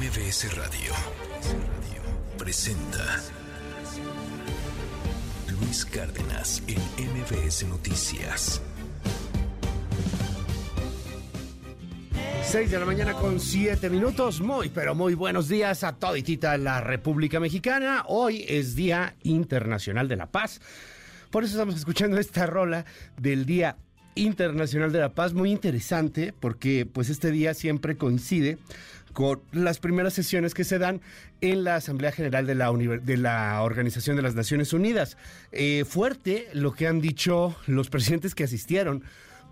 MBS Radio presenta Luis Cárdenas en MBS Noticias. 6 de la mañana con 7 minutos. Muy, pero muy buenos días a toditita la República Mexicana. Hoy es Día Internacional de la Paz. Por eso estamos escuchando esta rola del Día Internacional de la Paz, muy interesante, porque pues este día siempre coincide con las primeras sesiones que se dan en la Asamblea General de la, de la Organización de las Naciones Unidas. Eh, fuerte lo que han dicho los presidentes que asistieron,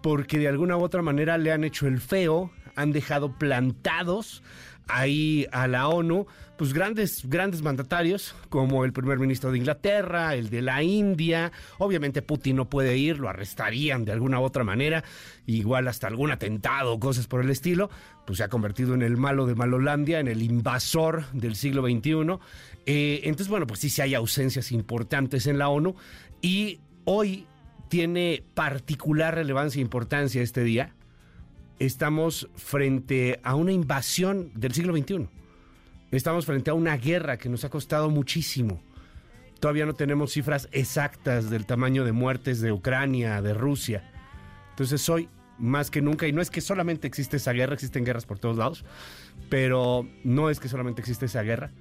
porque de alguna u otra manera le han hecho el feo, han dejado plantados ahí a la ONU, pues grandes, grandes mandatarios, como el primer ministro de Inglaterra, el de la India. Obviamente Putin no puede ir, lo arrestarían de alguna u otra manera, igual hasta algún atentado, cosas por el estilo. Pues se ha convertido en el malo de Malolandia, en el invasor del siglo XXI. Eh, entonces, bueno, pues sí, sí hay ausencias importantes en la ONU. Y hoy tiene particular relevancia e importancia este día estamos frente a una invasión del siglo XXI. Estamos frente a una guerra que nos ha costado muchísimo. Todavía no tenemos cifras exactas del tamaño de muertes de Ucrania, de Rusia. Entonces hoy, más que nunca, y no es que solamente existe esa guerra, existen guerras por todos lados, pero no es que solamente existe esa guerra.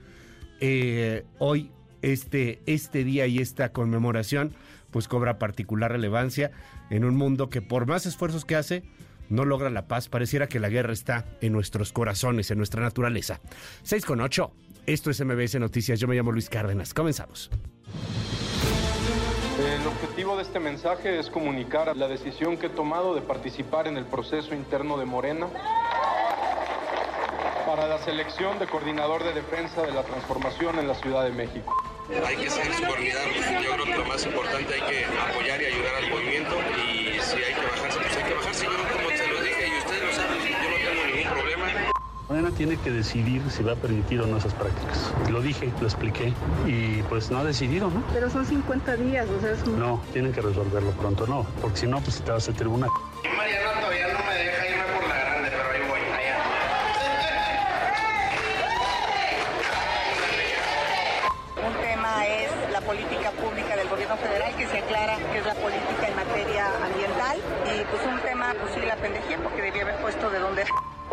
Eh, hoy, este, este día y esta conmemoración, pues cobra particular relevancia en un mundo que por más esfuerzos que hace, no logra la paz, pareciera que la guerra está en nuestros corazones, en nuestra naturaleza. 6 con 8. Esto es MBS Noticias. Yo me llamo Luis Cárdenas. Comenzamos. El objetivo de este mensaje es comunicar la decisión que he tomado de participar en el proceso interno de Morena para la selección de coordinador de defensa de la transformación en la Ciudad de México. Hay que ser subordinados. Yo creo que lo más importante hay que apoyar y ayudar al movimiento y si hay que bajarse, pues hay que bajarse. Yo como se lo dije y ustedes lo saben, yo no tengo ningún problema. Morena tiene que decidir si va a permitir o no esas prácticas. Lo dije, lo expliqué y pues no ha decidido, ¿no? Pero son 50 días, o sea, es... No, tienen que resolverlo pronto, no, porque si no, pues te vas a tribunal. Mariana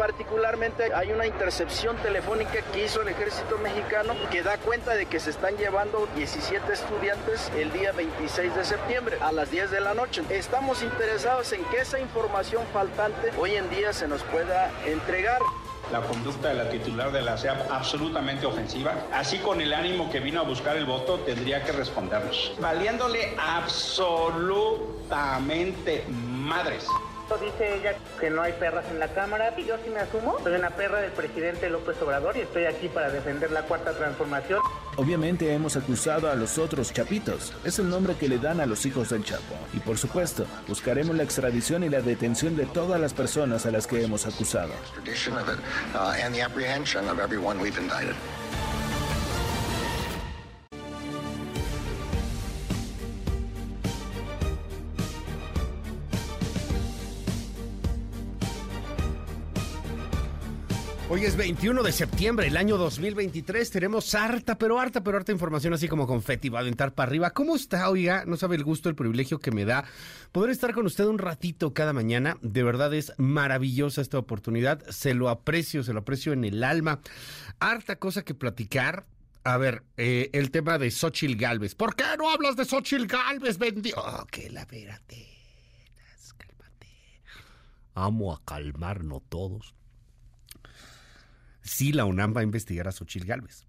Particularmente hay una intercepción telefónica que hizo el ejército mexicano que da cuenta de que se están llevando 17 estudiantes el día 26 de septiembre a las 10 de la noche. Estamos interesados en que esa información faltante hoy en día se nos pueda entregar. La conducta de la titular de la SEAP absolutamente ofensiva, así con el ánimo que vino a buscar el voto, tendría que respondernos. Valiéndole absolutamente madres. Dice ella que no hay perras en la Cámara y yo sí me asumo. Soy una perra del presidente López Obrador y estoy aquí para defender la cuarta transformación. Obviamente hemos acusado a los otros chapitos. Es el nombre que le dan a los hijos del Chapo. Y por supuesto, buscaremos la extradición y la detención de todas las personas a las que hemos acusado. Hoy es 21 de septiembre, el año 2023. Tenemos harta, pero harta, pero harta información, así como confeti, va a aventar para arriba. ¿Cómo está, oiga? No sabe el gusto, el privilegio que me da poder estar con usted un ratito cada mañana. De verdad es maravillosa esta oportunidad. Se lo aprecio, se lo aprecio en el alma. Harta cosa que platicar. A ver, eh, el tema de Xochil Galvez. ¿Por qué no hablas de Xochil Galvez? Bendigo. Oh, que la espérate. Cálmate. Amo a calmarnos todos sí la UNAM va a investigar a Xochil Gálvez.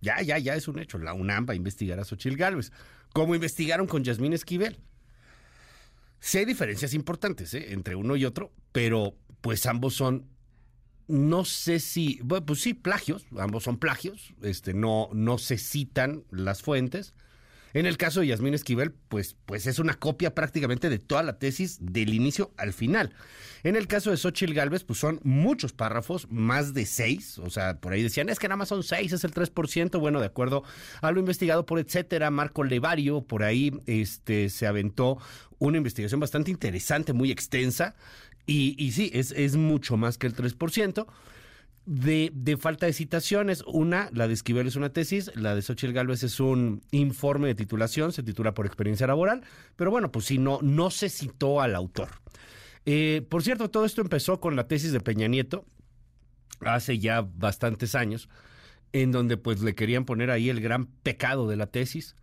Ya, ya, ya es un hecho. La UNAM va a investigar a Xochil Gálvez. Como investigaron con Yasmín Esquivel. Sí hay diferencias importantes ¿eh? entre uno y otro, pero pues ambos son, no sé si, bueno, pues sí, plagios, ambos son plagios, este, no, no se citan las fuentes. En el caso de Yasmín Esquivel, pues, pues es una copia prácticamente de toda la tesis del inicio al final. En el caso de Xochitl Galvez, pues son muchos párrafos, más de seis, o sea, por ahí decían, es que nada más son seis, es el 3%, bueno, de acuerdo a lo investigado por etcétera, Marco Levario, por ahí este, se aventó una investigación bastante interesante, muy extensa, y, sí, es, es mucho más que el 3%. De, de, falta de citaciones. Una, la de Esquivel es una tesis, la de Xochitl Galvez es un informe de titulación, se titula por experiencia laboral, pero bueno, pues si no, no se citó al autor. Eh, por cierto, todo esto empezó con la tesis de Peña Nieto, hace ya bastantes años, en donde pues le querían poner ahí el gran pecado de la tesis.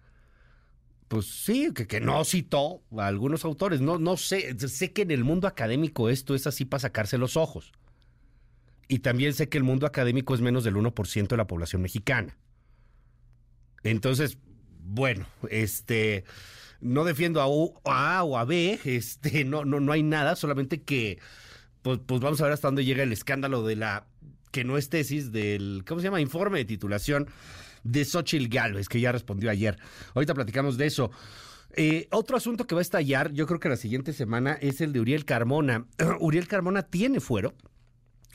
Pues sí, que, que no citó a algunos autores. No, no sé, sé que en el mundo académico esto es así para sacarse los ojos. Y también sé que el mundo académico es menos del 1% de la población mexicana. Entonces, bueno, este no defiendo a, A o a B, este, no, no, no hay nada, solamente que pues, pues vamos a ver hasta dónde llega el escándalo de la que no es tesis del, ¿cómo se llama? Informe de titulación de Xochitl Galvez, que ya respondió ayer. Ahorita platicamos de eso. Eh, otro asunto que va a estallar, yo creo que la siguiente semana, es el de Uriel Carmona. Uriel Carmona tiene fuero.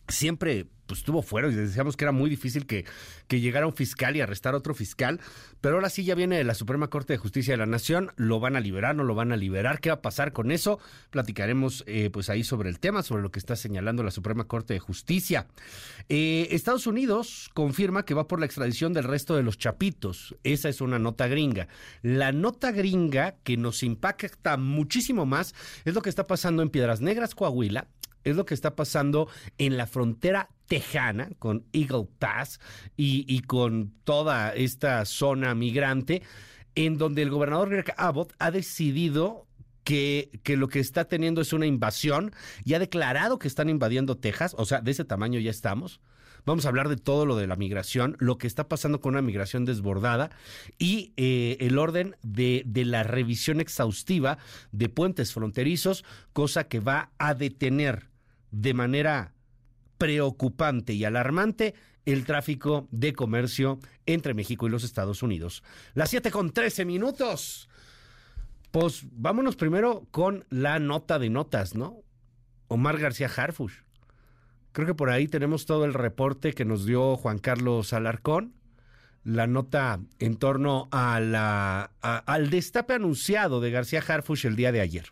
Siempre pues tuvo fuero y decíamos que era muy difícil que, que llegara un fiscal y arrestar a otro fiscal, pero ahora sí ya viene de la Suprema Corte de Justicia de la Nación, lo van a liberar, no lo van a liberar, ¿qué va a pasar con eso? Platicaremos eh, pues ahí sobre el tema, sobre lo que está señalando la Suprema Corte de Justicia. Eh, Estados Unidos confirma que va por la extradición del resto de los chapitos, esa es una nota gringa. La nota gringa que nos impacta muchísimo más es lo que está pasando en Piedras Negras, Coahuila, es lo que está pasando en la frontera tejana con Eagle Pass y, con toda esta zona migrante, en donde el gobernador Greg Abbott ha decidido que, que, lo que está teniendo es una invasión y ha declarado que están invadiendo Texas, o sea, de ese tamaño ya estamos. Vamos a hablar de todo lo de la migración, lo que está pasando con una migración desbordada y eh, el orden de, de, la revisión exhaustiva de puentes fronterizos, cosa que va a detener de manera preocupante y alarmante el tráfico de comercio entre México y los Estados Unidos. Las 7 con 13 minutos. Pues vámonos primero con la nota de notas, ¿no? Omar García Harfush. Creo que por ahí tenemos todo el reporte que nos dio Juan Carlos Alarcón, la nota en torno a la, al destape anunciado de García Harfush el día de ayer.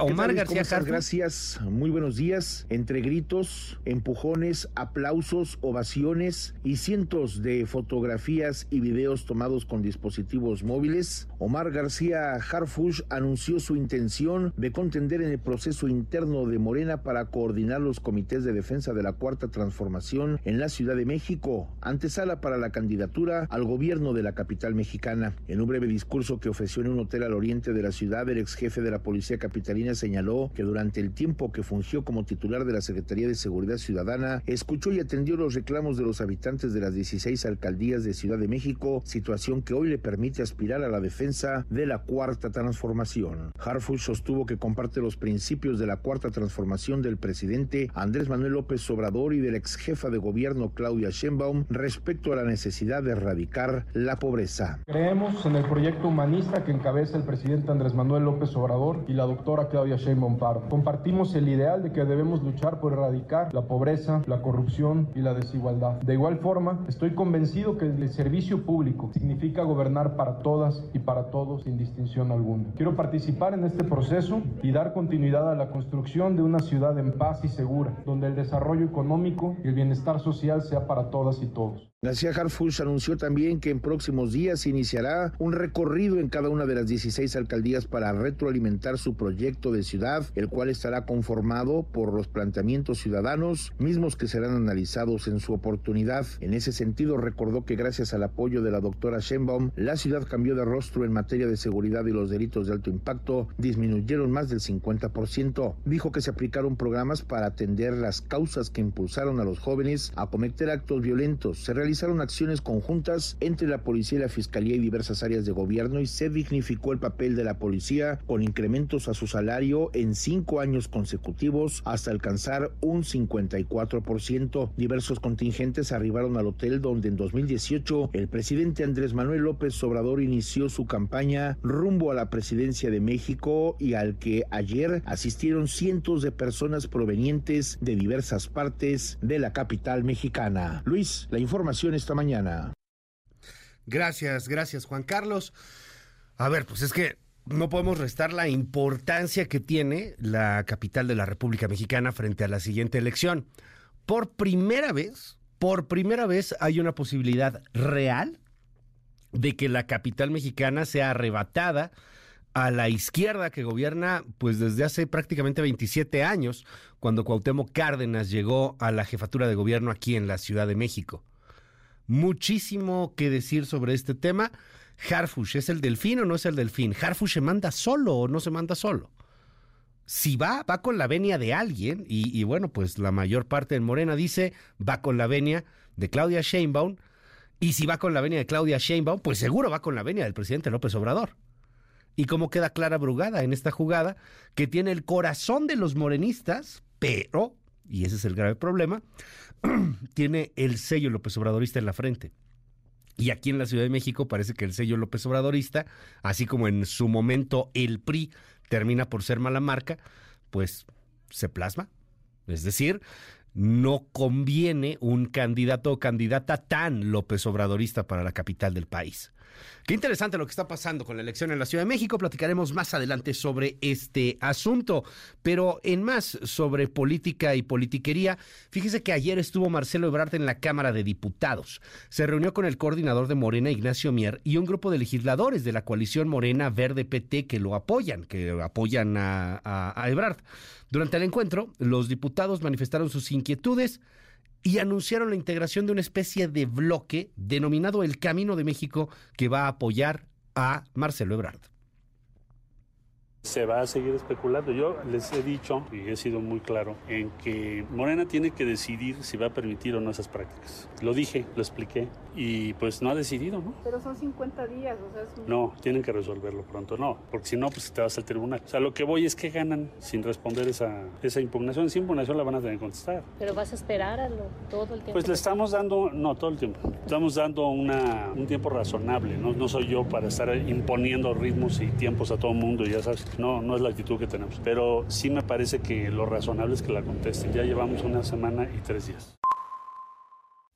Omar García Harfuch. Gracias, muy buenos días. Entre gritos, empujones, aplausos, ovaciones y cientos de fotografías y videos tomados con dispositivos móviles, Omar García Harfuch anunció su intención de contender en el proceso interno de Morena para coordinar los comités de defensa de la Cuarta Transformación en la Ciudad de México, antesala para la candidatura al gobierno de la capital mexicana. En un breve discurso que ofreció en un hotel al oriente de la ciudad, el ex jefe de la Policía Capital Capitalina señaló que durante el tiempo que fungió como titular de la Secretaría de Seguridad Ciudadana, escuchó y atendió los reclamos de los habitantes de las 16 alcaldías de Ciudad de México, situación que hoy le permite aspirar a la defensa de la Cuarta Transformación. Harfuch sostuvo que comparte los principios de la Cuarta Transformación del presidente Andrés Manuel López Obrador y de la ex jefa de gobierno Claudia Sheinbaum respecto a la necesidad de erradicar la pobreza. Creemos en el proyecto humanista que encabeza el presidente Andrés Manuel López Obrador y la doctora Claudia Sheinbaum Pardo. Compartimos el ideal de que debemos luchar por erradicar la pobreza, la corrupción y la desigualdad. De igual forma, estoy convencido que el servicio público significa gobernar para todas y para todos sin distinción alguna. Quiero participar en este proceso y dar continuidad a la construcción de una ciudad en paz y segura, donde el desarrollo económico y el bienestar social sea para todas y todos. García Harfuch anunció también que en próximos días iniciará un recorrido en cada una de las 16 alcaldías para retroalimentar su proyecto de ciudad, el cual estará conformado por los planteamientos ciudadanos, mismos que serán analizados en su oportunidad. En ese sentido, recordó que gracias al apoyo de la doctora Sheinbaum, la ciudad cambió de rostro en materia de seguridad y los delitos de alto impacto disminuyeron más del 50%. Dijo que se aplicaron programas para atender las causas que impulsaron a los jóvenes a cometer actos violentos. Se realizaron acciones conjuntas entre la policía y la fiscalía y diversas áreas de gobierno y se dignificó el papel de la policía con incrementos a su salario en cinco años consecutivos hasta alcanzar un 54%. Diversos contingentes arribaron al hotel donde en 2018 el presidente Andrés Manuel López Obrador inició su campaña rumbo a la presidencia de México y al que ayer asistieron cientos de personas provenientes de diversas partes de la capital mexicana. Luis, la información esta mañana. Gracias, gracias Juan Carlos. A ver, pues es que no podemos restar la importancia que tiene la capital de la República Mexicana frente a la siguiente elección. por primera vez, por primera vez hay una posibilidad real de que la capital mexicana sea arrebatada a la izquierda que gobierna pues desde hace prácticamente 27 años, cuando Cuauhtémoc Cárdenas llegó a la jefatura de gobierno aquí en la Ciudad de México. Muchísimo que decir sobre este tema. Harfush, ¿es el delfín o no es el delfín? Harfush se manda solo o no se manda solo. Si va, va con la venia de alguien, y, bueno, pues la mayor parte de Morena dice, va con la venia de Claudia Sheinbaum, y si va con la venia de Claudia Sheinbaum, pues seguro va con la venia del presidente López Obrador. Y como queda Clara Brugada en esta jugada, que tiene el corazón de los morenistas, pero, y ese es el grave problema, tiene el sello López Obradorista en la frente. Y aquí en la Ciudad de México parece que el sello López Obradorista, así como en su momento el PRI termina por ser mala marca, pues se plasma. Es decir, no conviene un candidato o candidata tan López Obradorista para la capital del país. Qué interesante lo que está pasando con la elección en la Ciudad de México. Platicaremos más adelante sobre este asunto. Pero en más sobre política y politiquería, fíjese que ayer estuvo Marcelo Ebrard en la Cámara de Diputados. Se reunió con el coordinador de Morena, Ignacio Mier, y un grupo de legisladores de la coalición Morena Verde PT que lo apoyan, que apoyan a, a, a Ebrard. Durante el encuentro, los diputados manifestaron sus inquietudes y anunciaron la integración de una especie de bloque denominado el Camino de México que va a apoyar a Marcelo Ebrard se va a seguir especulando. Yo les he dicho y he sido muy claro en que Morena tiene que decidir si va a permitir o no esas prácticas. Lo dije, lo expliqué y pues no ha decidido, ¿no? Pero son 50 días, o sea, es... No, tienen que resolverlo pronto, no, porque si no, pues te vas al tribunal. O sea, lo que voy es que ganan sin responder esa, esa impugnación. Esa impugnación la van a tener que contestar. Pero vas a esperar a lo, todo el tiempo. Pues le estamos dando, no, todo el tiempo. Estamos dando una, un tiempo razonable, ¿no? No soy yo para estar imponiendo ritmos y tiempos a todo el mundo, ya sabes. No, no es la actitud que tenemos. Pero sí me parece que lo razonable es que la contesten. Ya llevamos una semana y tres días.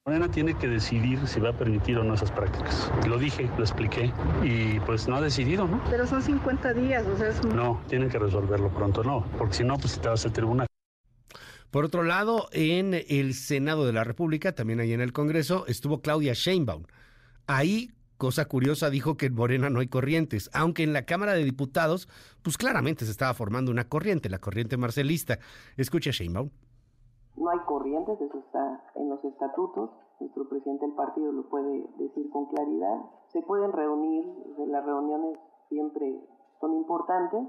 Morena tiene que decidir si va a permitir o no esas prácticas. Lo dije, lo expliqué y pues no ha decidido, ¿no? Pero son 50 días, o sea, es... No, tienen que resolverlo pronto, no, porque si no, pues te vas al tribunal. Por otro lado, en el Senado de la República, también ahí en el Congreso, estuvo Claudia Sheinbaum. Ahí cosa curiosa, dijo que en Morena no hay corrientes, aunque en la Cámara de Diputados, pues claramente se estaba formando una corriente, la corriente marcelista. Escucha Sheinbaum. No hay corrientes, eso está en los estatutos, nuestro presidente del partido lo puede decir con claridad. Se pueden reunir, las reuniones siempre son importantes,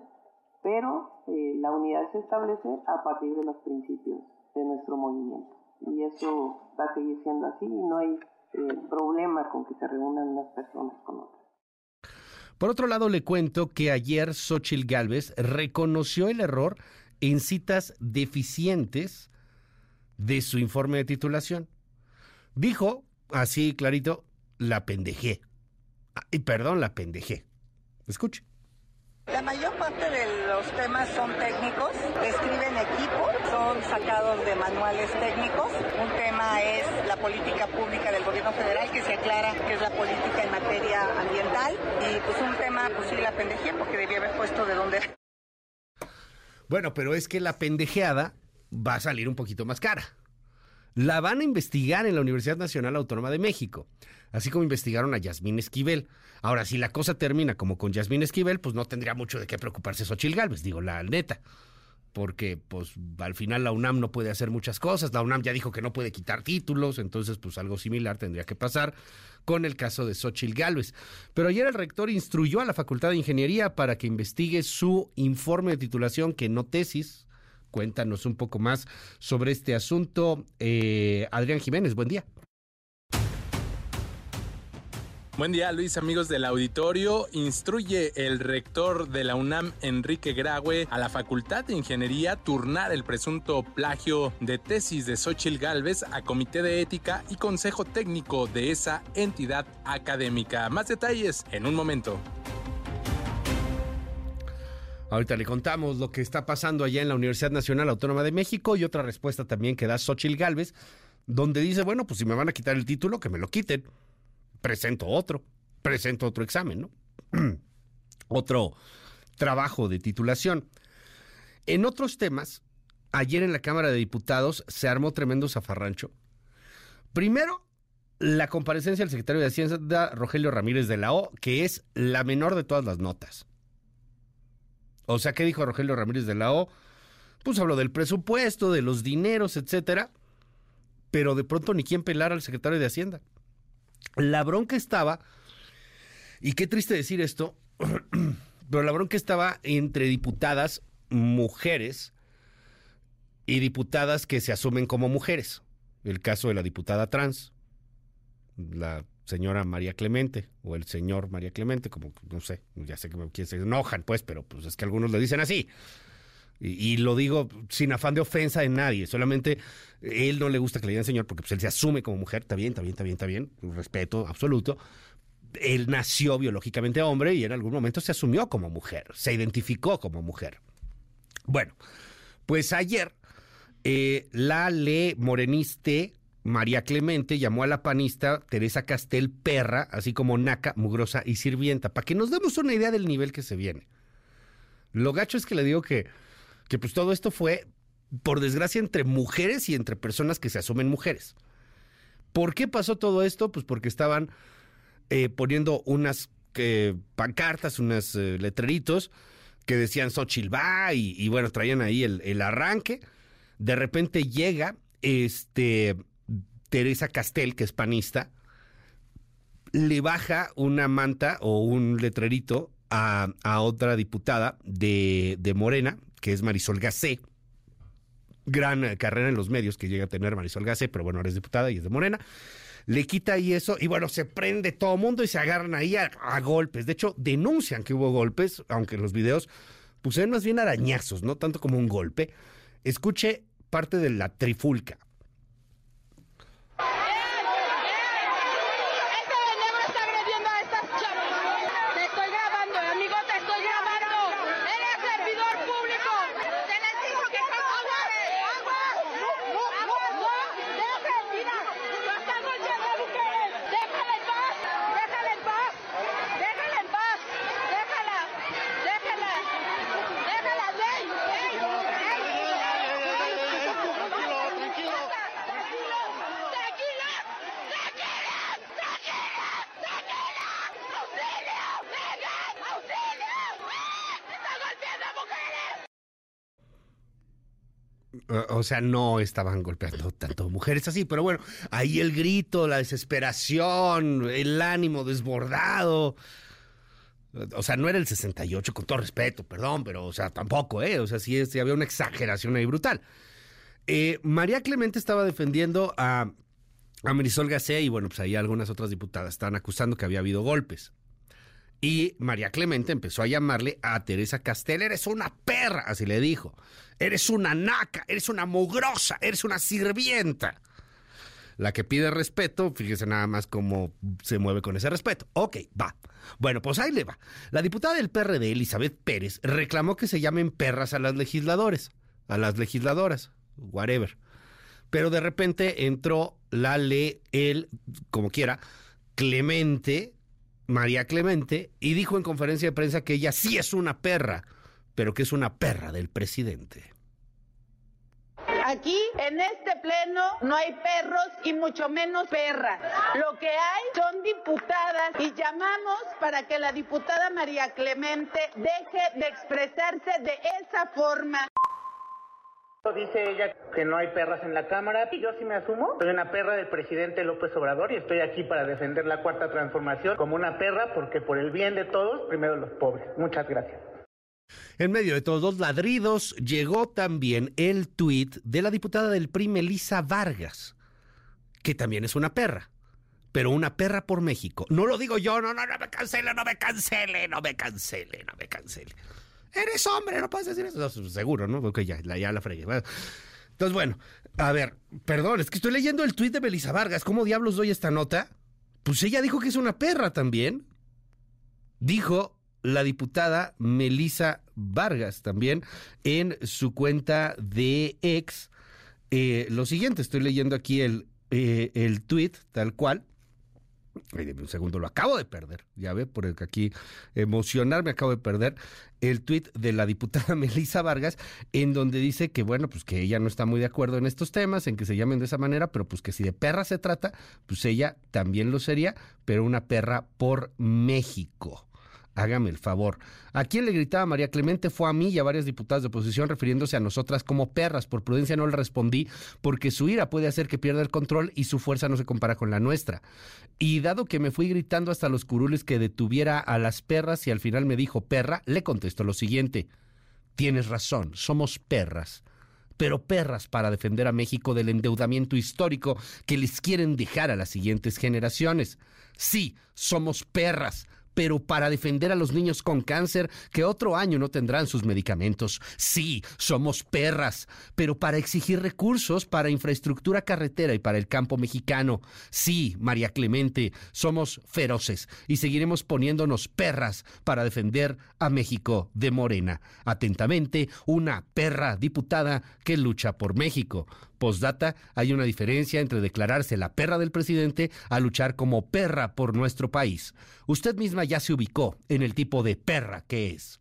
pero eh, la unidad se establece a partir de los principios de nuestro movimiento. Y eso va a seguir siendo así y no hay eh, problema con que se reúnan unas personas con otras. Por otro lado, le cuento que ayer Xochil Gálvez reconoció el error en citas deficientes de su informe de titulación. Dijo, así clarito, la pendejé. Y perdón, la pendejé. Escuche. La mayor parte de los temas son técnicos, describen equipo, son sacados de manuales técnicos. Un tema es la política pública del gobierno federal que se aclara que es la política en materia ambiental y pues un tema pues sí la pendejé porque debía haber puesto de dónde. Bueno, pero es que la pendejeada va a salir un poquito más cara. La van a investigar en la Universidad Nacional Autónoma de México, así como investigaron a Yasmín Esquivel. Ahora, si la cosa termina como con Yasmín Esquivel, pues no tendría mucho de qué preocuparse Xochil Gálvez, digo la neta. Porque, pues, al final la UNAM no puede hacer muchas cosas. La UNAM ya dijo que no puede quitar títulos, entonces, pues, algo similar tendría que pasar con el caso de Xochil Gálvez. Pero ayer el rector instruyó a la Facultad de Ingeniería para que investigue su informe de titulación, que no tesis, Cuéntanos un poco más sobre este asunto. Eh, Adrián Jiménez, buen día. Buen día Luis, amigos del auditorio. Instruye el rector de la UNAM, Enrique Graue, a la Facultad de Ingeniería turnar el presunto plagio de tesis de Xochil Gálvez a Comité de Ética y Consejo Técnico de esa entidad académica. Más detalles en un momento. Ahorita le contamos lo que está pasando allá en la Universidad Nacional Autónoma de México y otra respuesta también que da Xochil Gálvez, donde dice, bueno, pues si me van a quitar el título, que me lo quiten. Presento otro, presento otro examen, ¿no? otro trabajo de titulación. En otros temas, ayer en la Cámara de Diputados se armó tremendo zafarrancho. Primero, la comparecencia del secretario de Hacienda, Rogelio Ramírez de la O, que es la menor de todas las notas. O sea, ¿qué dijo Rogelio Ramírez de la O? Pues habló del presupuesto, de los dineros, etcétera, pero de pronto ni quien pelar al secretario de Hacienda. La bronca estaba, y qué triste decir esto, pero la bronca estaba entre diputadas mujeres y diputadas que se asumen como mujeres. El caso de la diputada trans, la señora María Clemente o el señor María Clemente, como no sé, ya sé que se enojan, pues, pero pues es que algunos le dicen así. Y, lo digo sin afán de ofensa de nadie, solamente él no le gusta que le digan señor porque pues, él se asume como mujer, está bien, está bien, está bien, está bien, respeto absoluto. Él nació biológicamente hombre y en algún momento se asumió como mujer, se identificó como mujer. Bueno, pues ayer eh, la le moreniste María Clemente llamó a la panista Teresa Castel perra, así como naca, mugrosa y sirvienta, para que nos demos una idea del nivel que se viene. Lo gacho es que le digo que, que pues todo esto fue, por desgracia, entre mujeres y entre personas que se asumen mujeres. ¿Por qué pasó todo esto? Pues porque estaban eh, poniendo unas eh, pancartas, unos letreritos que decían Xochitl va y, bueno, traían ahí el, arranque. De repente llega este Teresa Castel, que es panista, le baja una manta o un letrerito a, otra diputada de, Morena, que es Marisol Gacé. Gran carrera en los medios que llega a tener Marisol Gacé, pero bueno, ahora es diputada y es de Morena. Le quita ahí eso y bueno, se prende todo mundo y se agarran ahí a, golpes. De hecho, denuncian que hubo golpes, aunque en los videos pusieron más bien arañazos, no tanto como un golpe. Escuche parte de la trifulca. O sea, no estaban golpeando tanto mujeres así, pero bueno, ahí el grito, la desesperación, el ánimo desbordado. O sea, no era el 68, con todo respeto, perdón, pero, o sea, tampoco, ¿eh? O sea, sí, había una exageración ahí brutal. Eh, María Clemente estaba defendiendo a, a Marisol Gacé y, bueno, pues ahí algunas otras diputadas estaban acusando que había habido golpes. Y María Clemente empezó a llamarle a Teresa Castel, eres una perra, así le dijo. Eres una naca, eres una mugrosa, eres una sirvienta. La que pide respeto, fíjese nada más cómo se mueve con ese respeto. Ok, va. Bueno, pues ahí le va. La diputada del PRD, Elizabeth Pérez, reclamó que se llamen perras a las legisladores, a las legisladoras, whatever. Pero de repente entró la ley, él, como quiera, Clemente, María Clemente, y dijo en conferencia de prensa que ella sí es una perra, pero que es una perra del presidente. Aquí, en este pleno, no hay perros y mucho menos perras. Lo que hay son diputadas y llamamos para que la diputada María Clemente deje de expresarse de esa forma. Dice ella que no hay perras en la Cámara y yo sí me asumo. Soy una perra del presidente López Obrador y estoy aquí para defender la cuarta transformación como una perra porque por el bien de todos, primero los pobres. Muchas gracias. En medio de todos los ladridos llegó también el tuit de la diputada del PRI, Melissa Vargas, que también es una perra, pero una perra por México. No lo digo yo, no, no, no me cancele, no me cancele, no me cancele, no me cancele. Eres hombre, no puedes decir eso. seguro, ¿no? Ok, ya, ya la fregué. Entonces, bueno, a ver, perdón, es que estoy leyendo el tuit de Melissa Vargas. ¿Cómo diablos doy esta nota? Pues ella dijo que es una perra también. Dijo la diputada Melissa Vargas también en su cuenta de ex. Eh, lo siguiente, estoy leyendo aquí el, eh, el tweet tal cual. Un segundo, lo acabo de perder. Ya ve, por el que aquí emocionarme acabo de perder el tuit de la diputada Melissa Vargas, en donde dice que, bueno, pues que ella no está muy de acuerdo en estos temas, en que se llamen de esa manera, pero pues que si de perra se trata, pues ella también lo sería, pero una perra por México. Hágame el favor. ¿A quién le gritaba María Clemente? Fue a mí y a varias diputadas de oposición refiriéndose a nosotras como perras. Por prudencia no le respondí porque su ira puede hacer que pierda el control y su fuerza no se compara con la nuestra. Y dado que me fui gritando hasta los curules que detuviera a las perras y al final me dijo perra, le contesto lo siguiente. Tienes razón, somos perras pero perras para defender a México del endeudamiento histórico que les quieren dejar a las siguientes generaciones. Sí, somos perras, pero para defender a los niños con cáncer que otro año no tendrán sus medicamentos. Sí, somos perras, pero para exigir recursos para infraestructura carretera y para el campo mexicano. Sí, María Clemente, somos feroces y seguiremos poniéndonos perras para defender a México de Morena. Atentamente, una perra diputada que lucha por México. Postdata, hay una diferencia entre declararse la perra del presidente a luchar como perra por nuestro país. Usted misma ya se ubicó en el tipo de perra que es.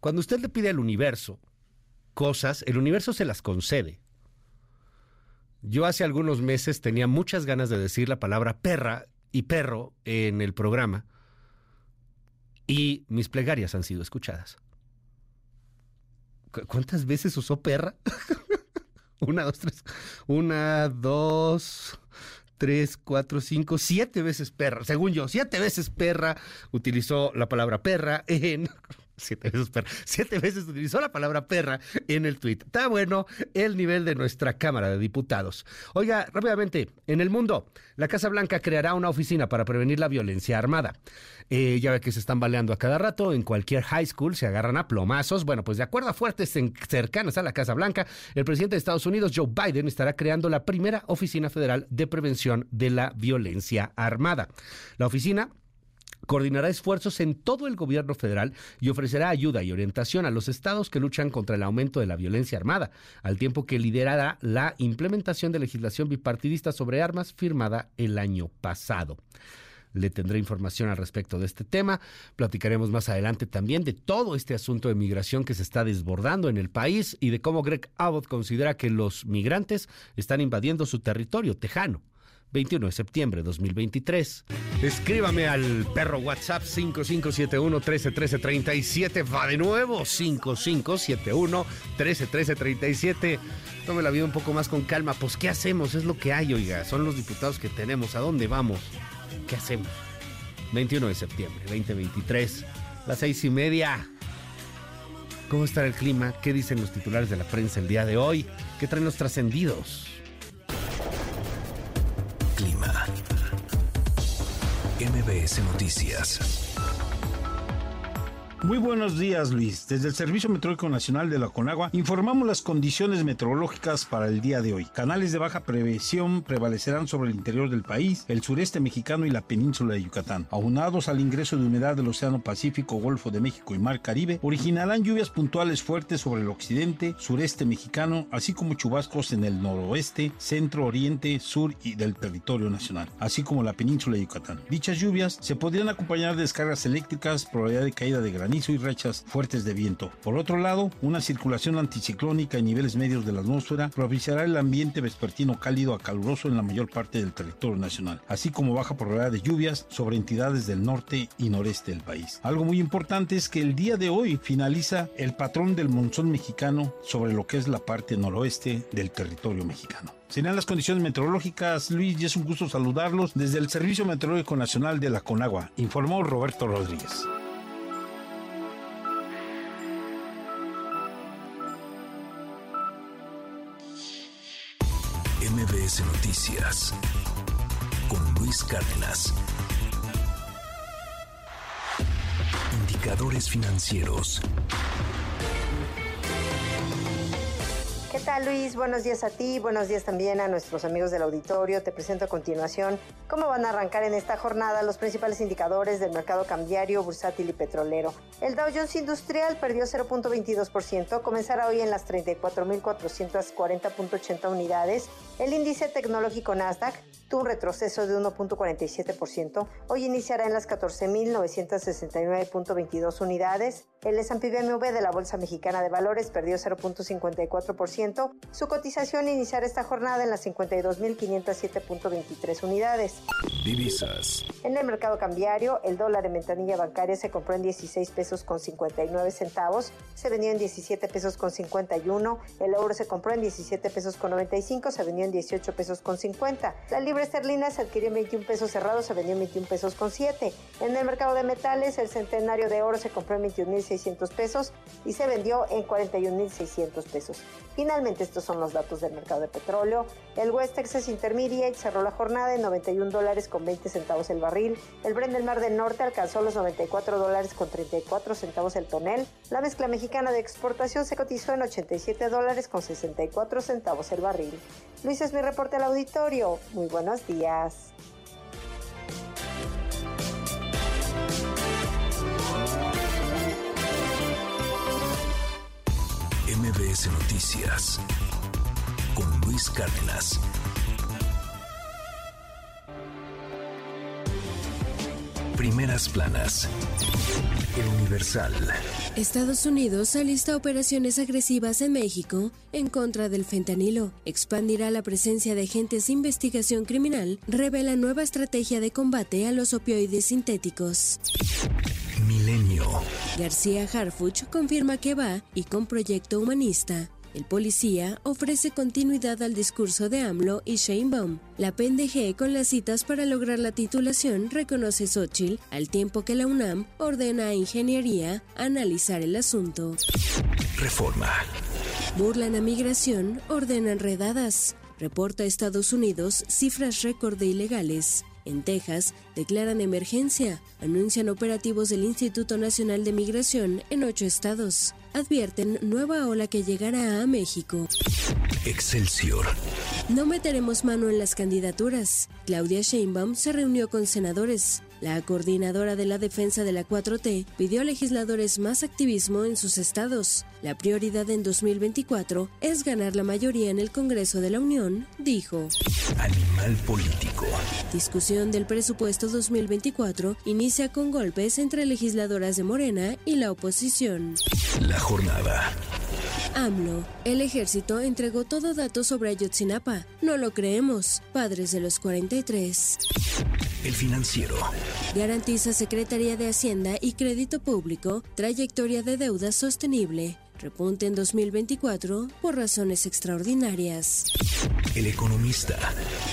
Cuando usted le pide al universo cosas, el universo se las concede. Yo hace algunos meses tenía muchas ganas de decir la palabra perra y perro en el programa y mis plegarias han sido escuchadas. ¿Cuántas veces usó perra? Una, dos, tres. Una, dos, tres, cuatro, cinco, siete veces perra. Según yo, siete veces perra utilizó la palabra perra en Siete veces, perra. Siete veces utilizó la palabra perra en el tuit. Está bueno el nivel de nuestra Cámara de Diputados. Oiga, rápidamente, en el mundo, la Casa Blanca creará una oficina para prevenir la violencia armada. Eh, ya ve que se están baleando a cada rato, en cualquier high school se agarran a plomazos. Bueno, pues de acuerdo a fuertes cercanas a la Casa Blanca, el presidente de Estados Unidos, Joe Biden, estará creando la primera oficina federal de prevención de la violencia armada. La oficina coordinará esfuerzos en todo el gobierno federal y ofrecerá ayuda y orientación a los estados que luchan contra el aumento de la violencia armada, al tiempo que liderará la implementación de legislación bipartidista sobre armas firmada el año pasado. Le tendré información al respecto de este tema. Platicaremos más adelante también de todo este asunto de migración que se está desbordando en el país y de cómo Greg Abbott considera que los migrantes están invadiendo su territorio tejano. 21 de septiembre de 2023. Escríbame al perro WhatsApp 5571 131337. Va de nuevo 5571 131337. Tome la vida un poco más con calma. Pues, ¿qué hacemos? Es lo que hay, oiga. Son los diputados que tenemos. ¿A dónde vamos? ¿Qué hacemos? 21 de septiembre 2023, las seis y media. ¿Cómo está el clima? ¿Qué dicen los titulares de la prensa el día de hoy? ¿Qué traen los trascendidos? Clima. MBS Noticias. Muy buenos días, Luis. Desde el Servicio Meteorológico Nacional de la Conagua informamos las condiciones meteorológicas para el día de hoy. Canales de baja previsión prevalecerán sobre el interior del país, el sureste mexicano y la península de Yucatán. Aunados al ingreso de humedad del Océano Pacífico, Golfo de México y Mar Caribe, originarán lluvias puntuales fuertes sobre el occidente, sureste mexicano, así como chubascos en el noroeste, centro, oriente, sur y del territorio nacional, así como la península de Yucatán. Dichas lluvias se podrían acompañar de descargas eléctricas, probabilidad de caída de granizo y rachas fuertes de viento. Por otro lado, una circulación anticiclónica en niveles medios de la atmósfera propiciará el ambiente vespertino cálido a caluroso en la mayor parte del territorio nacional, así como baja probabilidad de lluvias sobre entidades del norte y noreste del país. Algo muy importante es que el día de hoy finaliza el patrón del monzón mexicano sobre lo que es la parte noroeste del territorio mexicano. Serían las condiciones meteorológicas, Luis, y es un gusto saludarlos desde el Servicio Meteorológico Nacional de la Conagua, informó Roberto Rodríguez. MBS Noticias con Luis Cárdenas. Indicadores financieros. ¿Qué tal Luis? Buenos días a ti, buenos días también a nuestros amigos del auditorio. Te presento a continuación cómo van a arrancar en esta jornada los principales indicadores del mercado cambiario, bursátil y petrolero. El Dow Jones Industrial perdió 0.22%, comenzará hoy en las 34.440.80 unidades. El índice tecnológico Nasdaq tuvo un retroceso de 1.47%, hoy iniciará en las 14.969.22 unidades. El S&P BMW de la Bolsa Mexicana de Valores perdió 0.54%. Su cotización iniciará esta jornada en las 52.507.23 unidades. Divisas. En el mercado cambiario, el dólar en ventanilla bancaria se compró en 16 pesos con 59 centavos, se vendió en 17 pesos con 51, el euro se compró en 17 pesos con 95, se vendió en 18 pesos con 50. La libra esterlina se adquirió en 21 pesos cerrados, se vendió en 21 pesos con 7. En el mercado de metales, el centenario de oro se compró en 21.600 pesos y se vendió en 41.600 pesos. Finalmente, estos son los datos del mercado de petróleo. El West Texas Intermediate cerró la jornada en 91 dólares con 20 centavos el barril. El Brent del Mar del Norte alcanzó los 94 dólares con 34 centavos el tonel. La mezcla mexicana de exportación se cotizó en 87 dólares con 64 centavos el barril. Luis es mi reporte al auditorio. Muy buenos días. MBS Noticias con Luis Cárdenas. Primeras planas. El Universal. Estados Unidos alista operaciones agresivas en México en contra del fentanilo. Expandirá la presencia de agentes de investigación criminal. Revela nueva estrategia de combate a los opioides sintéticos. Milenio. García Harfuch confirma que va y con proyecto humanista. El policía ofrece continuidad al discurso de AMLO y Sheinbaum. La PNG con las citas para lograr la titulación reconoce Xochitl, al tiempo que la UNAM ordena a Ingeniería analizar el asunto. Reforma. Burlan a migración, ordenan redadas. Reporta Estados Unidos cifras récord de ilegales. En Texas, declaran emergencia. Anuncian operativos del Instituto Nacional de Migración en ocho estados. Advierten nueva ola que llegará a México. Excelsior. No meteremos mano en las candidaturas. Claudia Sheinbaum se reunió con senadores. La coordinadora de la defensa de la 4T pidió a legisladores más activismo en sus estados. La prioridad en 2024 es ganar la mayoría en el Congreso de la Unión, dijo. Animal político. Discusión del presupuesto 2024 inicia con golpes entre legisladoras de Morena y la oposición. La jornada. AMLO. El ejército entregó todo dato sobre Ayotzinapa. No lo creemos. Padres de los 43. El financiero. Garantiza Secretaría de Hacienda y Crédito Público trayectoria de deuda sostenible. Repunte en 2024 por razones extraordinarias. El economista.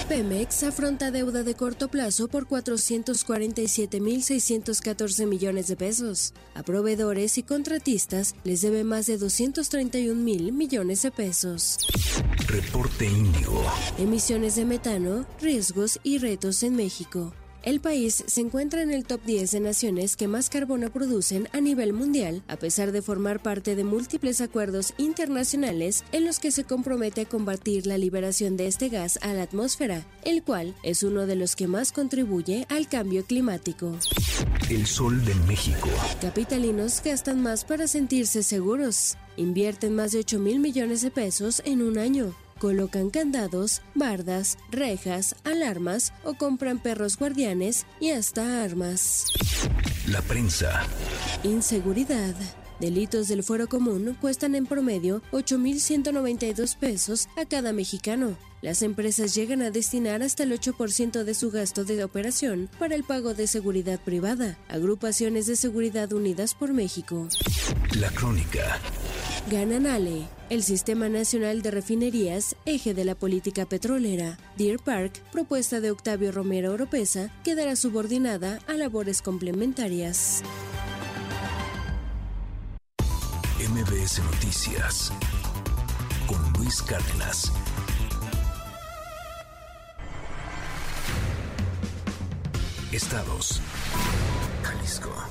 Pemex afronta deuda de corto plazo por 447.614 millones de pesos. A proveedores y contratistas les debe más de 231 mil millones de pesos. Reporte Índigo. Emisiones de metano, riesgos y retos en México. El país se encuentra en el top 10 de naciones que más carbono producen a nivel mundial, a pesar de formar parte de múltiples acuerdos internacionales en los que se compromete a combatir la liberación de este gas a la atmósfera, el cual es uno de los que más contribuye al cambio climático. El sol de México. Capitalinos gastan más para sentirse seguros. Invierten más de 8 mil millones de pesos en un año colocan candados, bardas, rejas, alarmas o compran perros guardianes y hasta armas. La prensa. Inseguridad. Delitos del fuero común cuestan en promedio 8.192 pesos a cada mexicano. Las empresas llegan a destinar hasta el 8% de su gasto de operación para el pago de seguridad privada. Agrupaciones de Seguridad Unidas por México. La crónica. Ganan Ale, el Sistema Nacional de Refinerías, eje de la política petrolera. Deer Park, propuesta de Octavio Romero Oropesa, quedará subordinada a labores complementarias. MBS Noticias con Luis Cárdenas. Estados.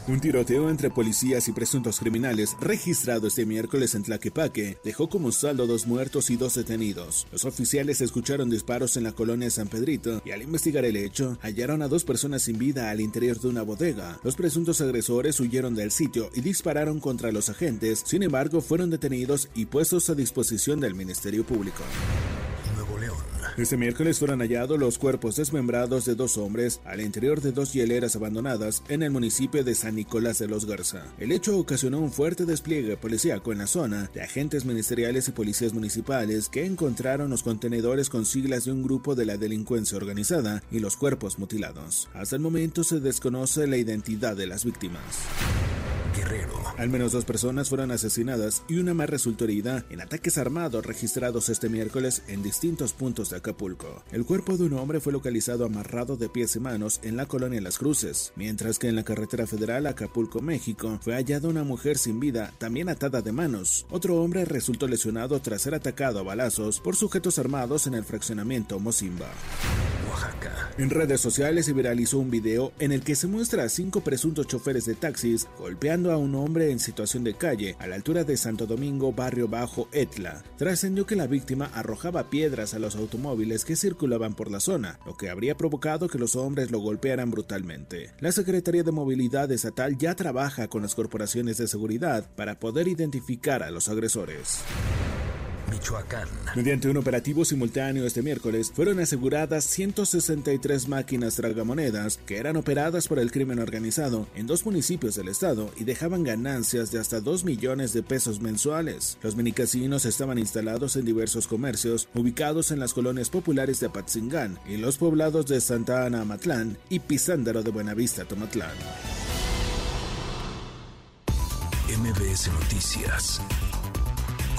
Un tiroteo entre policías y presuntos criminales registrado este miércoles en Tlaquepaque dejó como saldo dos muertos y dos detenidos. Los oficiales escucharon disparos en la colonia San Pedrito y al investigar el hecho hallaron a dos personas sin vida al interior de una bodega. Los presuntos agresores huyeron del sitio y dispararon contra los agentes, sin embargo fueron detenidos y puestos a disposición del Ministerio Público. Este miércoles fueron hallados los cuerpos desmembrados de dos hombres al interior de dos hieleras abandonadas en el municipio de San Nicolás de los Garza. El hecho ocasionó un fuerte despliegue policíaco en la zona de agentes ministeriales y policías municipales que encontraron los contenedores con siglas de un grupo de la delincuencia organizada y los cuerpos mutilados. Hasta el momento se desconoce la identidad de las víctimas. Guerrero. Al menos dos personas fueron asesinadas y una más resultó herida en ataques armados registrados este miércoles en distintos puntos de Acapulco. El cuerpo de un hombre fue localizado amarrado de pies y manos en la colonia Las Cruces, mientras que en la carretera federal Acapulco, México, fue hallada una mujer sin vida, también atada de manos. Otro hombre resultó lesionado tras ser atacado a balazos por sujetos armados en el fraccionamiento Mozimba. Oaxaca. En redes sociales se viralizó un video en el que se muestra a cinco presuntos choferes de taxis golpeando a un hombre en situación de calle a la altura de Santo Domingo, barrio bajo Etla. Trascendió que la víctima arrojaba piedras a los automóviles que circulaban por la zona, lo que habría provocado que los hombres lo golpearan brutalmente. La Secretaría de Movilidad Estatal ya trabaja con las corporaciones de seguridad para poder identificar a los agresores. Michoacán. Mediante un operativo simultáneo este miércoles, fueron aseguradas 163 máquinas tragamonedas que eran operadas por el crimen organizado en dos municipios del estado y dejaban ganancias de hasta 2 millones de pesos mensuales. Los minicasinos estaban instalados en diversos comercios ubicados en las colonias populares de Apatzingán y los poblados de Santa Ana Amatlán y Pizándaro de Buenavista Tomatlán. MBS Noticias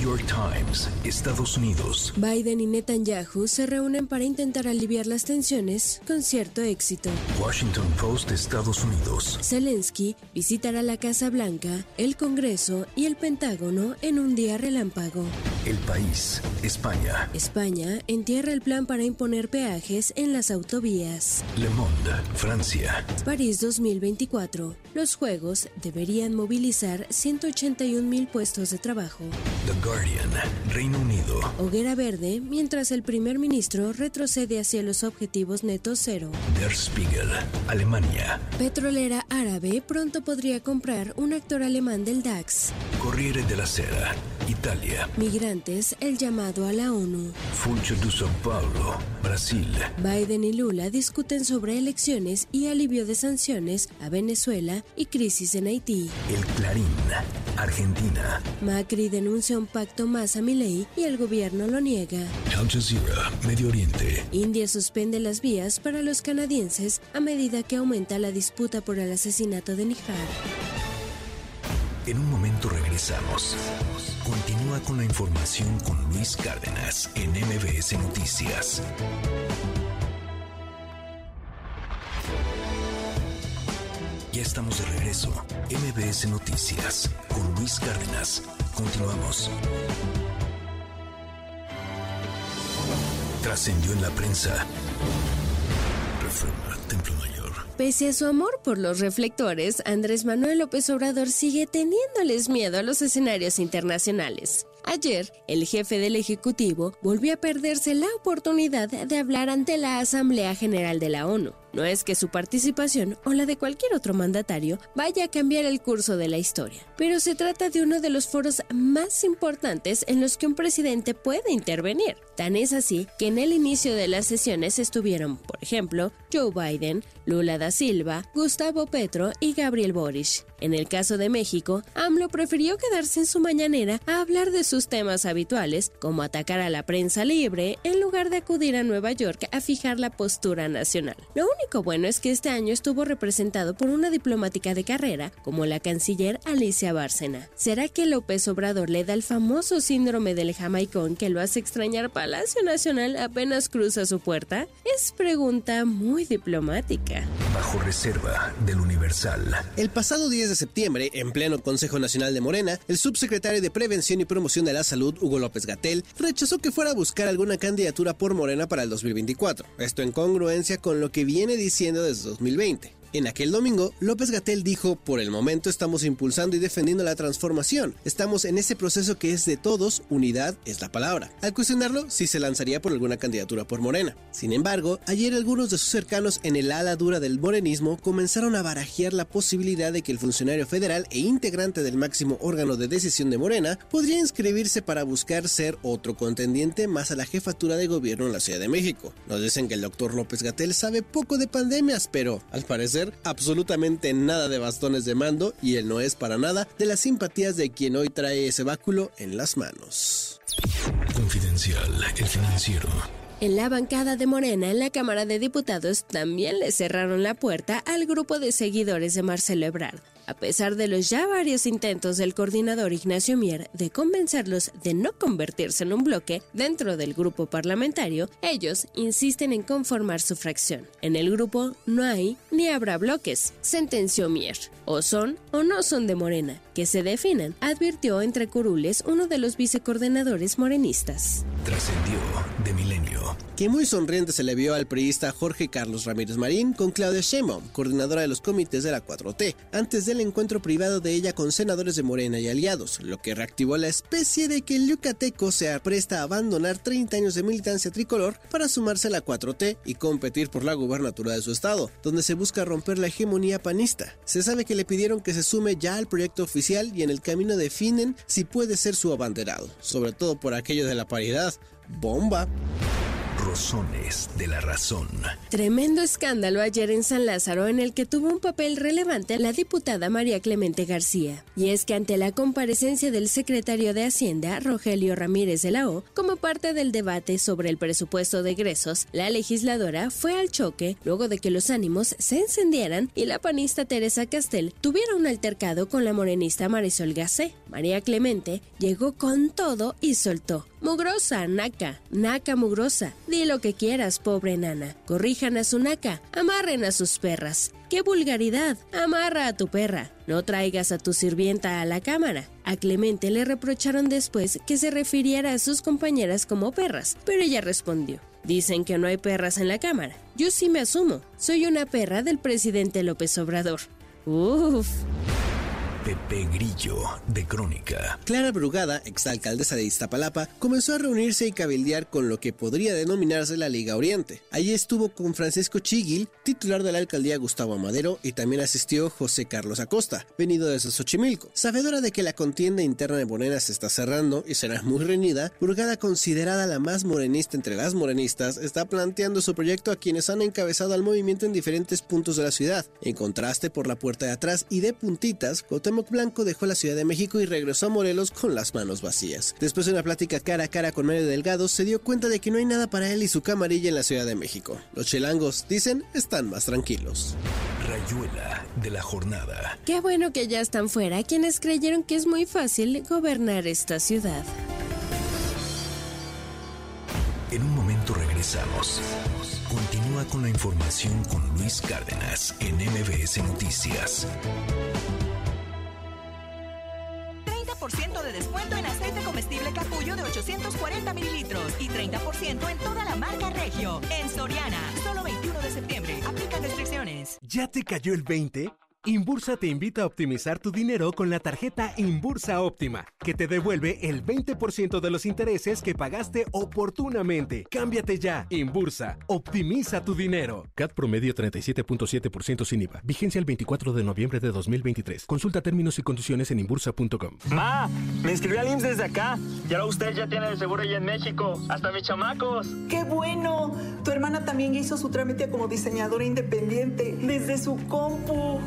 New York Times, Estados Unidos. Biden y Netanyahu se reúnen para intentar aliviar las tensiones con cierto éxito. Washington Post, Estados Unidos. Zelensky visitará la Casa Blanca, el Congreso y el Pentágono en un día relámpago. El país, España. España entierra el plan para imponer peajes en las autovías. Le Monde, Francia. París 2024. Los Juegos deberían movilizar 181 mil puestos de trabajo. The Guardian, Reino Unido. Hoguera verde mientras el primer ministro retrocede hacia los objetivos netos cero. Der Spiegel, Alemania. Petrolera árabe pronto podría comprar un actor alemán del DAX. Corriere della Sera, Italia. Migrantes, el llamado a la ONU. Funcho de São Paulo, Brasil. Biden y Lula discuten sobre elecciones y alivio de sanciones a Venezuela y crisis en Haití. El Clarín, Argentina. Macri denuncia un pacto más a Milei y el gobierno lo niega. Al Jazeera, Medio Oriente. India suspende las vías para los canadienses a medida que aumenta la disputa por el asesinato de Nihar. En un momento regresamos. Continúa con la información con Luis Cárdenas en MBS Noticias. Ya estamos de regreso. MBS Noticias con Luis Cárdenas. Continuamos. Trascendió en la prensa. Reforma, Templo Mayor. Pese a su amor por los reflectores, Andrés Manuel López Obrador sigue teniéndoles miedo a los escenarios internacionales. Ayer, el jefe del Ejecutivo volvió a perderse la oportunidad de hablar ante la Asamblea General de la ONU. No es que su participación o la de cualquier otro mandatario vaya a cambiar el curso de la historia, pero se trata de uno de los foros más importantes en los que un presidente puede intervenir. Tan es así que en el inicio de las sesiones estuvieron, por ejemplo, Joe Biden, Lula da Silva, Gustavo Petro y Gabriel Boric. En el caso de México, AMLO prefirió quedarse en su mañanera a hablar de sus temas habituales, como atacar a la prensa libre, en lugar de acudir a Nueva York a fijar la postura nacional. Único bueno es que este año estuvo representado por una diplomática de carrera como la canciller Alicia Bárcena. ¿Será que López Obrador le da el famoso síndrome del jamaicón que lo hace extrañar Palacio Nacional apenas cruza su puerta? Es pregunta muy diplomática. Bajo reserva del Universal. El pasado 10 de septiembre, en pleno Consejo Nacional de Morena, el subsecretario de Prevención y Promoción de la Salud, Hugo López Gatel, rechazó que fuera a buscar alguna candidatura por Morena para el 2024. Esto en congruencia con lo que viene diciendo desde 2020. En aquel domingo, López Gatel dijo, por el momento estamos impulsando y defendiendo la transformación. Estamos en ese proceso que es de todos, unidad es la palabra. Al cuestionarlo, si se lanzaría por alguna candidatura por Morena. Sin embargo, ayer algunos de sus cercanos en el ala dura del morenismo comenzaron a barajear la posibilidad de que el funcionario federal e integrante del máximo órgano de decisión de Morena podría inscribirse para buscar ser otro contendiente más a la jefatura de gobierno en la Ciudad de México. Nos dicen que el doctor López Gatel sabe poco de pandemias, pero al parecer absolutamente nada de bastones de mando y él no es para nada de las simpatías de quien hoy trae ese báculo en las manos. Confidencial, el financiero. En la bancada de Morena, en la Cámara de Diputados, también le cerraron la puerta al grupo de seguidores de Marcelo Ebrard. A pesar de los ya varios intentos del coordinador Ignacio Mier de convencerlos de no convertirse en un bloque dentro del grupo parlamentario, ellos insisten en conformar su fracción. En el grupo no hay ni habrá bloques, sentenció Mier. O son o no son de Morena, que se definan, advirtió entre curules uno de los vicecoordinadores morenistas. Trascendió de milenio. Que muy sonriente se le vio al priista Jorge Carlos Ramírez Marín con Claudia Sheinbaum, coordinadora de los comités de la 4T, antes del encuentro privado de ella con senadores de Morena y aliados, lo que reactivó la especie de que el yucateco se apresta a abandonar 30 años de militancia tricolor para sumarse a la 4T y competir por la gubernatura de su estado, donde se busca romper la hegemonía panista. Se sabe que le pidieron que se sume ya al proyecto oficial y en el camino definen si puede ser su abanderado, sobre todo por aquello de la paridad. ¡Bomba! Rosones de la razón. Tremendo escándalo ayer en San Lázaro en el que tuvo un papel relevante la diputada María Clemente García. Y es que ante la comparecencia del secretario de Hacienda, Rogelio Ramírez de la O, como parte del debate sobre el presupuesto de egresos, la legisladora fue al choque luego de que los ánimos se encendieran y la panista Teresa Castel tuviera un altercado con la morenista Marisol Gacé. María Clemente llegó con todo y soltó. Mugrosa, naca, naca mugrosa. Di lo que quieras, pobre nana. Corrijan a su naca, amarren a sus perras. ¡Qué vulgaridad! Amarra a tu perra. No traigas a tu sirvienta a la cámara. A Clemente le reprocharon después que se refiriera a sus compañeras como perras, pero ella respondió. Dicen que no hay perras en la cámara. Yo sí me asumo. Soy una perra del presidente López Obrador. Uf. Pepe Grillo, de Crónica. Clara Brugada, exalcaldesa de Iztapalapa, comenzó a reunirse y cabildear con lo que podría denominarse la Liga Oriente. Allí estuvo con Francisco Chiguil, titular de la alcaldía Gustavo Amadero, y también asistió José Carlos Acosta, venido desde Xochimilco. Sabedora de que la contienda interna de Morena se está cerrando y será muy reñida, Brugada, considerada la más morenista entre las morenistas, está planteando su proyecto a quienes han encabezado al movimiento en diferentes puntos de la ciudad. En contraste, por la puerta de atrás y de puntitas, Cuauhtémoc Blanco dejó la Ciudad de México y regresó a Morelos con las manos vacías. Después de una plática cara a cara con Mario Delgado, se dio cuenta de que no hay nada para él y su camarilla en la Ciudad de México. Los chilangos, dicen, están más tranquilos. Rayuela de la jornada. Qué bueno que ya están fuera quienes creyeron que es muy fácil gobernar esta ciudad. En un momento regresamos. Continúa con la información con Luis Cárdenas en MBS Noticias. 30% de descuento en aceite comestible capullo de 840 mililitros y 30% en toda la marca Regio. En Soriana, solo 21 de septiembre. Aplican restricciones. ¿Ya te cayó el 20? Imbursa te invita a optimizar tu dinero con la tarjeta Imbursa Óptima, que te devuelve el 20% de los intereses que pagaste oportunamente. Cámbiate ya. Imbursa, optimiza tu dinero. CAT promedio 37.7% sin IVA. Vigencia el 24 de noviembre de 2023. Consulta términos y condiciones en imbursa.com. Ma, me inscribí al IMSS desde acá. Y ahora usted ya tiene el seguro allá en México. Hasta mis chamacos. ¡Qué bueno! Tu hermana también hizo su trámite como diseñadora independiente desde su compu.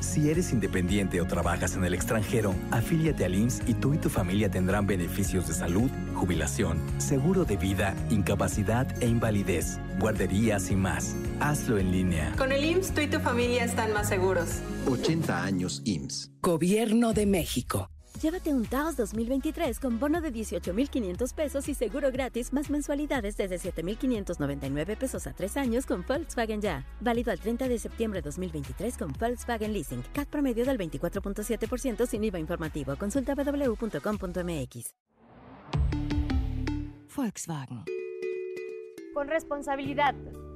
Si eres independiente o trabajas en el extranjero, afíliate al IMSS y tú y tu familia tendrán beneficios de salud, jubilación, seguro de vida, incapacidad e invalidez, guarderías y más. Hazlo en línea. Con el IMSS tú y tu familia están más seguros. 80 años IMSS. Gobierno de México. Llévate un Taos 2023 con bono de 18,500 pesos y seguro gratis más mensualidades desde 7,599 pesos a tres años con Volkswagen Ya. Válido al 30 de septiembre de 2023 con Volkswagen Leasing. CAT promedio del 24.7% sin IVA informativo. Consulta www.com.mx. Volkswagen. Con responsabilidad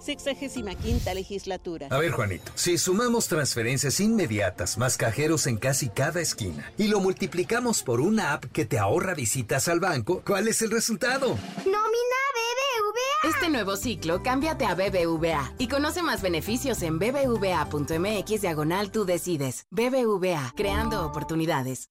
65 legislatura. A ver, Juanito, si sumamos transferencias inmediatas más cajeros en casi cada esquina y lo multiplicamos por una app que te ahorra visitas al banco, ¿cuál es el resultado? ¡Nómina BBVA! Este nuevo ciclo, cámbiate a BBVA y conoce más beneficios en bbva.mx diagonal tú decides. BBVA, creando oportunidades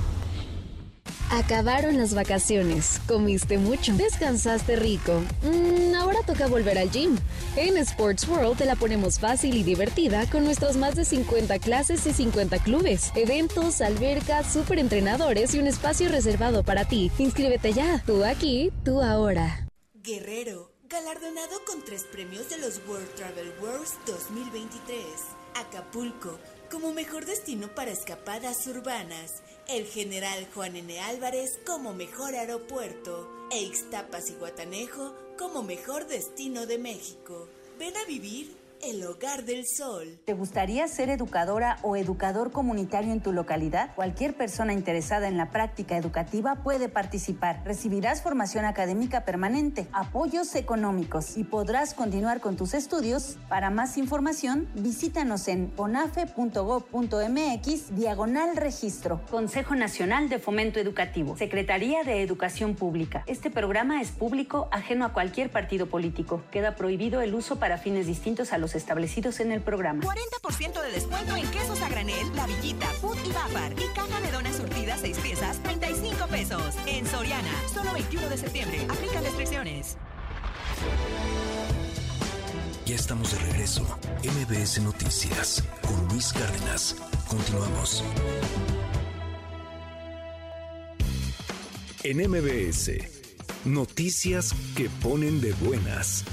Acabaron las vacaciones, comiste mucho, descansaste rico. Mm, ahora toca volver al gym. En Sports World te la ponemos fácil y divertida con nuestros más de 50 clases y 50 clubes, eventos, albercas, super entrenadores y un espacio reservado para ti. Inscríbete ya, tú aquí, tú ahora. Guerrero, galardonado con tres premios de los World Travel Wars 2023. Acapulco, como mejor destino para escapadas urbanas el general Juan N. Álvarez como mejor aeropuerto e Ixtapas y Guatanejo como mejor destino de México. Ven a vivir el Hogar del Sol. ¿Te gustaría ser educadora o educador comunitario en tu localidad? Cualquier persona interesada en la práctica educativa puede participar. Recibirás formación académica permanente, apoyos económicos y podrás continuar con tus estudios. Para más información, visítanos en onafe.gov.mx diagonal registro. Consejo Nacional de Fomento Educativo. Secretaría de Educación Pública. Este programa es público, ajeno a cualquier partido político. Queda prohibido el uso para fines distintos a los establecidos en el programa. 40% de descuento en quesos a granel, La Villita, Food y Bafar. Y caja de donas surtidas 6 piezas, 35 pesos. En Soriana, solo 21 de septiembre. Aplica restricciones. Ya estamos de regreso. MBS Noticias con Luis Cárdenas. Continuamos. En MBS, noticias que ponen de buenas.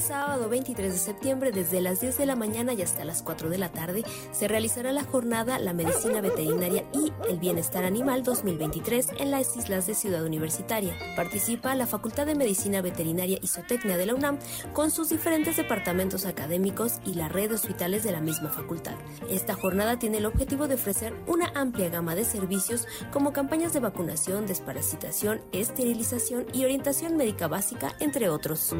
Sábado 23 de septiembre, desde las 10 de la mañana y hasta las 4 de la tarde, se realizará la jornada La Medicina Veterinaria y el Bienestar Animal 2023 en las islas de Ciudad Universitaria. Participa la Facultad de Medicina Veterinaria y Zootecnia de la UNAM con sus diferentes departamentos académicos y la red de hospitales de la misma facultad. Esta jornada tiene el objetivo de ofrecer una amplia gama de servicios como campañas de vacunación, desparasitación, esterilización y orientación médica básica, entre otros.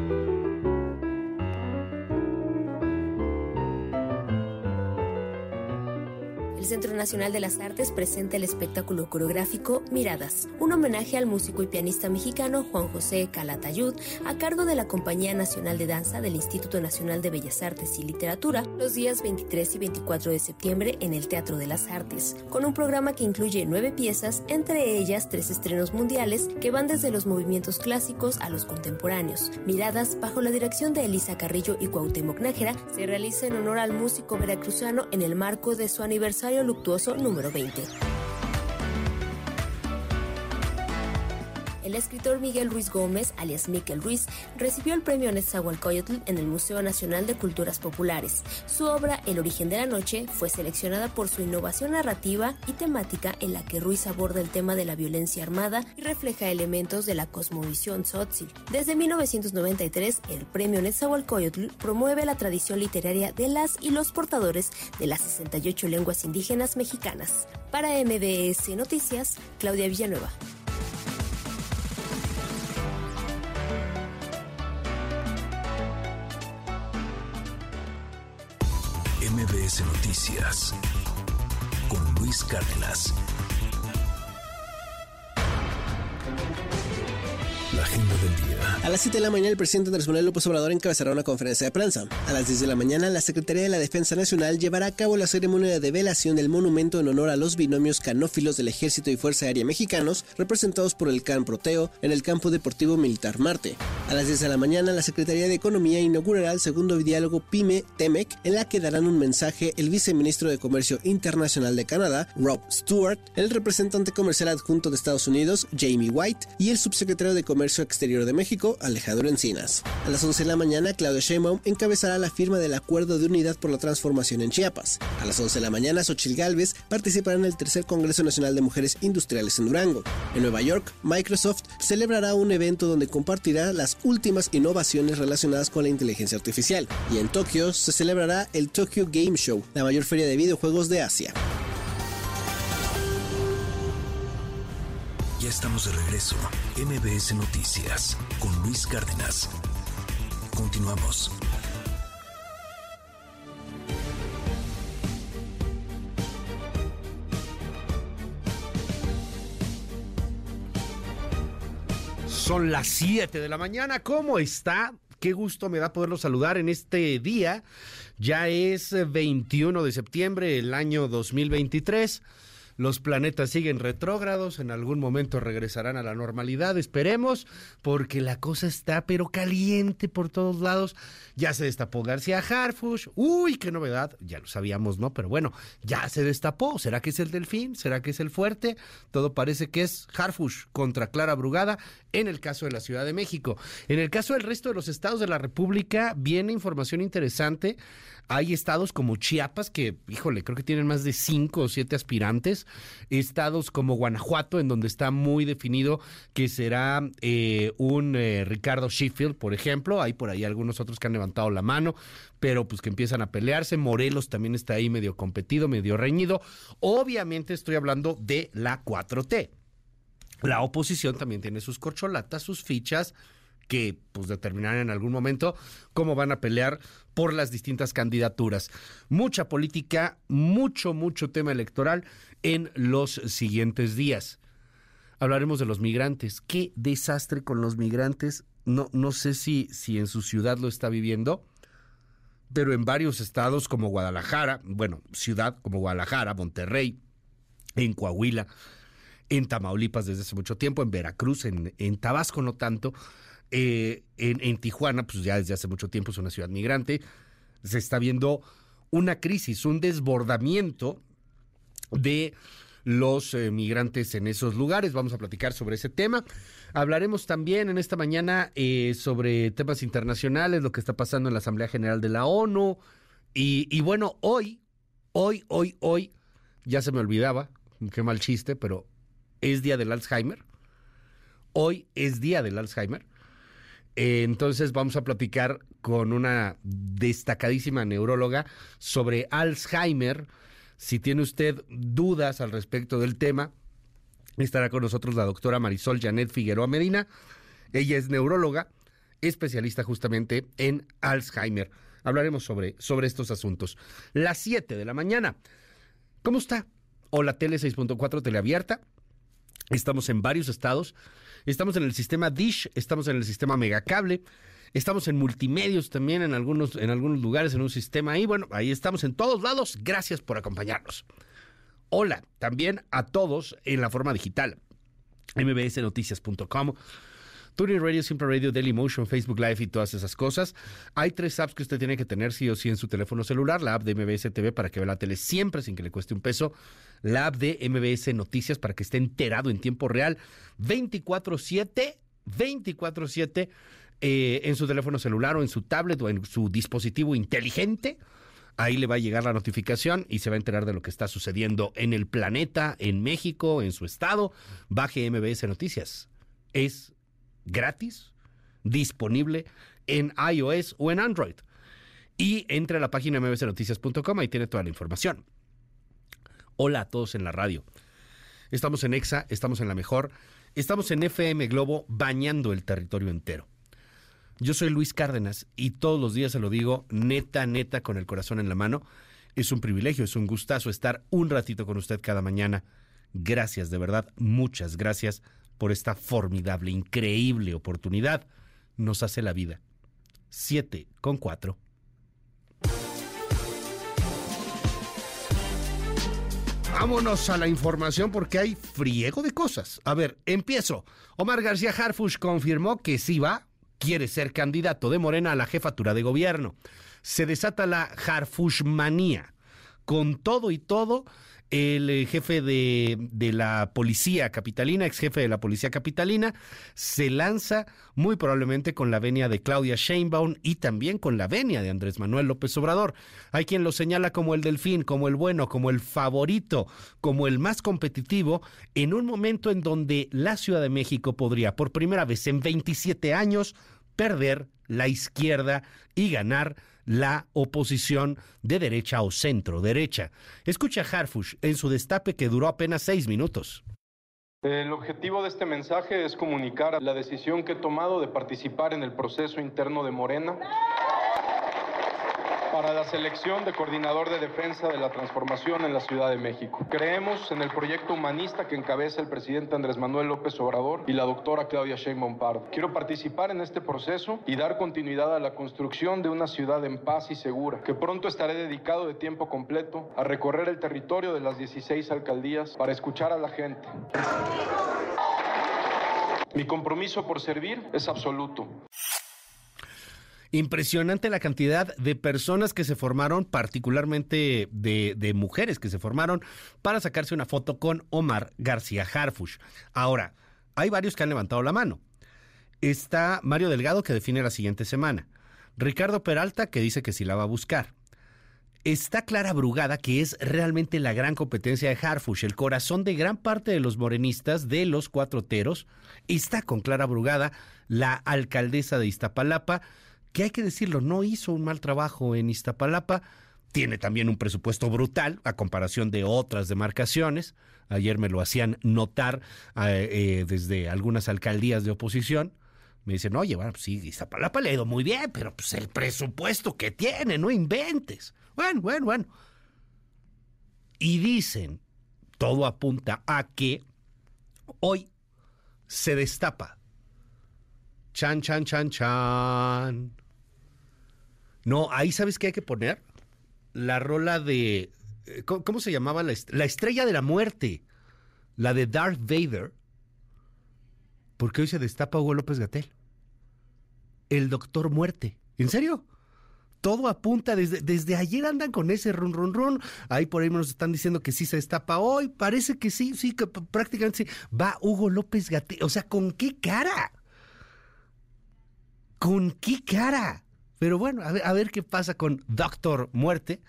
El Centro Nacional de las Artes presenta el espectáculo coreográfico Miradas, un homenaje al músico y pianista mexicano Juan José Calatayud, a cargo de la Compañía Nacional de Danza del Instituto Nacional de Bellas Artes y Literatura, los días 23 y 24 de septiembre en el Teatro de las Artes, con un programa que incluye nueve piezas, entre ellas tres estrenos mundiales que van desde los movimientos clásicos a los contemporáneos. Miradas, bajo la dirección de Elisa Carrillo y Cuauhtémoc Nájera, se realiza en honor al músico veracruzano en el marco de su aniversario luctuoso número 20. El escritor Miguel Ruiz Gómez, alias Miquel Ruiz, recibió el premio Netzahualcoyotl en el Museo Nacional de Culturas Populares. Su obra El origen de la noche fue seleccionada por su innovación narrativa y temática en la que Ruiz aborda el tema de la violencia armada y refleja elementos de la cosmovisión tzotzil. Desde 1993, el premio Netzahualcoyotl promueve la tradición literaria de las y los portadores de las 68 lenguas indígenas mexicanas. Para MBS Noticias, Claudia Villanueva. Noticias con Luis Cárdenas. A las 7 de la mañana, el presidente Andrés Manuel López Obrador encabezará una conferencia de prensa. A las 10 de la mañana, la Secretaría de la Defensa Nacional llevará a cabo la ceremonia de velación del monumento en honor a los binomios canófilos del Ejército y Fuerza Aérea Mexicanos, representados por el CAN Proteo en el Campo Deportivo Militar Marte. A las 10 de la mañana, la Secretaría de Economía inaugurará el segundo diálogo PYME-TEMEC, en la que darán un mensaje el viceministro de Comercio Internacional de Canadá, Rob Stewart, el representante comercial adjunto de Estados Unidos, Jamie White, y el subsecretario de Comercio Exterior de México, Alejandro Encinas. A las 11 de la mañana, Claudio Sheinbaum encabezará la firma del Acuerdo de Unidad por la Transformación en Chiapas. A las 11 de la mañana, Xochil Gálvez participará en el tercer Congreso Nacional de Mujeres Industriales en Durango. En Nueva York, Microsoft celebrará un evento donde compartirá las últimas innovaciones relacionadas con la inteligencia artificial. Y en Tokio se celebrará el Tokyo Game Show, la mayor feria de videojuegos de Asia. Estamos de regreso. MBS Noticias con Luis Cárdenas. Continuamos. Son las 7 de la mañana. ¿Cómo está? Qué gusto me da poderlo saludar en este día. Ya es 21 de septiembre del año 2023. Los planetas siguen retrógrados, en algún momento regresarán a la normalidad, esperemos, porque la cosa está pero caliente por todos lados. Ya se destapó García Harfush, uy, qué novedad, ya lo sabíamos, ¿no? Pero bueno, ya se destapó, ¿será que es el delfín? ¿Será que es el fuerte? Todo parece que es Harfush contra Clara Brugada en el caso de la Ciudad de México. En el caso del resto de los estados de la República viene información interesante. Hay estados como Chiapas, que, híjole, creo que tienen más de cinco o siete aspirantes. Estados como Guanajuato, en donde está muy definido que será eh, un eh, Ricardo Sheffield, por ejemplo. Hay por ahí algunos otros que han levantado la mano, pero pues que empiezan a pelearse. Morelos también está ahí medio competido, medio reñido. Obviamente estoy hablando de la 4T. La oposición también tiene sus corcholatas, sus fichas que pues determinarán en algún momento cómo van a pelear por las distintas candidaturas. Mucha política, mucho, mucho tema electoral en los siguientes días. Hablaremos de los migrantes. Qué desastre con los migrantes. No, no sé si, si en su ciudad lo está viviendo, pero en varios estados como Guadalajara, bueno, ciudad como Guadalajara, Monterrey, en Coahuila, en Tamaulipas desde hace mucho tiempo, en Veracruz, en, en Tabasco no tanto, eh, en, Tijuana, pues ya desde hace mucho tiempo es una ciudad migrante, se está viendo una crisis, un desbordamiento de los eh, migrantes en esos lugares. Vamos a platicar sobre ese tema. Hablaremos también en esta mañana eh, sobre temas internacionales, lo que está pasando en la Asamblea General de la ONU. Y, y bueno, hoy, hoy, hoy, hoy, ya se me olvidaba, qué mal chiste, pero es día del Alzheimer. Hoy es día del Alzheimer. Entonces vamos a platicar con una destacadísima neuróloga sobre Alzheimer. Si tiene usted dudas al respecto del tema, estará con nosotros la doctora Marisol Janet Figueroa Medina. Ella es neuróloga, especialista justamente en Alzheimer. Hablaremos sobre, sobre estos asuntos. Las 7 de la mañana. ¿Cómo está? Hola, Tele 6.4 Teleabierta. Estamos en varios estados. Estamos en el sistema Dish, estamos en el sistema Megacable, estamos en multimedios también en algunos, en algunos lugares, en un sistema ahí. Bueno, ahí estamos en todos lados. Gracias por acompañarnos. Hola también a todos en la forma digital. mbsnoticias.com TuneIn Radio, Simple Radio, Dailymotion, Facebook Live y todas esas cosas. Hay tres apps que usted tiene que tener sí o sí en su teléfono celular. La app de MBS TV para que vea la tele siempre sin que le cueste un peso. La app de MBS Noticias para que esté enterado en tiempo real 24-7, 24-7 eh, en su teléfono celular o en su tablet o en su dispositivo inteligente. Ahí le va a llegar la notificación y se va a enterar de lo que está sucediendo en el planeta, en México, en su estado. Baje MBS Noticias. Es gratis, disponible en iOS o en Android. Y entre a la página mbsnoticias.com, ahí tiene toda la información. Hola a todos en la radio. Estamos en EXA, estamos en la mejor, estamos en FM Globo bañando el territorio entero. Yo soy Luis Cárdenas y todos los días se lo digo neta, neta, con el corazón en la mano. Es un privilegio, es un gustazo estar un ratito con usted cada mañana. Gracias, de verdad, muchas gracias por esta formidable, increíble oportunidad. Nos hace la vida. Siete con cuatro. Vámonos a la información porque hay friego de cosas. A ver, empiezo. Omar García Harfush confirmó que sí va, quiere ser candidato de Morena a la jefatura de gobierno. Se desata la Harfushmanía. Con todo y todo, el eh, jefe de, la policía capitalina, ex jefe de la policía capitalina, se lanza muy probablemente con la venia de Claudia Sheinbaum y también con la venia de Andrés Manuel López Obrador. Hay quien lo señala como el delfín, como el bueno, como el favorito, como el más competitivo, en un momento en donde la Ciudad de México podría por primera vez en 27 años perder la izquierda y ganar la oposición de derecha o centro derecha. Escucha a Harfush en su destape que duró apenas seis minutos. El objetivo de este mensaje es comunicar la decisión que he tomado de participar en el proceso interno de Morena para la selección de coordinador de defensa de la transformación en la Ciudad de México. Creemos en el proyecto humanista que encabeza el presidente Andrés Manuel López Obrador y la doctora Claudia Sheinbaum Pardo. Quiero participar en este proceso y dar continuidad a la construcción de una ciudad en paz y segura, que pronto estaré dedicado de tiempo completo a recorrer el territorio de las 16 alcaldías para escuchar a la gente. Mi compromiso por servir es absoluto. Impresionante la cantidad de personas que se formaron, particularmente de, mujeres que se formaron para sacarse una foto con Omar García Harfush. Ahora, hay varios que han levantado la mano. Está Mario Delgado que define la siguiente semana. Ricardo Peralta que dice que sí la va a buscar. Está Clara Brugada, que es realmente la gran competencia de Harfush, el corazón de gran parte de los morenistas, de los cuatroteros. Está con Clara Brugada, la alcaldesa de Iztapalapa, que hay que decirlo, no hizo un mal trabajo en Iztapalapa, tiene también un presupuesto brutal a comparación de otras demarcaciones. Ayer me lo hacían notar eh, eh, desde algunas alcaldías de oposición. Me dicen, oye, bueno, pues sí, Iztapalapa le ha ido muy bien, pero pues el presupuesto que tiene, no inventes. Bueno, bueno, bueno. Y dicen, todo apunta a que hoy se destapa. Chan, chan, chan, chan. No, ahí sabes qué hay que poner. La rola de. eh, ¿Cómo, se llamaba? La, est- la estrella de la muerte. La de Darth Vader. Porque hoy se destapa Hugo López Gatel. El Doctor Muerte. ¿En serio? Todo apunta, desde, desde ayer andan con ese run, run, run. Ahí por ahí nos están diciendo que sí se destapa hoy. Parece que sí, sí, que prácticamente sí. Va Hugo López Gatel. O sea, ¿con qué cara? ¿Con qué cara? Pero bueno, a ver, a ver qué pasa con Doctor Muerte,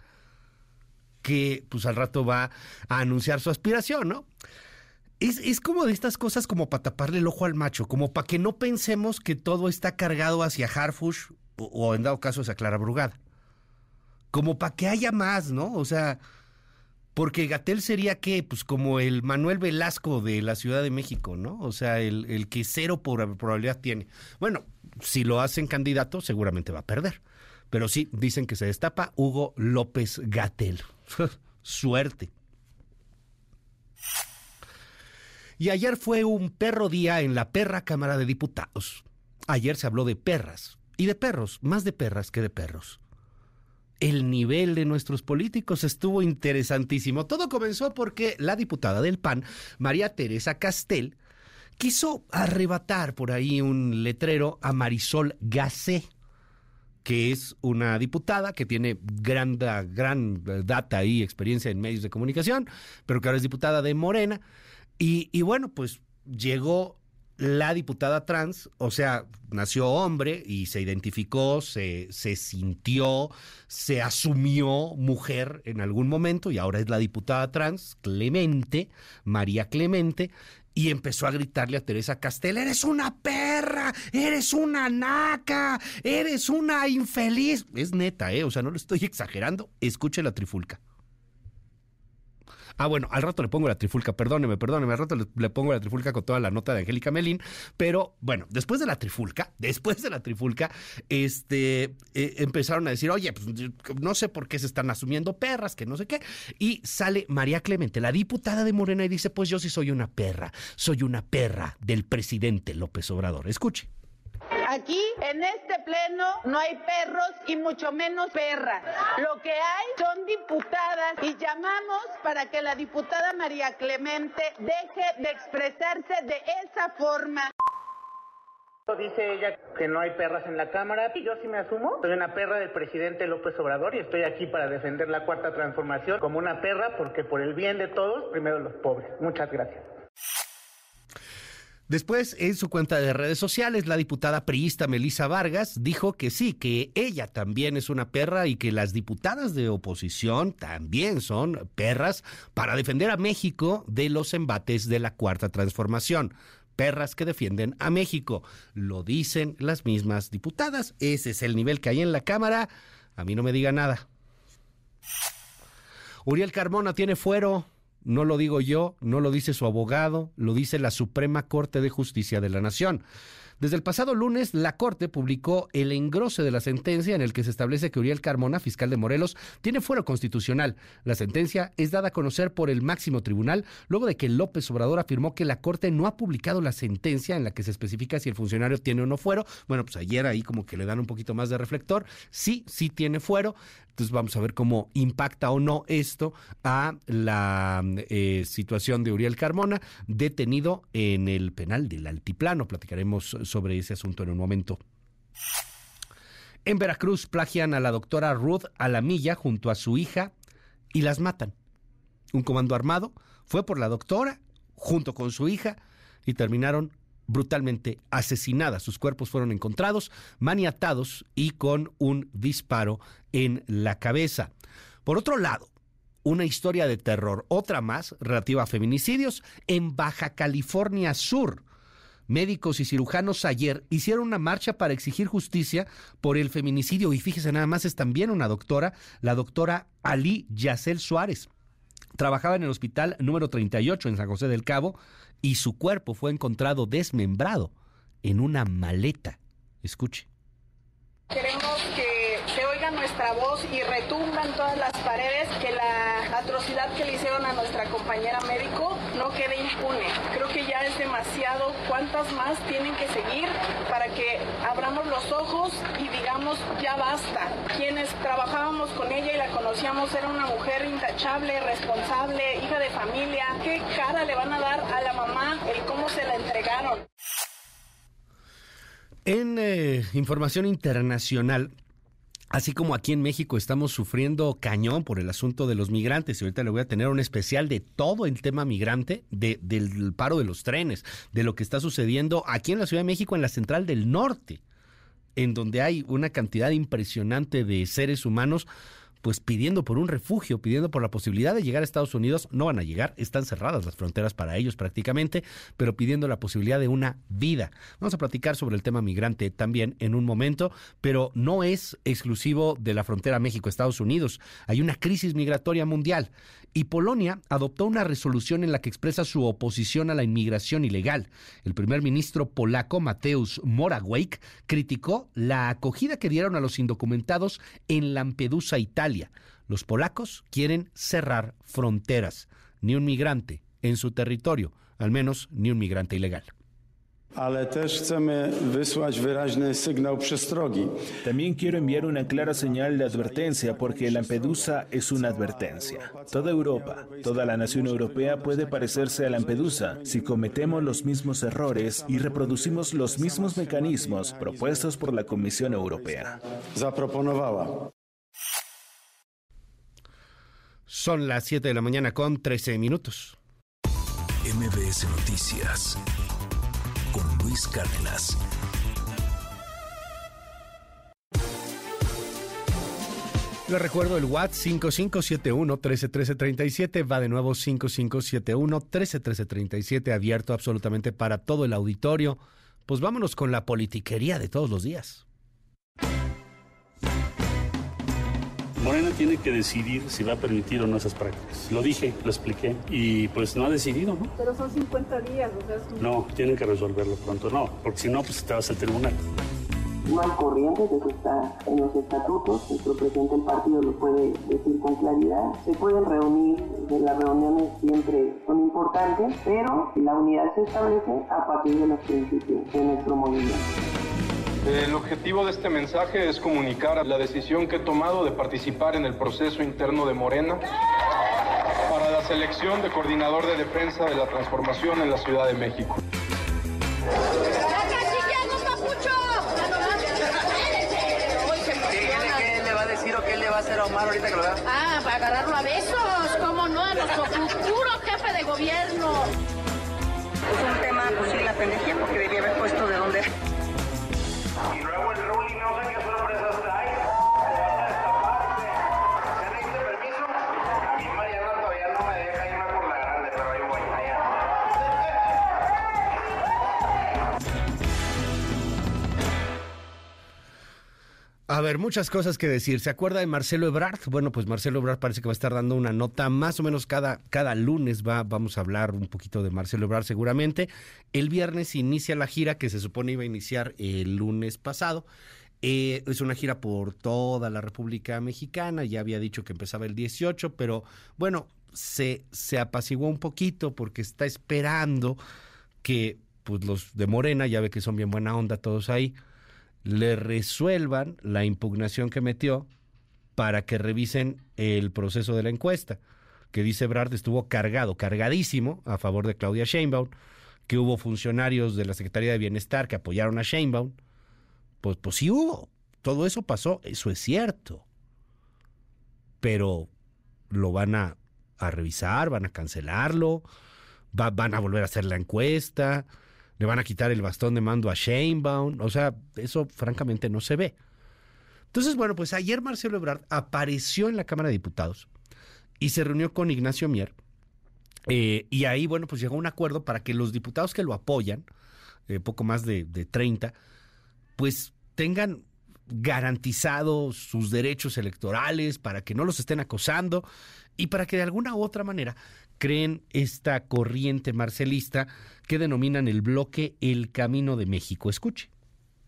que pues al rato va a anunciar su aspiración, ¿no? Es, es como de estas cosas como para taparle el ojo al macho, como para que no pensemos que todo está cargado hacia Harfush o, o en dado caso hacia Clara Brugada. Como para que haya más, ¿no? O sea, porque Gatel sería que, pues como el Manuel Velasco de la Ciudad de México, ¿no? O sea, el, el que cero por- probabilidad tiene. Bueno, si lo hacen candidato, seguramente va a perder. Pero sí, dicen que se destapa Hugo López Gatel. Suerte. Y ayer fue un perro día en la perra Cámara de Diputados. Ayer se habló de perras y de perros, más de perras que de perros. El nivel de nuestros políticos estuvo interesantísimo. Todo comenzó porque la diputada del PAN, María Teresa Castel, quiso arrebatar por ahí un letrero a Marisol Gacé, que es una diputada que tiene gran, gran data y experiencia en medios de comunicación, pero que ahora es diputada de Morena. Y, y bueno, pues llegó la diputada trans, o sea, nació hombre y se identificó, se, sintió, se asumió mujer en algún momento y ahora es la diputada trans, Clemente, María Clemente, y empezó a gritarle a Teresa Castel, eres una perra, eres una naca, eres una infeliz. Es neta, ¿eh? O sea, no lo estoy exagerando. Escuche la trifulca. Ah, bueno, al rato le pongo la trifulca, perdóneme, perdóneme, al rato le, pongo la trifulca con toda la nota de Angélica Melín, pero bueno, después de la trifulca, después de la trifulca, este, eh, empezaron a decir, oye, pues no sé por qué se están asumiendo perras, que no sé qué, y sale María Clemente, la diputada de Morena, y dice, pues yo sí soy una perra, soy una perra del presidente López Obrador. Escuche. Aquí en este pleno no hay perros y mucho menos perras. Lo que hay son diputadas y llamamos para que la diputada María Clemente deje de expresarse de esa forma. Dice ella que no hay perras en la Cámara y yo sí me asumo. Soy una perra del presidente López Obrador y estoy aquí para defender la cuarta transformación como una perra porque por el bien de todos, primero los pobres. Muchas gracias. Después, en su cuenta de redes sociales, la diputada priista Melisa Vargas dijo que sí, que ella también es una perra y que las diputadas de oposición también son perras para defender a México de los embates de la cuarta transformación. Perras que defienden a México. Lo dicen las mismas diputadas. Ese es el nivel que hay en la Cámara. A mí no me diga nada. Uriel Carmona tiene fuero no lo digo yo, no lo dice su abogado, lo dice la Suprema Corte de Justicia de la Nación. Desde el pasado lunes, la Corte publicó el engrose de la sentencia en el que se establece que Uriel Carmona, fiscal de Morelos, tiene fuero constitucional. La sentencia es dada a conocer por el máximo tribunal luego de que López Obrador afirmó que la Corte no ha publicado la sentencia en la que se especifica si el funcionario tiene o no fuero. Bueno, pues ayer ahí como que le dan un poquito más de reflector. Sí, sí tiene fuero. Entonces vamos a ver cómo impacta o no esto a la eh, situación de Uriel Carmona, detenido en el penal del Altiplano. Platicaremos sobre ese asunto en un momento. En Veracruz plagian a la doctora Ruth Alamilla junto a su hija y las matan. Un comando armado fue por la doctora junto con su hija y terminaron brutalmente asesinadas. Sus cuerpos fueron encontrados maniatados y con un disparo en la cabeza. Por otro lado, una historia de terror, otra más relativa a feminicidios en Baja California Sur. Médicos y cirujanos ayer hicieron una marcha para exigir justicia por el feminicidio y fíjese nada más es también una doctora, la doctora Ali Yacel Suárez. Trabajaba en el hospital número 38 en San José del Cabo y su cuerpo fue encontrado desmembrado en una maleta. Escuche. Nuestra voz y retumba en todas las paredes que la atrocidad que le hicieron a nuestra compañera médico no quede impune. Creo que ya es demasiado. ¿Cuántas más tienen que seguir para que abramos los ojos y digamos ya basta? Quienes trabajábamos con ella y la conocíamos era una mujer intachable, responsable, hija de familia. ¿Qué cara le van a dar a la mamá el cómo se la entregaron? En eh, información internacional, Así como aquí en México estamos sufriendo cañón por el asunto de los migrantes, y ahorita le voy a tener un especial de todo el tema migrante, de, del paro de los trenes, de lo que está sucediendo aquí en la Ciudad de México, en la central del norte, en donde hay una cantidad impresionante de seres humanos pues pidiendo por un refugio, pidiendo por la posibilidad de llegar a Estados Unidos, no van a llegar, están cerradas las fronteras para ellos prácticamente, pero pidiendo la posibilidad de una vida. Vamos a platicar sobre el tema migrante también en un momento, pero no es exclusivo de la frontera México-Estados Unidos. Hay una crisis migratoria mundial y Polonia adoptó una resolución en la que expresa su oposición a la inmigración ilegal. El primer ministro polaco Mateusz Morawiecki criticó la acogida que dieron a los indocumentados en Lampedusa, Italia. Los polacos quieren cerrar fronteras. Ni un migrante en su territorio, al menos ni un migrante ilegal. También quiero enviar una clara señal de advertencia porque Lampedusa es una advertencia. Toda Europa, toda la nación europea puede parecerse a Lampedusa si cometemos los mismos errores y reproducimos los mismos mecanismos propuestos por la Comisión Europea. Son las 7 de la mañana con 13 minutos. MBS Noticias Luis Cárdenas. Le recuerdo el WhatsApp 5571 131337 va de nuevo 5571 131337 abierto absolutamente para todo el auditorio. Pues vámonos con la politiquería de todos los días. Morena tiene que decidir si va a permitir o no esas prácticas. Lo dije, lo expliqué y pues no ha decidido, ¿no? Pero son 50 días, o sea, es... No, tienen que resolverlo pronto, no, porque si no, pues te vas al tribunal. No hay corriente, eso está en los estatutos, nuestro presidente del partido lo puede decir con claridad. Se pueden reunir, las reuniones siempre son importantes, pero la unidad se establece a partir de los principios de nuestro movimiento. El objetivo de este mensaje es comunicar la decisión que he tomado de participar en el proceso interno de Morena para la selección de coordinador de defensa de la transformación en la Ciudad de México. ¿Qué le va a decir o qué le va a hacer a Omar ahorita que lo vea? Ah, para agarrarlo a besos, ¿cómo no? A nuestro futuro jefe de gobierno. Es un tema, pues sí, la pendejía, porque debía haber puesto de dónde. A ver, muchas cosas que decir. ¿Se acuerda de Marcelo Ebrard? Bueno, pues Marcelo Ebrard parece que va a estar dando una nota más o menos cada, cada lunes. Va, vamos a hablar un poquito de Marcelo Ebrard seguramente. El viernes inicia la gira que se supone iba a iniciar el lunes pasado. Eh, es una gira por toda la República Mexicana. Ya había dicho que empezaba el 18, pero bueno, se, se apaciguó un poquito porque está esperando que pues los de Morena, ya ve que son bien buena onda todos ahí, le resuelvan la impugnación que metió para que revisen el proceso de la encuesta, que dice Brad estuvo cargado, cargadísimo a favor de Claudia Sheinbaum, que hubo funcionarios de la Secretaría de Bienestar que apoyaron a Sheinbaum. Pues, pues sí hubo, todo eso pasó, eso es cierto. Pero lo van a, a revisar, van a cancelarlo, va, van a volver a hacer la encuesta le van a quitar el bastón de mando a Sheinbaum, o sea, eso francamente no se ve. Entonces, bueno, pues ayer Marcelo Ebrard apareció en la Cámara de Diputados y se reunió con Ignacio Mier, eh, y ahí, bueno, pues llegó a un acuerdo para que los diputados que lo apoyan, eh, poco más de, de 30, pues tengan garantizados sus derechos electorales, para que no los estén acosando y para que de alguna u otra manera creen esta corriente marcelista que denominan el bloque El Camino de México. Escuche.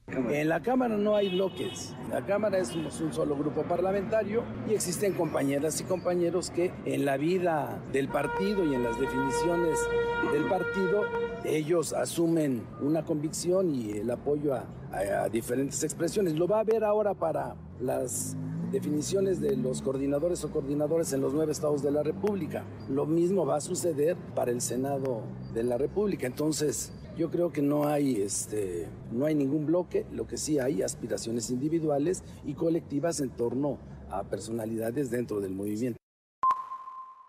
En la Cámara no hay bloques. La Cámara es un, solo grupo parlamentario y existen compañeras y compañeros que en la vida del partido y en las definiciones del partido ellos asumen una convicción y el apoyo a, a, a diferentes expresiones. Lo va a ver ahora para las definiciones de los coordinadores o coordinadores en los nueve estados de la República. Lo mismo va a suceder para el Senado de la República. Entonces, yo creo que no hay, este, no hay ningún bloque, lo que sí hay aspiraciones individuales y colectivas en torno a personalidades dentro del movimiento.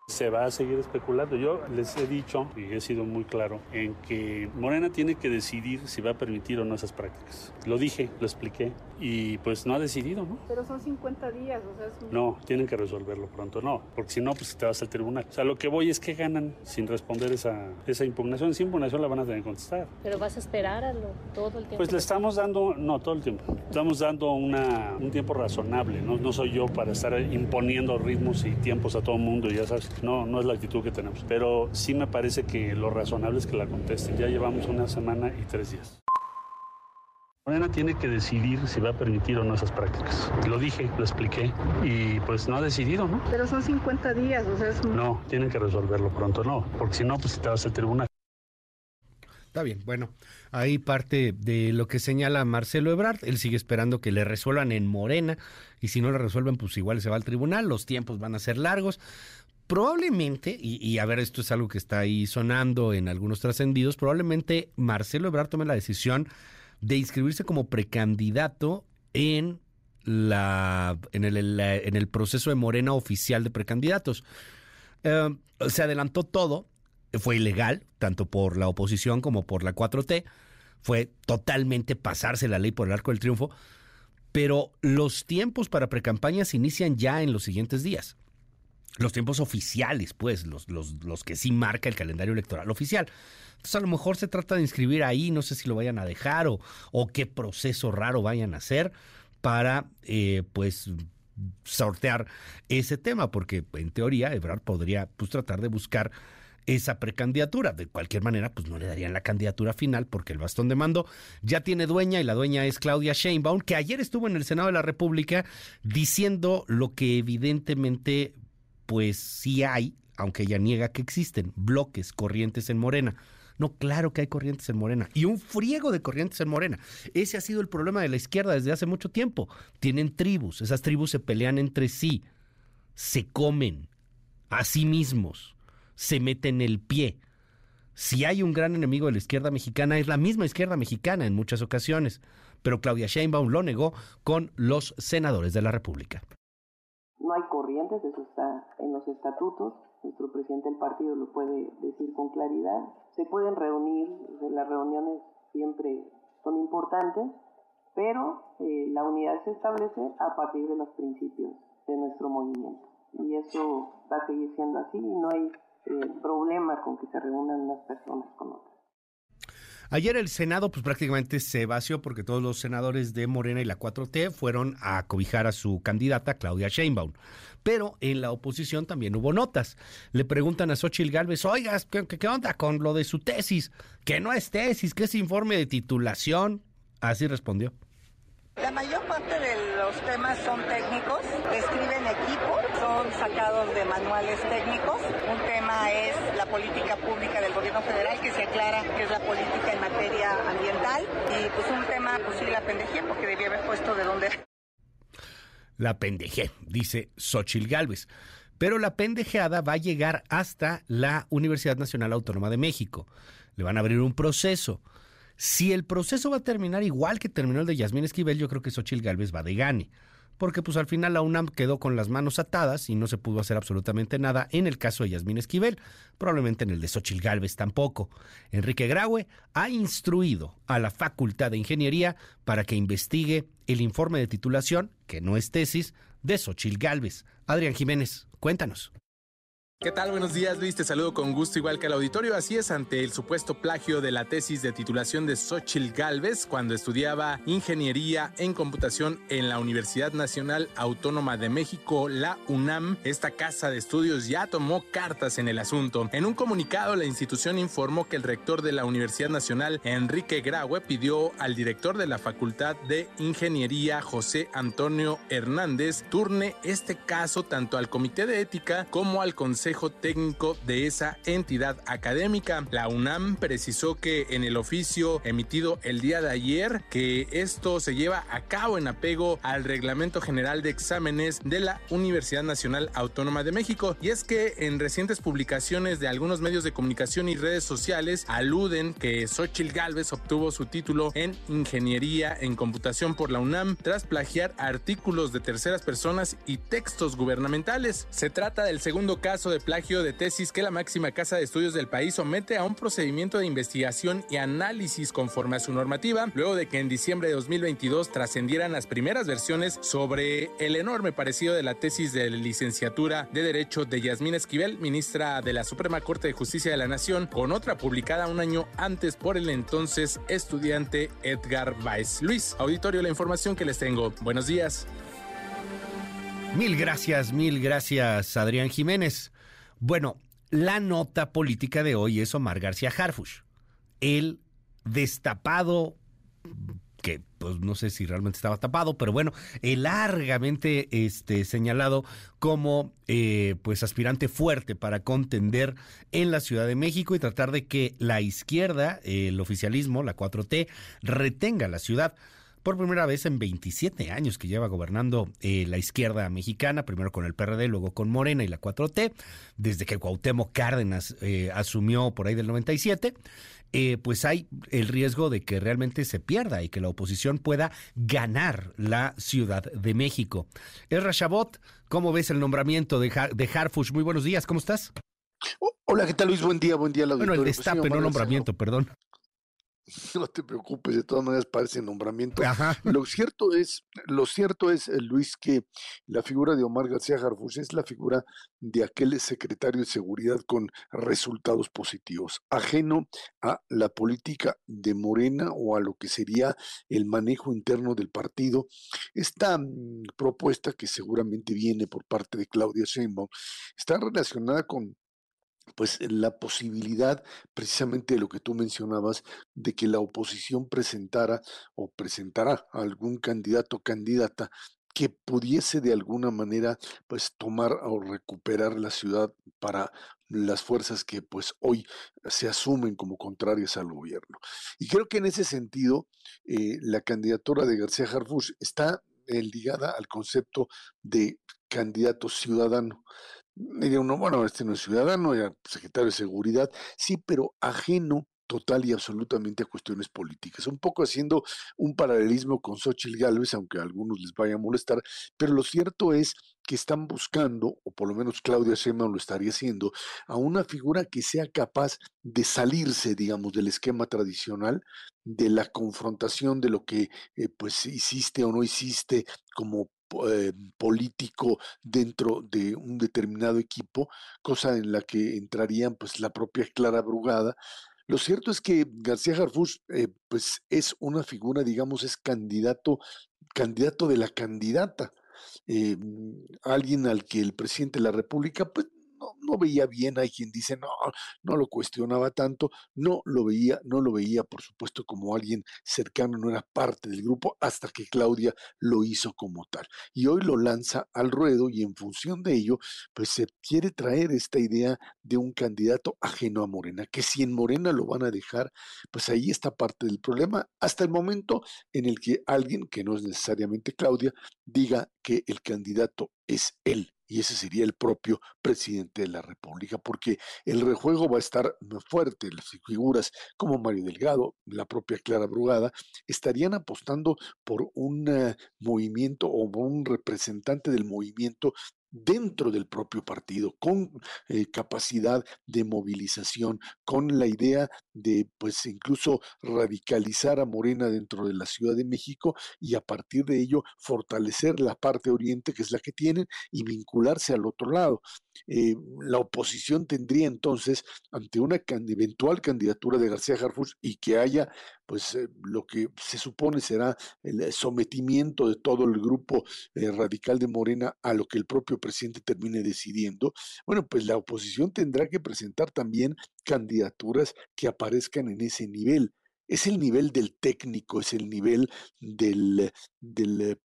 Se va a seguir especulando. Yo les he dicho, y he sido muy claro, en que Morena tiene que decidir si va a permitir o no esas prácticas. Lo dije, lo expliqué, y pues no ha decidido, ¿no? Pero son 50 días, o sea, es un... No, tienen que resolverlo pronto, no, porque si no, pues te vas al tribunal. O sea, lo que voy es que ganan sin responder esa, esa impugnación. Esa impugnación la van a tener que contestar. Pero vas a esperar a lo, todo el tiempo. Pues le estamos dando, no, todo el tiempo. Estamos dando una, un tiempo razonable, ¿no? No soy yo para estar imponiendo ritmos y tiempos a todo el mundo, ya sabes. No, no es la actitud que tenemos. Pero sí me parece que lo razonable es que la contesten. Ya llevamos una semana y tres días. Morena tiene que decidir si va a permitir o no esas prácticas. Lo dije, lo expliqué y pues no ha decidido, ¿no? Pero son 50 días, o sea, es... No, tienen que resolverlo pronto, no, porque si no, pues te vas al tribunal. Está bien, bueno, ahí parte de lo que señala Marcelo Ebrard. Él sigue esperando que le resuelvan en Morena y si no le resuelven, pues igual se va al tribunal. Los tiempos van a ser largos. Probablemente, y, a ver, esto es algo que está ahí sonando en algunos trascendidos, probablemente Marcelo Ebrard tome la decisión de inscribirse como precandidato en la en el, en el proceso de Morena oficial de precandidatos. Eh, se adelantó todo, fue ilegal, tanto por la oposición como por la 4T, fue totalmente pasarse la ley por el arco del triunfo, pero los tiempos para precampañas inician ya en los siguientes días. Los tiempos oficiales, pues, los, los, los que sí marca el calendario electoral oficial. Entonces, a lo mejor se trata de inscribir ahí, no sé si lo vayan a dejar o, o qué proceso raro vayan a hacer para, eh, pues, sortear ese tema, porque en teoría Ebrard podría pues, tratar de buscar esa precandidatura. De cualquier manera, pues no le darían la candidatura final porque el bastón de mando ya tiene dueña y la dueña es Claudia Sheinbaum, que ayer estuvo en el Senado de la República diciendo lo que evidentemente pues sí hay, aunque ella niega que existen, bloques, corrientes en Morena. No, claro que hay corrientes en Morena y un friego de corrientes en Morena. Ese ha sido el problema de la izquierda desde hace mucho tiempo. Tienen tribus, esas tribus se pelean entre sí, se comen a sí mismos, se meten el pie. Si hay un gran enemigo de la izquierda mexicana, es la misma izquierda mexicana en muchas ocasiones. Pero Claudia Sheinbaum lo negó con los senadores de la República. No hay corrientes, eso en los estatutos. Nuestro presidente del partido lo puede decir con claridad. Se pueden reunir, las reuniones siempre son importantes, pero eh, la unidad se establece a partir de los principios de nuestro movimiento. Y eso va a seguir siendo así y no hay eh, problema con que se reúnan unas personas con otras. Ayer el Senado pues prácticamente se vació porque todos los senadores de Morena y la 4T fueron a cobijar a su candidata Claudia Sheinbaum. Pero en la oposición también hubo notas. Le preguntan a Xochitl Gálvez, oiga, ¿qué, onda con lo de su tesis? Que no es tesis, que es informe de titulación. Así respondió. La mayor parte de los temas son técnicos, describen equipo, son sacados de manuales técnicos. Un tema es la política pública del gobierno federal que se aclara que es la política en materia ambiental y pues un tema pues sí la pendejé porque debía haber puesto de dónde La pendejé, dice Xochitl Gálvez. Pero la pendejeada va a llegar hasta la Universidad Nacional Autónoma de México. Le van a abrir un proceso. Si el proceso va a terminar igual que terminó el de Yasmín Esquivel, yo creo que Xochitl Gálvez va de gane. Porque pues al final la UNAM quedó con las manos atadas y no se pudo hacer absolutamente nada en el caso de Yasmín Esquivel, probablemente en el de Xochitl Gálvez tampoco. Enrique Graue ha instruido a la Facultad de Ingeniería para que investigue el informe de titulación, que no es tesis, de Xochitl Gálvez. Adrián Jiménez, cuéntanos. ¿Qué tal? Buenos días, Luis. Te saludo con gusto, igual que al auditorio. Así es, ante el supuesto plagio de la tesis de titulación de Xochitl Galvez cuando estudiaba ingeniería en computación en la Universidad Nacional Autónoma de México, la UNAM. Esta casa de estudios ya tomó cartas en el asunto. En un comunicado, la institución informó que el rector de la Universidad Nacional, Enrique Graue, pidió al director de la Facultad de Ingeniería, José Antonio Hernández, turne este caso tanto al Comité de Ética como al Consejo Técnico de esa entidad académica. La UNAM precisó que en el oficio emitido el día de ayer que esto se lleva a cabo en apego al Reglamento General de Exámenes de la Universidad Nacional Autónoma de México. Y es que en recientes publicaciones de algunos medios de comunicación y redes sociales aluden que Xochitl Galvez obtuvo su título en Ingeniería en Computación por la UNAM tras plagiar artículos de terceras personas y textos gubernamentales. Se trata del segundo caso de plagio de tesis que la máxima casa de estudios del país somete a un procedimiento de investigación y análisis conforme a su normativa, luego de que en diciembre de 2022 trascendieran las primeras versiones sobre el enorme parecido de la tesis de licenciatura de Derecho de Yasmín Esquivel, ministra de la Suprema Corte de Justicia de la Nación, con otra publicada un año antes por el entonces estudiante Edgar Weiss. Luis, auditorio, la información que les tengo. Buenos días. Mil gracias, mil gracias, Adrián Jiménez. Bueno, la nota política de hoy es Omar García Harfush, el destapado que pues no sé si realmente estaba tapado, pero bueno, largamente este, señalado como eh, pues aspirante fuerte para contender en la Ciudad de México y tratar de que la izquierda, el oficialismo, la 4T, retenga la ciudad por primera vez en 27 años que lleva gobernando eh, la izquierda mexicana, primero con el PRD, luego con Morena y la 4T, desde que Cuauhtémoc Cárdenas eh, asumió por ahí del 97. Eh, pues hay el riesgo de que realmente se pierda y que la oposición pueda ganar la Ciudad de México. El Chabot, ¿cómo ves el nombramiento de, de Harfush? Muy buenos días, ¿cómo estás? Hola, ¿qué tal Luis? Buen día, buen día. Bueno, el pues destape, no nombramiento, perdón. No te preocupes, de todas maneras parece nombramiento. Lo cierto es, lo cierto es, eh, Luis, que la figura de Omar García Harfuch es la figura de aquel secretario de seguridad con resultados positivos, ajeno a la política de Morena o a lo que sería el manejo interno del partido. Esta mm, propuesta que seguramente viene por parte de Claudia Sheinbaum está relacionada con pues la posibilidad precisamente de lo que tú mencionabas, de que la oposición presentara o presentará algún candidato o candidata que pudiese de alguna manera pues tomar o recuperar la ciudad para las fuerzas que pues hoy se asumen como contrarias al gobierno. Y creo que en ese sentido eh, la candidatura de García Harfuch está eh, ligada al concepto de candidato ciudadano. Diría uno, bueno, este no es ciudadano, era secretario de seguridad, sí, pero ajeno total y absolutamente a cuestiones políticas. Un poco haciendo un paralelismo con Xochitl Gálvez, aunque a algunos les vaya a molestar, pero lo cierto es que están buscando, o por lo menos Claudia Sheinbaum lo estaría haciendo, a una figura que sea capaz de salirse, digamos, del esquema tradicional, de la confrontación de lo que eh, pues hiciste o no hiciste como eh, político dentro de un determinado equipo, cosa en la que entrarían pues la propia Clara Brugada. Lo cierto es que García Harfuch eh, pues es una figura, digamos, es candidato, candidato de la candidata. Eh, alguien al que el presidente de la República pues, no, veía bien, hay quien dice, no, no lo cuestionaba tanto, no lo veía, no lo veía, por supuesto, como alguien cercano, no era parte del grupo, hasta que Claudia lo hizo como tal. Y hoy lo lanza al ruedo y en función de ello, pues se quiere traer esta idea de un candidato ajeno a Morena, que si en Morena lo van a dejar, pues ahí está parte del problema, hasta el momento en el que alguien, que no es necesariamente Claudia, diga que el candidato es él y ese sería el propio presidente de la República, porque el rejuego va a estar fuerte. Las figuras como Mario Delgado, la propia Clara Brugada, estarían apostando por un eh, movimiento o por un representante del movimiento dentro del propio partido, con eh, capacidad de movilización, con la idea de, pues, incluso radicalizar a Morena dentro de la Ciudad de México y a partir de ello fortalecer la parte oriente, que es la que tienen, y vincularse al otro lado. Eh, la oposición tendría entonces, ante una eventual candidatura de García Harfuch y que haya, pues, eh, lo que se supone será el sometimiento de todo el grupo radical de Morena a lo que el propio presidente termine decidiendo, bueno, pues la oposición tendrá que presentar también candidaturas que aparezcan en ese nivel. Es el nivel del técnico, es el nivel del, del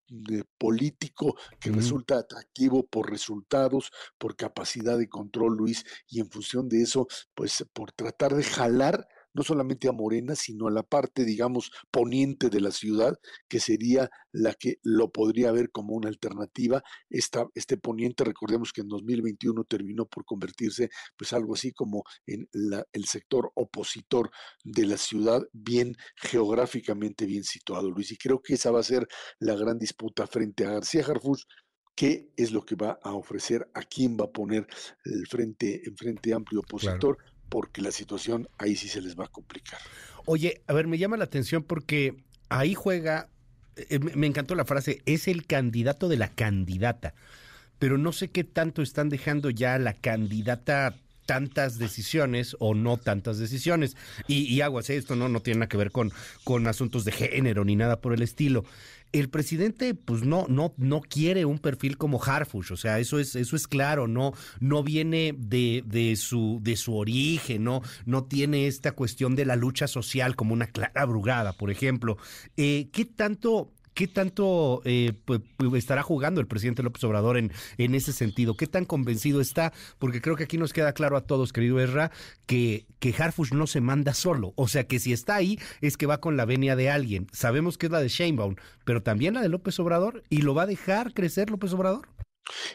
político que resulta atractivo por resultados, por capacidad de control, Luis, y en función de eso, pues por tratar de jalar no solamente a Morena, sino a la parte, digamos, poniente de la ciudad, que sería la que lo podría ver como una alternativa. Esta, este poniente, recordemos que en 2021 terminó por convertirse, pues algo así como en el sector opositor de la ciudad, bien geográficamente bien situado, Luis. Y creo que esa va a ser la gran disputa frente a García Harfuch qué es lo que va a ofrecer, a quién va a poner el frente, en frente amplio opositor porque la situación ahí sí se les va a complicar. Oye, a ver, me llama la atención porque ahí juega, eh, me encantó la frase, es el candidato de la candidata, pero no sé qué tanto están dejando ya la candidata tantas decisiones o no tantas decisiones. Y, y aguas, esto no, no tiene nada que ver con, con asuntos de género ni nada por el estilo el presidente pues no no no quiere un perfil como Harfush, o sea, eso es eso es claro, no no viene de, su de su origen, no no tiene esta cuestión de la lucha social como una clara brugada, por ejemplo. Eh, ¿Qué tanto ¿Qué tanto eh, estará jugando el presidente López Obrador en, en ese sentido? ¿Qué tan convencido está? Porque creo que aquí nos queda claro a todos, querido Erra, que, que Harfush no se manda solo. O sea, que si está ahí es que va con la venia de alguien. Sabemos que es la de Sheinbaum, pero también la de López Obrador. ¿Y lo va a dejar crecer López Obrador?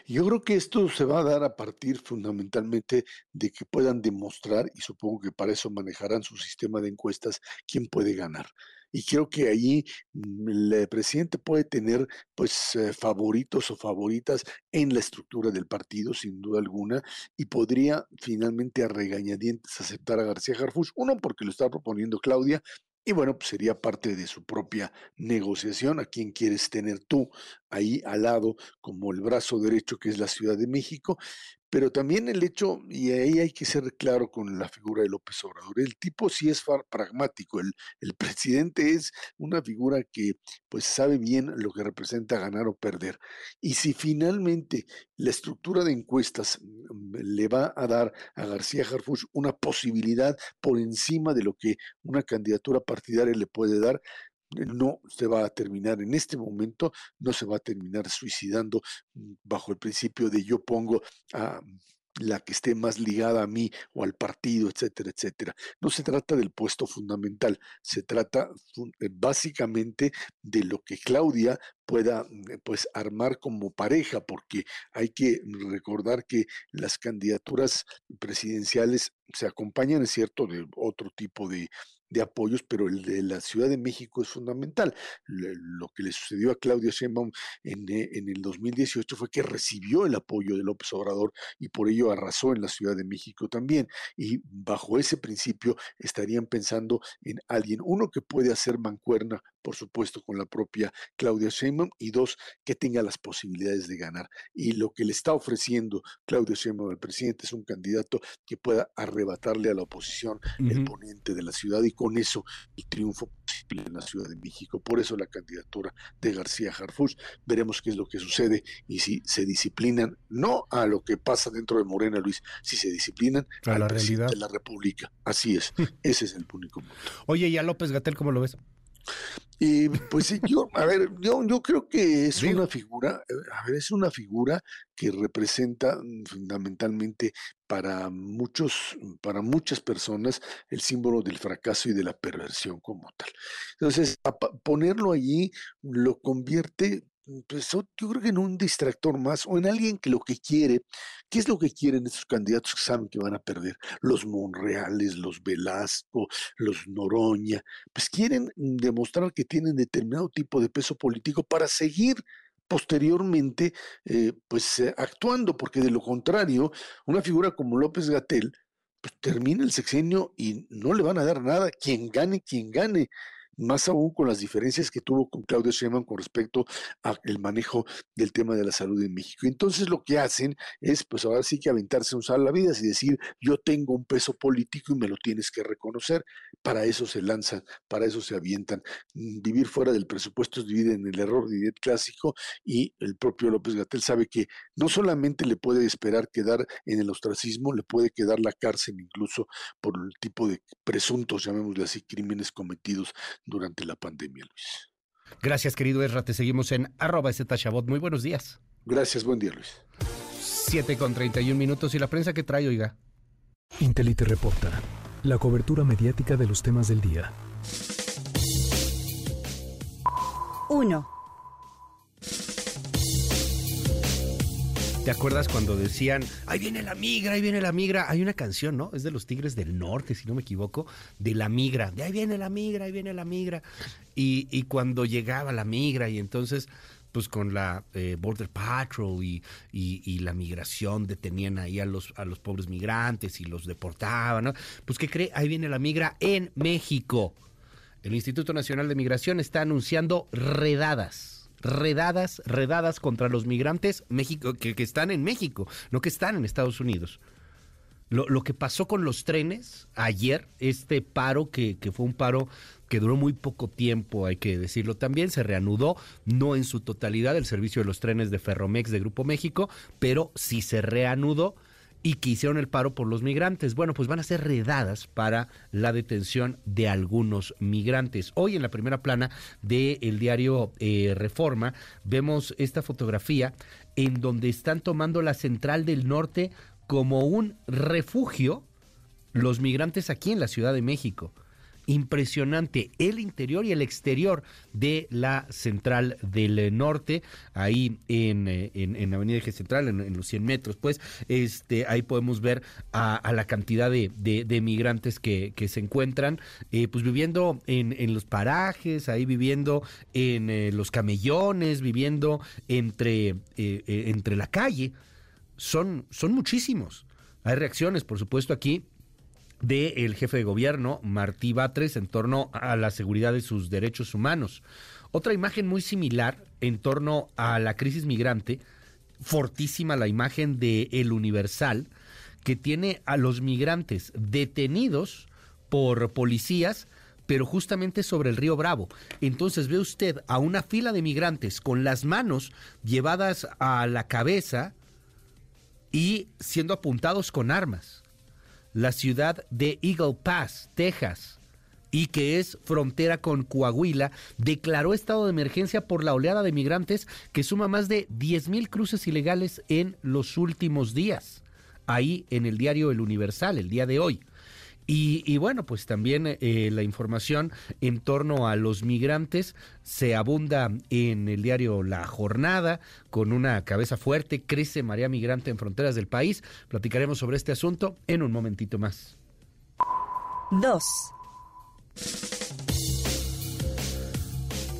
Yo creo que esto se va a dar a partir fundamentalmente de que puedan demostrar, y supongo que para eso manejarán su sistema de encuestas, quién puede ganar y creo que ahí mm, el presidente puede tener pues eh, favoritos o favoritas en la estructura del partido, sin duda alguna, y podría finalmente a regañadientes aceptar a García Harfuch, uno porque lo está proponiendo Claudia, y bueno, pues sería parte de su propia negociación, a quién quieres tener tú ahí al lado como el brazo derecho que es la Ciudad de México, pero también el hecho, y ahí hay que ser claro con la figura de López Obrador, el tipo sí es pragmático, el, presidente es una figura que pues sabe bien lo que representa ganar o perder. Y si finalmente la estructura de encuestas mm, le va a dar a García Harfuch una posibilidad por encima de lo que una candidatura partidaria le puede dar, no se va a terminar en este momento, no se va a terminar suicidando mm, bajo el principio de yo pongo a la que esté más ligada a mí o al partido, etcétera, etcétera. No se trata del puesto fundamental, se trata eh, básicamente de lo que Claudia pueda mm, pues armar como pareja, porque hay que recordar que las candidaturas presidenciales se acompañan, es cierto, de otro tipo de, de apoyos, pero el de la Ciudad de México es fundamental. Lo que le sucedió a Claudia Sheinbaum en, eh, en, el 2018 fue que recibió el apoyo de López Obrador y por ello arrasó en la Ciudad de México también. Y bajo ese principio estarían pensando en alguien, uno que puede hacer mancuerna, por supuesto, con la propia Claudia Sheinbaum y dos, que tenga las posibilidades de ganar. Y lo que le está ofreciendo Claudia Sheinbaum al presidente es un candidato que pueda arrebatarle a la oposición el ponente de la ciudad y con eso el triunfo posible en la Ciudad de México. Por eso la candidatura de García Harfuch. Veremos qué es lo que sucede y si se disciplinan, no a lo que pasa dentro de Morena, Luis, si se disciplinan a la realidad de la República. Así es, ese es el único punto. Oye, ¿y a López Gatel cómo lo ves? Y pues sí, yo, a ver, yo, yo creo que es una figura, eh, a ver, es una figura que representa mm, fundamentalmente para muchos, para muchas personas el símbolo del fracaso y de la perversión como tal. Entonces, ponerlo allí lo convierte pues yo creo que en un distractor más o en alguien que lo que quiere, ¿qué es lo que quieren estos candidatos que saben que van a perder? Los Monreales, los Velasco, los Noroña, pues quieren demostrar que tienen determinado tipo de peso político para seguir posteriormente eh, pues eh, actuando, porque de lo contrario, una figura como López Gatel, pues termina el sexenio y no le van a dar nada, quien gane, quien gane más aún con las diferencias que tuvo con Claudio Sheinbaum con respecto al manejo del tema de la salud en México. Entonces lo que hacen es, pues ahora sí que aventarse un vida y decir, yo tengo un peso político y me lo tienes que reconocer. Para eso se lanzan, para eso se avientan. Mm, vivir fuera del presupuesto es vivir en el error de clásico y el propio López Gatel sabe que no solamente le puede esperar quedar en el ostracismo, le puede quedar la cárcel incluso por el tipo de presuntos, llamémosle así, crímenes cometidos durante la pandemia, Luis. Gracias, querido Ezra. Te seguimos en arroba Chabot. Muy buenos días. Gracias, buen día, Luis. 7 con 31 minutos. ¿Y la prensa que trae, oiga? Intelite reporta. La cobertura mediática de los temas del día. 1. ¿Te acuerdas cuando decían, ahí viene la migra, ahí viene la migra? Hay una canción, ¿no? Es de los Tigres del Norte, si no me equivoco, de la migra. De ahí viene la migra, ahí viene la migra. Y, cuando llegaba la migra y entonces pues con la eh, Border Patrol y, y, la migración detenían ahí a los, a los pobres migrantes y los deportaban, ¿no? Pues ¿qué cree? Ahí viene la migra en México. El Instituto Nacional de Migración está anunciando redadas redadas, redadas contra los migrantes México, que, están en México, no que están en Estados Unidos. Lo, que pasó con los trenes ayer, este paro que, que fue un paro que duró muy poco tiempo, hay que decirlo también, se reanudó, no en su totalidad el servicio de los trenes de Ferromex de Grupo México, pero sí se reanudó y que hicieron el paro por los migrantes. Bueno, pues van a ser redadas para la detención de algunos migrantes. Hoy en la primera plana del diario eh, Reforma vemos esta fotografía en donde están tomando la central del norte como un refugio los migrantes aquí en la Ciudad de México impresionante el interior y el exterior de la central del norte, ahí en, eh, en, Avenida Eje Central, en, los 100 metros, pues este, ahí podemos ver a, la cantidad de, de, migrantes que, que, se encuentran, eh, pues viviendo en, en, los parajes, ahí viviendo en eh, los camellones, viviendo entre, entre la calle. Son, son muchísimos. Hay reacciones, por supuesto, aquí del jefe de gobierno, Martí Batres, en torno a la seguridad de sus derechos humanos. Otra imagen muy similar en torno a la crisis migrante, fortísima la imagen de El Universal, que tiene a los migrantes detenidos por policías, pero justamente sobre el río Bravo. Entonces ve usted a una fila de migrantes con las manos llevadas a la cabeza y siendo apuntados con armas la ciudad de Eagle Pass, Texas, y que es frontera con Coahuila, declaró estado de emergencia por la oleada de migrantes que suma más de 10 mil cruces ilegales en los últimos días. Ahí en el diario El Universal, el día de hoy. Y, bueno, pues también eh, la información en torno a los migrantes se abunda en el diario La Jornada, con una cabeza fuerte, crece María Migrante en fronteras del país. Platicaremos sobre este asunto en un momentito más. Dos.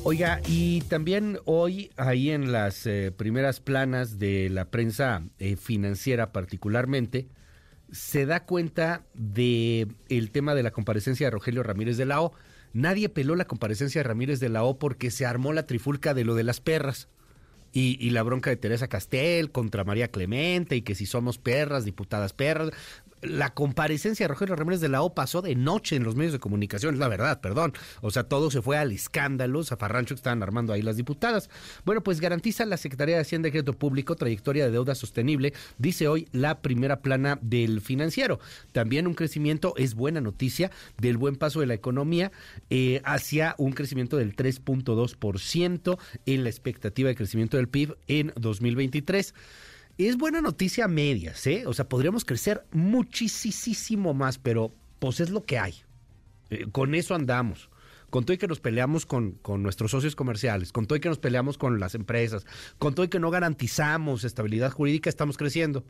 Oiga, y también hoy ahí en las eh, primeras planas de la prensa eh, financiera particularmente, se da cuenta de el tema de la comparecencia de Rogelio Ramírez de la O. Nadie peló la comparecencia de Ramírez de la O porque se armó la trifulca de lo de las perras. Y, y, la bronca de Teresa Castel contra María Clemente y que si somos perras, diputadas perras la comparecencia de Rogelio Ramírez de la O pasó de noche en los medios de comunicación, la verdad, perdón. O sea, todo se fue al escándalo, zafarrancho que estaban armando ahí las diputadas. Bueno, pues garantiza la Secretaría de Hacienda y Crédito Público trayectoria de deuda sostenible, dice hoy la primera plana del financiero. También un crecimiento es buena noticia del buen paso de la economía eh, hacia un crecimiento del 3.2% en la expectativa de crecimiento del PIB en 2023. Es buena noticia medias, ¿eh? O sea, podríamos crecer muchísimo más, pero pues es lo que hay. Eh, con eso andamos. Con todo y que nos peleamos con, con, nuestros socios comerciales, con todo y que nos peleamos con las empresas, con todo y que no garantizamos estabilidad jurídica, estamos creciendo.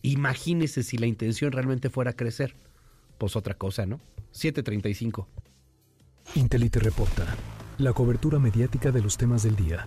Imagínese si la intención realmente fuera crecer. Pues otra cosa, ¿no? 735. Intelite reporta. La cobertura mediática de los temas del día.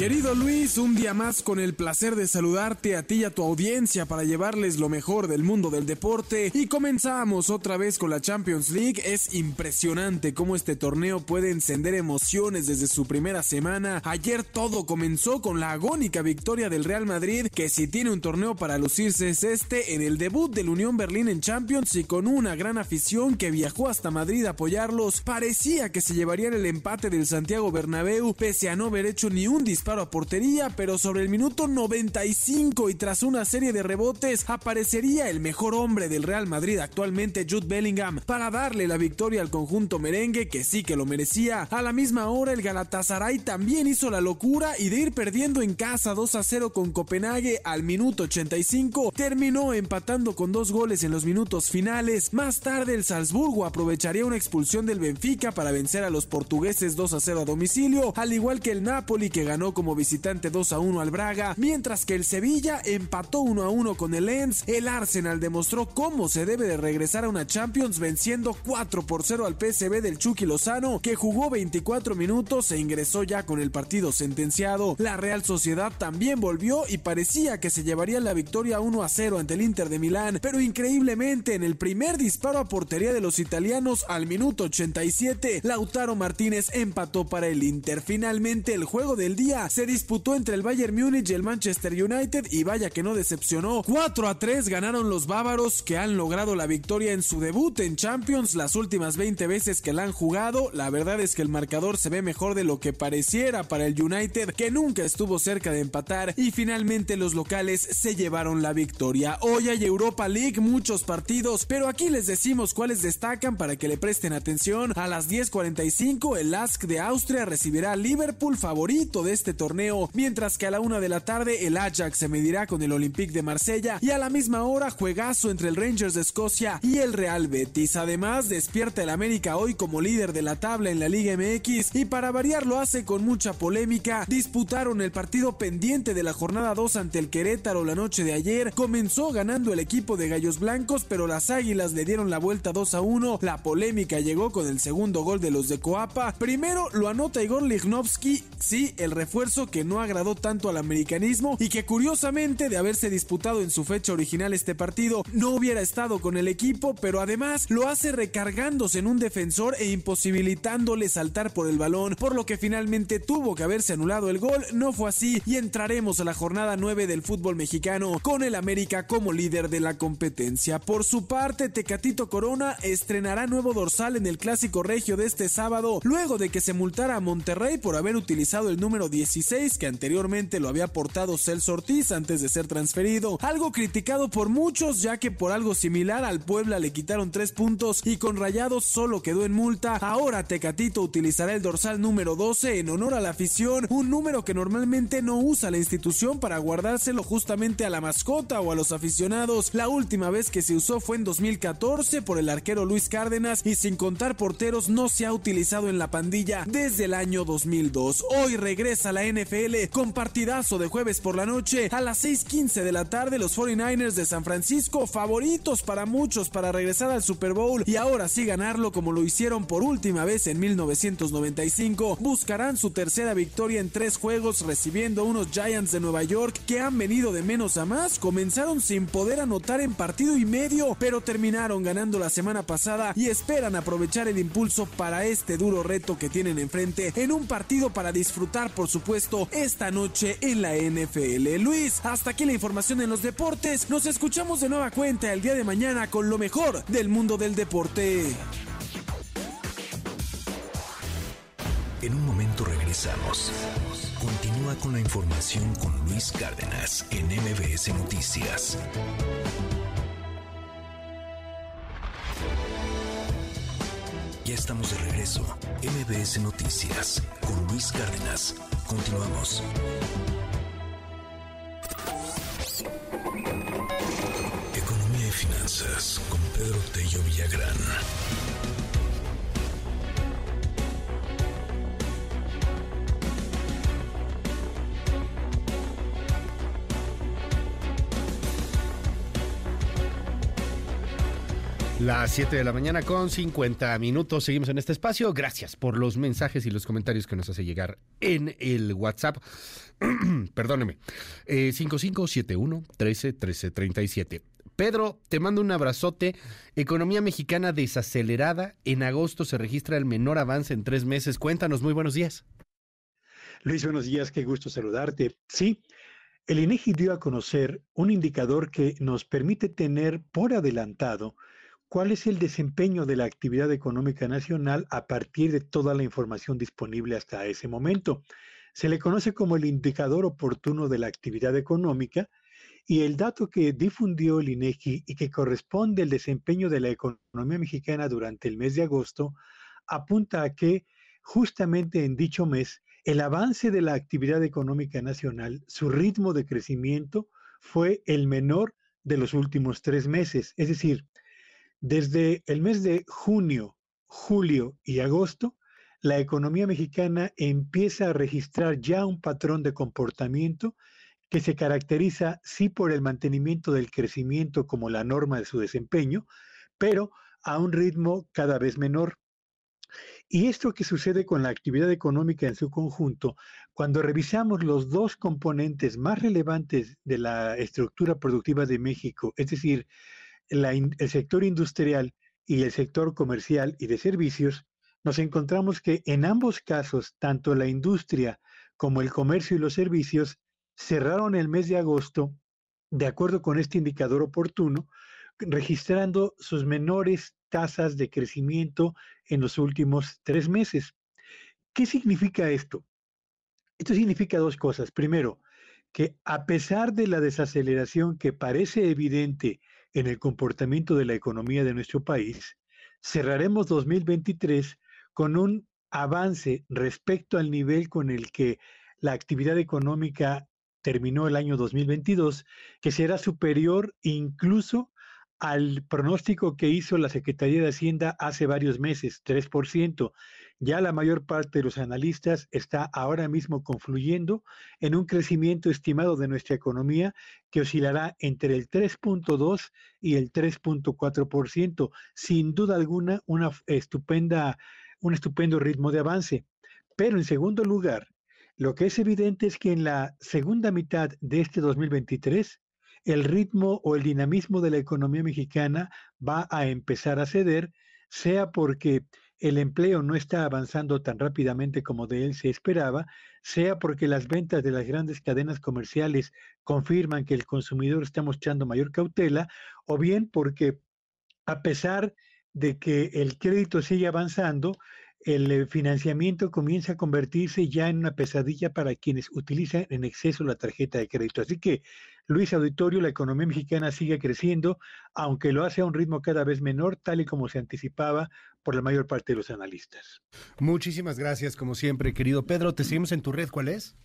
Querido Luis, un día más con el placer de saludarte a ti y a tu audiencia para llevarles lo mejor del mundo del deporte y comenzamos otra vez con la Champions League. Es impresionante cómo este torneo puede encender emociones desde su primera semana. Ayer todo comenzó con la agónica victoria del Real Madrid, que si tiene un torneo para lucirse es este en el debut del Unión Berlín en Champions y con una gran afición que viajó hasta Madrid a apoyarlos. Parecía que se llevarían el empate del Santiago Bernabéu pese a no haber hecho ni un disparo a portería, pero sobre el minuto 95 y tras una serie de rebotes aparecería el mejor hombre del Real Madrid actualmente, Jude Bellingham, para darle la victoria al conjunto merengue que sí que lo merecía. A la misma hora el Galatasaray también hizo la locura y de ir perdiendo en casa 2 a 0 con Copenhague al minuto 85, terminó empatando con dos goles en los minutos finales. Más tarde el Salzburgo aprovecharía una expulsión del Benfica para vencer a los portugueses 2 a 0 a domicilio, al igual que el Napoli que ganó como visitante 2 a 1 al Braga, mientras que el Sevilla empató 1 a 1 con el Lens. El Arsenal demostró cómo se debe de regresar a una Champions venciendo 4 por 0 al PSV del Chucky Lozano, que jugó 24 minutos e ingresó ya con el partido sentenciado. La Real Sociedad también volvió y parecía que se llevaría la victoria 1 a 0 ante el Inter de Milán, pero increíblemente en el primer disparo a portería de los italianos al minuto 87, Lautaro Martínez empató para el Inter. Finalmente el juego del día se disputó entre el Bayern Múnich y el Manchester United y vaya que no decepcionó. 4 a 3 ganaron los bávaros que han logrado la victoria en su debut en Champions las últimas 20 veces que la han jugado. La verdad es que el marcador se ve mejor de lo que pareciera para el United que nunca estuvo cerca de empatar y finalmente los locales se llevaron la victoria. Hoy hay Europa League, muchos partidos, pero aquí les decimos cuáles destacan para que le presten atención. A las 10:45 el Ask de Austria recibirá al Liverpool favorito de este torneo, mientras que a la una de la tarde el Ajax se medirá con el Olympique de Marsella y a la misma hora juegazo entre el Rangers de Escocia y el Real Betis. Además despierta el América hoy como líder de la tabla en la Liga MX y para variar lo hace con mucha polémica. Disputaron el partido pendiente de la jornada 2 ante el Querétaro la noche de ayer. Comenzó ganando el equipo de Gallos Blancos, pero las Águilas le dieron la vuelta 2 a 1. La polémica llegó con el segundo gol de los de Coapa. Primero lo anota Igor Lichnowsky, sí, el refuerzo que no agradó tanto al americanismo y que curiosamente de haberse disputado en su fecha original este partido no hubiera estado con el equipo, pero además lo hace recargándose en un defensor e imposibilitándole saltar por el balón, por lo que finalmente tuvo que haberse anulado el gol. No fue así y entraremos a la jornada 9 del fútbol mexicano con el América como líder de la competencia. Por su parte, Tecatito Corona estrenará nuevo dorsal en el clásico regio de este sábado, luego de que se multara a Monterrey por haber utilizado el número 16 que anteriormente lo había portado Celso Ortiz antes de ser transferido. Algo criticado por muchos, ya que por algo similar al Puebla le quitaron 3 puntos y con Rayados solo quedó en multa. Ahora Tecatito utilizará el dorsal número 12 en honor a la afición, un número que normalmente no usa la institución para guardárselo justamente a la mascota o a los aficionados. La última vez que se usó fue en 2014 por el arquero Luis Cárdenas y sin contar porteros no se ha utilizado en la pandilla desde el año 2002. Hoy regresa la NFL con partidazo de jueves por la noche a las 6:15 de la tarde los 49ers de San Francisco favoritos para muchos para regresar al Super Bowl y ahora sí ganarlo como lo hicieron por última vez en 1995. Buscarán su tercera victoria en tres juegos recibiendo unos Giants de Nueva York que han venido de menos a más. Comenzaron sin poder anotar en partido y medio, pero terminaron ganando la semana pasada y esperan aprovechar el impulso para este duro reto que tienen enfrente en un partido para disfrutar, por supuesto, esta noche en la NFL. Luis, hasta aquí la información en los deportes. Nos escuchamos de nueva cuenta el día de mañana con lo mejor del mundo del deporte. En un momento regresamos. Continúa con la información con Luis Cárdenas en MBS Noticias. Ya estamos de regreso. MBS Noticias con Luis Cárdenas. Continuamos. Economía y finanzas con Pedro Tello Villagrán. Las 7 de la mañana con 50 minutos. Seguimos en este espacio. Gracias por los mensajes y los comentarios que nos hace llegar en el WhatsApp. Perdóneme. Eh, 5571 13 13 37. Pedro, te mando un abrazote. Economía mexicana desacelerada. En agosto se registra el menor avance en tres meses. Cuéntanos, muy buenos días. Luis, buenos días, qué gusto saludarte. Sí, el INEGI dio a conocer un indicador que nos permite tener por adelantado cuál es el desempeño de la actividad económica nacional a partir de toda la información disponible hasta ese momento. Se le conoce como el indicador oportuno de la actividad económica y el dato que difundió el INEGI y que corresponde al desempeño de la economía mexicana durante el mes de agosto apunta a que justamente en dicho mes el avance de la actividad económica nacional, su ritmo de crecimiento fue el menor de los últimos tres meses. Es decir, desde el mes de junio, julio y agosto, la economía mexicana empieza a registrar ya un patrón de comportamiento que se caracteriza sí por el mantenimiento del crecimiento como la norma de su desempeño, pero a un ritmo cada vez menor. Y esto que sucede con la actividad económica en su conjunto, cuando revisamos los dos componentes más relevantes de la estructura productiva de México, es decir, el sector industrial y el sector comercial y de servicios, nos encontramos que en ambos casos, tanto la industria como el comercio y los servicios cerraron el mes de agosto, de acuerdo con este indicador oportuno, registrando sus menores tasas de crecimiento en los últimos tres meses. ¿Qué significa esto? Esto significa dos cosas. Primero, que a pesar de la desaceleración que parece evidente en el comportamiento de la economía de nuestro país, cerraremos 2023 con un avance respecto al nivel con el que la actividad económica terminó el año 2022, que será superior incluso al pronóstico que hizo la Secretaría de Hacienda hace varios meses, 3%. Ya la mayor parte de los analistas está ahora mismo confluyendo en un crecimiento estimado de nuestra economía que oscilará entre el 3.2 y el 3.4%. Sin duda alguna, una estupenda, un estupendo ritmo de avance. Pero en segundo lugar, lo que es evidente es que en la segunda mitad de este 2023, el ritmo o el dinamismo de la economía mexicana va a empezar a ceder, sea porque el empleo no está avanzando tan rápidamente como de él se esperaba, sea porque las ventas de las grandes cadenas comerciales confirman que el consumidor está mostrando mayor cautela, o bien porque a pesar de que el crédito sigue avanzando, el eh, financiamiento comienza a convertirse ya en una pesadilla para quienes utilizan en exceso la tarjeta de crédito. Así que, Luis Auditorio, la economía mexicana sigue creciendo, aunque lo hace a un ritmo cada vez menor, tal y como se anticipaba por la mayor parte de los analistas. Muchísimas gracias, como siempre, querido Pedro. Te seguimos en tu red, ¿cuál es?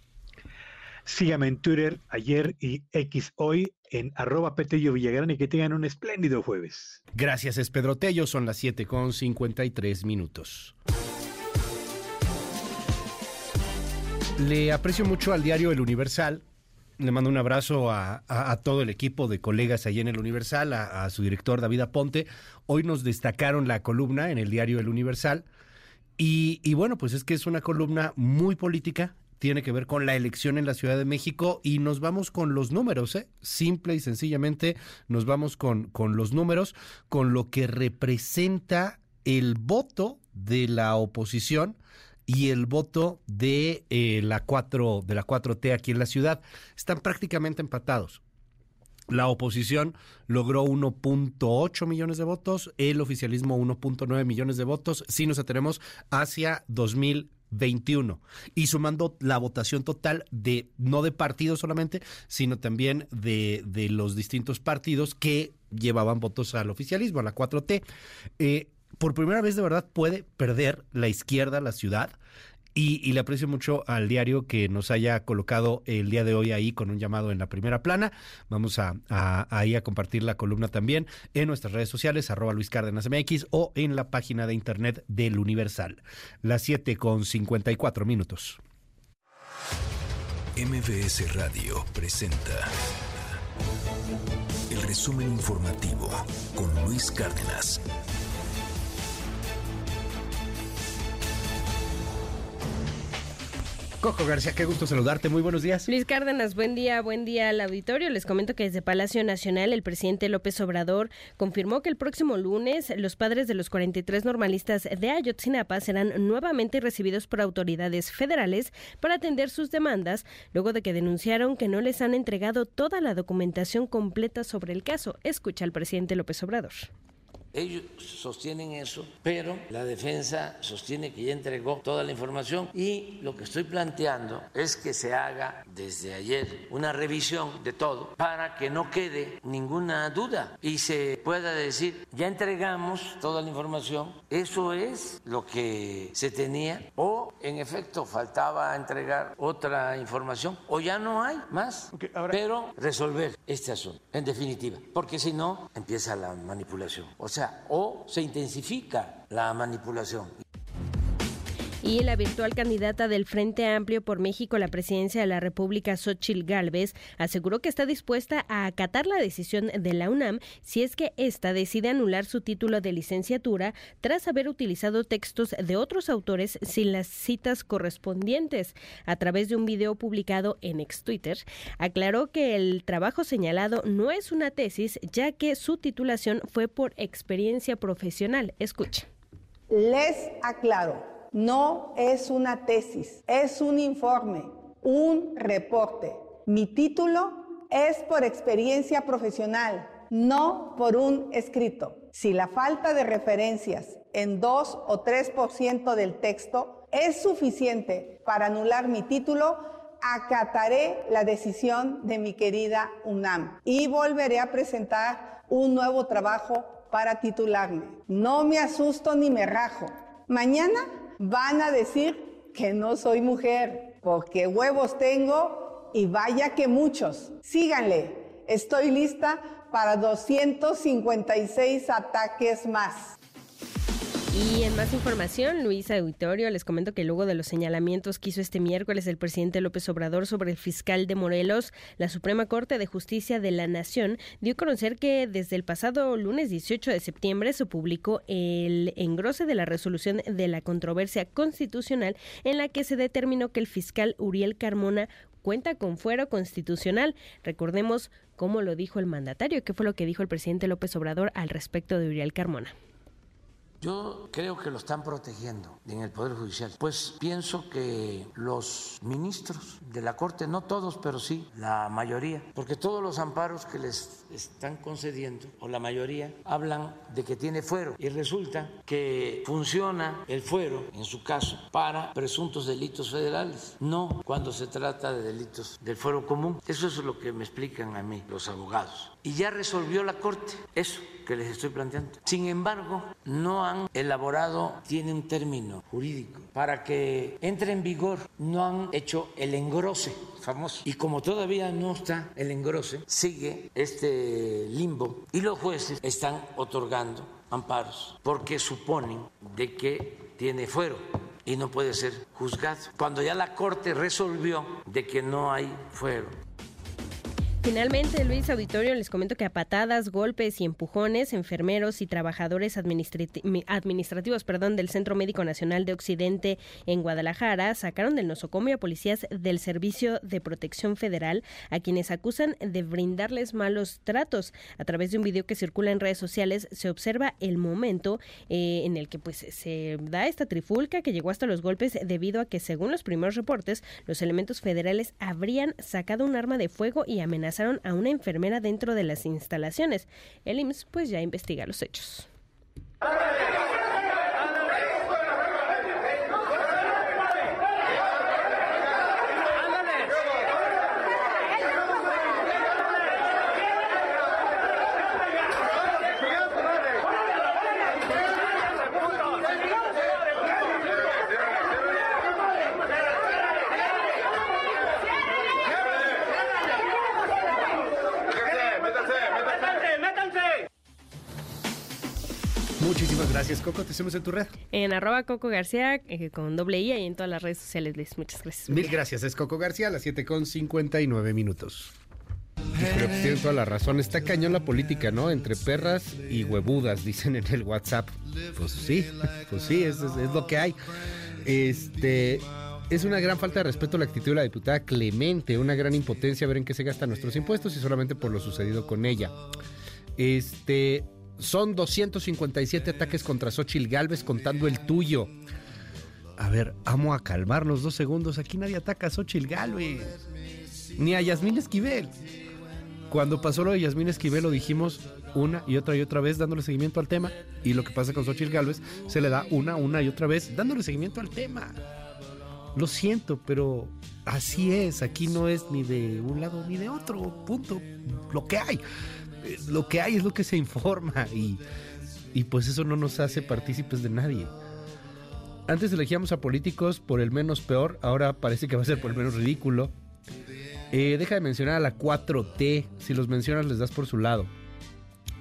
Sígame en Twitter ayer y X hoy en arroba Petello Villagrán y que tengan un espléndido jueves. Gracias, es Pedro Tello. Son las 7 con 53 minutos. Le aprecio mucho al diario El Universal. Le mando un abrazo a, todo el equipo de colegas allí en el Universal, a, su director David Aponte. Hoy nos destacaron la columna en el diario El Universal. Y, y bueno, pues es que es una columna muy política, tiene que ver con la elección en la Ciudad de México y nos vamos con los números, ¿eh? simple y sencillamente nos vamos con, con los números, con lo que representa el voto de la oposición y el voto de eh, la 4 de la 4T aquí en la ciudad están prácticamente empatados. La oposición logró 1.8 millones de votos, el oficialismo 1.9 millones de votos. Si nos atenemos hacia 2021 y sumando la votación total de no de partidos solamente, sino también de, de los distintos partidos que llevaban votos al oficialismo, a la 4T. Eh, por primera vez de verdad puede perder la izquierda la ciudad. Y, le aprecio mucho al diario que nos haya colocado el día de hoy ahí con un llamado en la primera plana. Vamos a, ahí a compartir la columna también en nuestras redes sociales, arroba Luis Cárdenas MX o en la página de internet del Universal. Las 7 con 54 minutos. MBS Radio presenta el resumen informativo con Luis Cárdenas. Coco García, qué gusto saludarte. Muy buenos días. Luis Cárdenas, buen día, buen día al auditorio. Les comento que desde Palacio Nacional el presidente López Obrador confirmó que el próximo lunes los padres de los 43 normalistas de Ayotzinapa serán nuevamente recibidos por autoridades federales para atender sus demandas, luego de que denunciaron que no les han entregado toda la documentación completa sobre el caso. Escucha al presidente López Obrador. Ellos sostienen eso, pero la defensa sostiene que ya entregó toda la información y lo que estoy planteando es que se haga desde ayer una revisión de todo para que no quede ninguna duda y se pueda decir, ya entregamos toda la información, eso es lo que se tenía o en efecto faltaba entregar otra información o ya no hay más, pero resolver este asunto en definitiva, porque si no empieza la manipulación. O sea, o se intensifica la manipulación. Y la virtual candidata del Frente Amplio por México a la presidencia de la República, Xochil Gálvez, aseguró que está dispuesta a acatar la decisión de la UNAM si es que ésta decide anular su título de licenciatura tras haber utilizado textos de otros autores sin las citas correspondientes. A través de un video publicado en ex Twitter, aclaró que el trabajo señalado no es una tesis, ya que su titulación fue por experiencia profesional. Escuche. Les aclaro no es una tesis, es un informe, un reporte. Mi título es por experiencia profesional, no por un escrito. Si la falta de referencias en 2 o 3% del texto es suficiente para anular mi título, acataré la decisión de mi querida UNAM y volveré a presentar un nuevo trabajo para titularme. No me asusto ni me rajo. Mañana van a decir que no soy mujer, porque huevos tengo y vaya que muchos. Síganle, estoy lista para 256 ataques más. Y en más información, Luisa Auditorio, les comento que luego de los señalamientos que hizo este miércoles el presidente López Obrador sobre el fiscal de Morelos, la Suprema Corte de Justicia de la Nación dio a conocer que desde el pasado lunes 18 de septiembre se publicó el engrose de la resolución de la controversia constitucional en la que se determinó que el fiscal Uriel Carmona cuenta con fuero constitucional. Recordemos cómo lo dijo el mandatario, qué fue lo que dijo el presidente López Obrador al respecto de Uriel Carmona. Yo creo que lo están protegiendo en el Poder Judicial. Pues pienso que los ministros de la Corte, no todos, pero sí la mayoría, porque todos los amparos que les están concediendo, o la mayoría, hablan de que tiene fuero y resulta que funciona el fuero, en su caso, para presuntos delitos federales, no cuando se trata de delitos del fuero común. Eso es lo que me explican a mí los abogados. Y ya resolvió la Corte eso que les estoy planteando. Sin embargo, no han elaborado, tiene un término jurídico, para que entre en vigor, no han hecho el engrose famoso. Y como todavía no está el engrose, sigue este limbo y los jueces están otorgando amparos porque suponen de que tiene fuero y no puede ser juzgado. Cuando ya la Corte resolvió de que no hay fuero Finalmente, Luis Auditorio, les comento que a patadas, golpes y empujones, enfermeros y trabajadores administrativos perdón, del Centro Médico Nacional de Occidente en Guadalajara sacaron del nosocomio a policías del Servicio de Protección Federal a quienes acusan de brindarles malos tratos. A través de un video que circula en redes sociales se observa el momento eh, en el que pues se da esta trifulca que llegó hasta los golpes debido a que según los primeros reportes los elementos federales habrían sacado un arma de fuego y amenazado a una enfermera dentro de las instalaciones. El IMSS pues ya investiga los hechos. Coco. Te hacemos en tu red. En arroba Coco García, eh, con doble I y en todas las redes sociales, Luis. Muchas gracias. Mil gracias. Es Coco García a las 7 con 59 minutos. Creo que toda la razón. Está cañón la política, ¿no? Entre perras y huevudas, dicen en el WhatsApp. Pues sí, pues sí, es, es lo que hay. Este, es una gran falta de respeto la actitud de la diputada Clemente, una gran impotencia ver en qué se gastan nuestros impuestos y solamente por lo sucedido con ella. Este, son 257 ataques contra Xochil Galvez contando el tuyo. A ver, amo a calmarnos dos segundos. Aquí nadie ataca a Xochil Galvez. Ni a Yasmín Esquivel. Cuando pasó lo de Yasmín Esquivel lo dijimos una y otra y otra vez dándole seguimiento al tema. Y lo que pasa con Xochil Galvez se le da una, una y otra vez dándole seguimiento al tema. Lo siento, pero así es. Aquí no es ni de un lado ni de otro. Punto. Lo que hay lo que hay es lo que se informa y, pues eso no nos hace partícipes de nadie. Antes elegíamos a políticos por el menos peor, ahora parece que va a ser por el menos ridículo. Eh, deja de mencionar a la 4T, si los mencionas les das por su lado.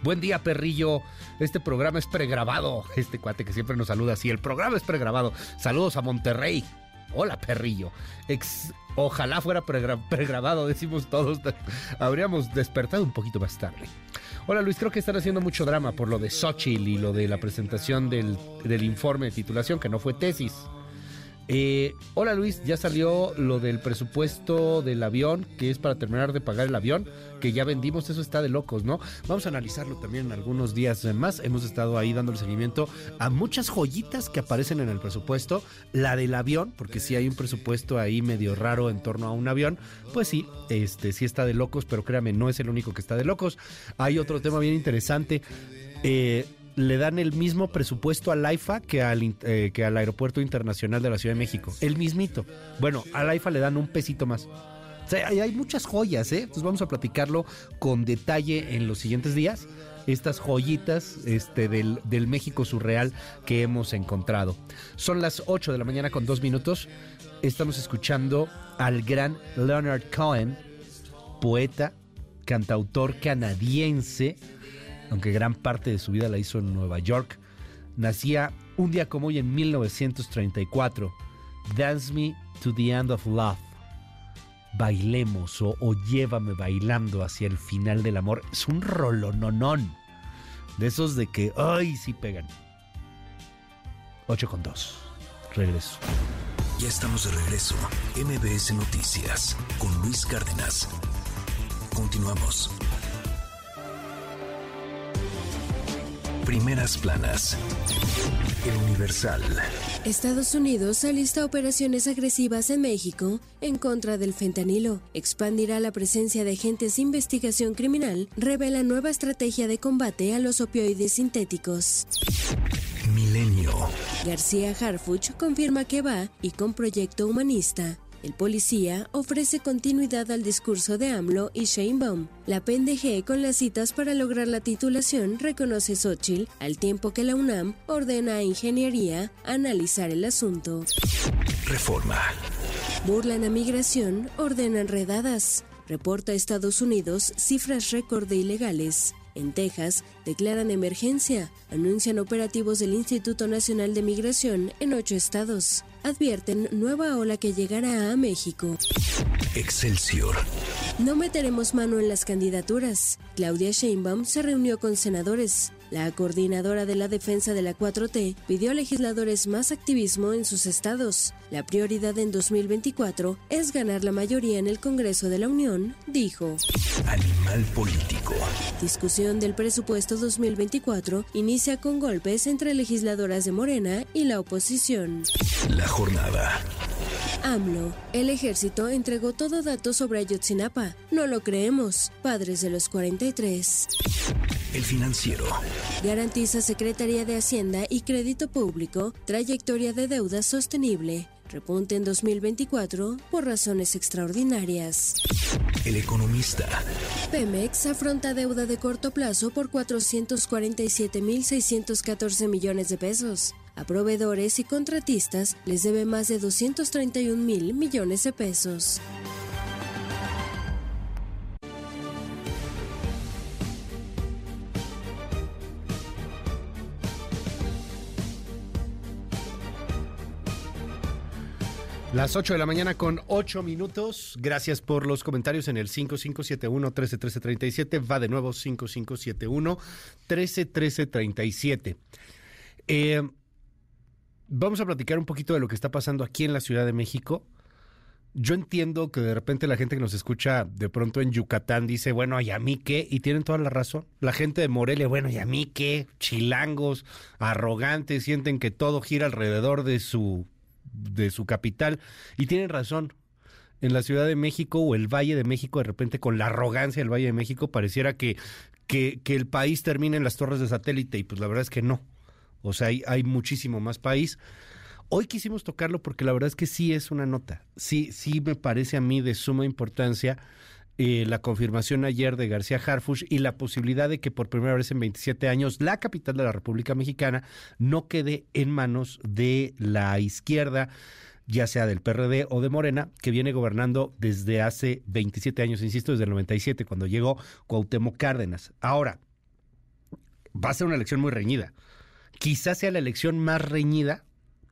Buen día, perrillo. Este programa es pregrabado. Este cuate que siempre nos saluda así. El programa es pregrabado. Saludos a Monterrey. Hola, perrillo. Ex, ojalá fuera pregrabado, decimos todos. Habríamos despertado un poquito más tarde. Hola Luis, creo que están haciendo mucho drama por lo de Xochitl y lo de la presentación del, del informe de titulación, que no fue tesis. Eh, hola Luis, ya salió lo del presupuesto del avión, que es para terminar de pagar el avión, que ya vendimos, eso está de locos, ¿no? Vamos a analizarlo también en algunos días más. Hemos estado ahí dando el seguimiento a muchas joyitas que aparecen en el presupuesto. La del avión, porque si hay un presupuesto ahí medio raro en torno a un avión, pues sí, este sí está de locos, pero créame, no es el único que está de locos. Hay otro tema bien interesante. Eh, le dan el mismo presupuesto al AIFA que al, eh, que al Aeropuerto Internacional de la Ciudad de México. El mismito. Bueno, al AIFA le dan un pesito más. O sea, hay, muchas joyas, ¿eh? Entonces vamos a platicarlo con detalle en los siguientes días. Estas joyitas este, del, del México surreal que hemos encontrado. Son las 8 de la mañana con dos minutos. Estamos escuchando al gran Leonard Cohen, poeta, cantautor canadiense, aunque gran parte de su vida la hizo en Nueva York, nacía un día como hoy en 1934. Dance Me to the End of Love. Bailemos o, llévame bailando hacia el final del amor. Es un rolononón. De esos de que, ay, sí pegan. 8 con 2. Regreso. Ya estamos de regreso. MBS Noticias con Luis Cárdenas. Continuamos. Primeras planas. El Universal. Estados Unidos alista operaciones agresivas en México en contra del fentanilo. Expandirá la presencia de agentes de investigación criminal. Revela nueva estrategia de combate a los opioides sintéticos. Milenio. García Harfuch confirma que va y con proyecto humanista. El policía ofrece continuidad al discurso de AMLO y Sheinbaum. La PNG con las citas para lograr la titulación reconoce Xochitl, al tiempo que la UNAM ordena a Ingeniería analizar el asunto. Reforma. Burlan a migración, ordenan redadas. Reporta Estados Unidos cifras récord de ilegales. En Texas, declaran emergencia, anuncian operativos del Instituto Nacional de Migración en ocho estados. Advierten nueva ola que llegará a México. Excelsior. No meteremos mano en las candidaturas. Claudia Sheinbaum se reunió con senadores. La coordinadora de la defensa de la 4T pidió a legisladores más activismo en sus estados. La prioridad en 2024 es ganar la mayoría en el Congreso de la Unión, dijo. Animal político. Discusión del presupuesto 2024 inicia con golpes entre legisladoras de Morena y la oposición. La jornada. AMLO. El ejército entregó todo dato sobre Ayotzinapa. No lo creemos. Padres de los 43. El financiero. Garantiza Secretaría de Hacienda y Crédito Público trayectoria de deuda sostenible. Repunte en 2024 por razones extraordinarias. El economista. Pemex afronta deuda de corto plazo por 447.614 millones de pesos. A proveedores y contratistas les debe más de 231 mil millones de pesos. Las 8 de la mañana con 8 minutos. Gracias por los comentarios en el 5571-131337. Va de nuevo 5571-131337. Eh, vamos a platicar un poquito de lo que está pasando aquí en la Ciudad de México. Yo entiendo que de repente la gente que nos escucha de pronto en Yucatán dice, bueno, ¿y a mí? Y tienen toda la razón. La gente de Morelia, bueno, ¿y a mí? Chilangos, arrogantes, sienten que todo gira alrededor de su de su capital. Y tienen razón. En la Ciudad de México o el Valle de México, de repente con la arrogancia del Valle de México, pareciera que, que, el país termine en las torres de satélite. Y pues la verdad es que no. O sea, hay, hay muchísimo más país. Hoy quisimos tocarlo porque la verdad es que sí es una nota. Sí, sí me parece a mí de suma importancia eh, la confirmación ayer de García Harfush y la posibilidad de que por primera vez en 27 años la capital de la República Mexicana no quede en manos de la izquierda ya sea del PRD o de Morena, que viene gobernando desde hace 27 años, insisto, desde el 97, cuando llegó Cuauhtémoc Cárdenas. Ahora, va a ser una elección muy reñida. Quizás sea la elección más reñida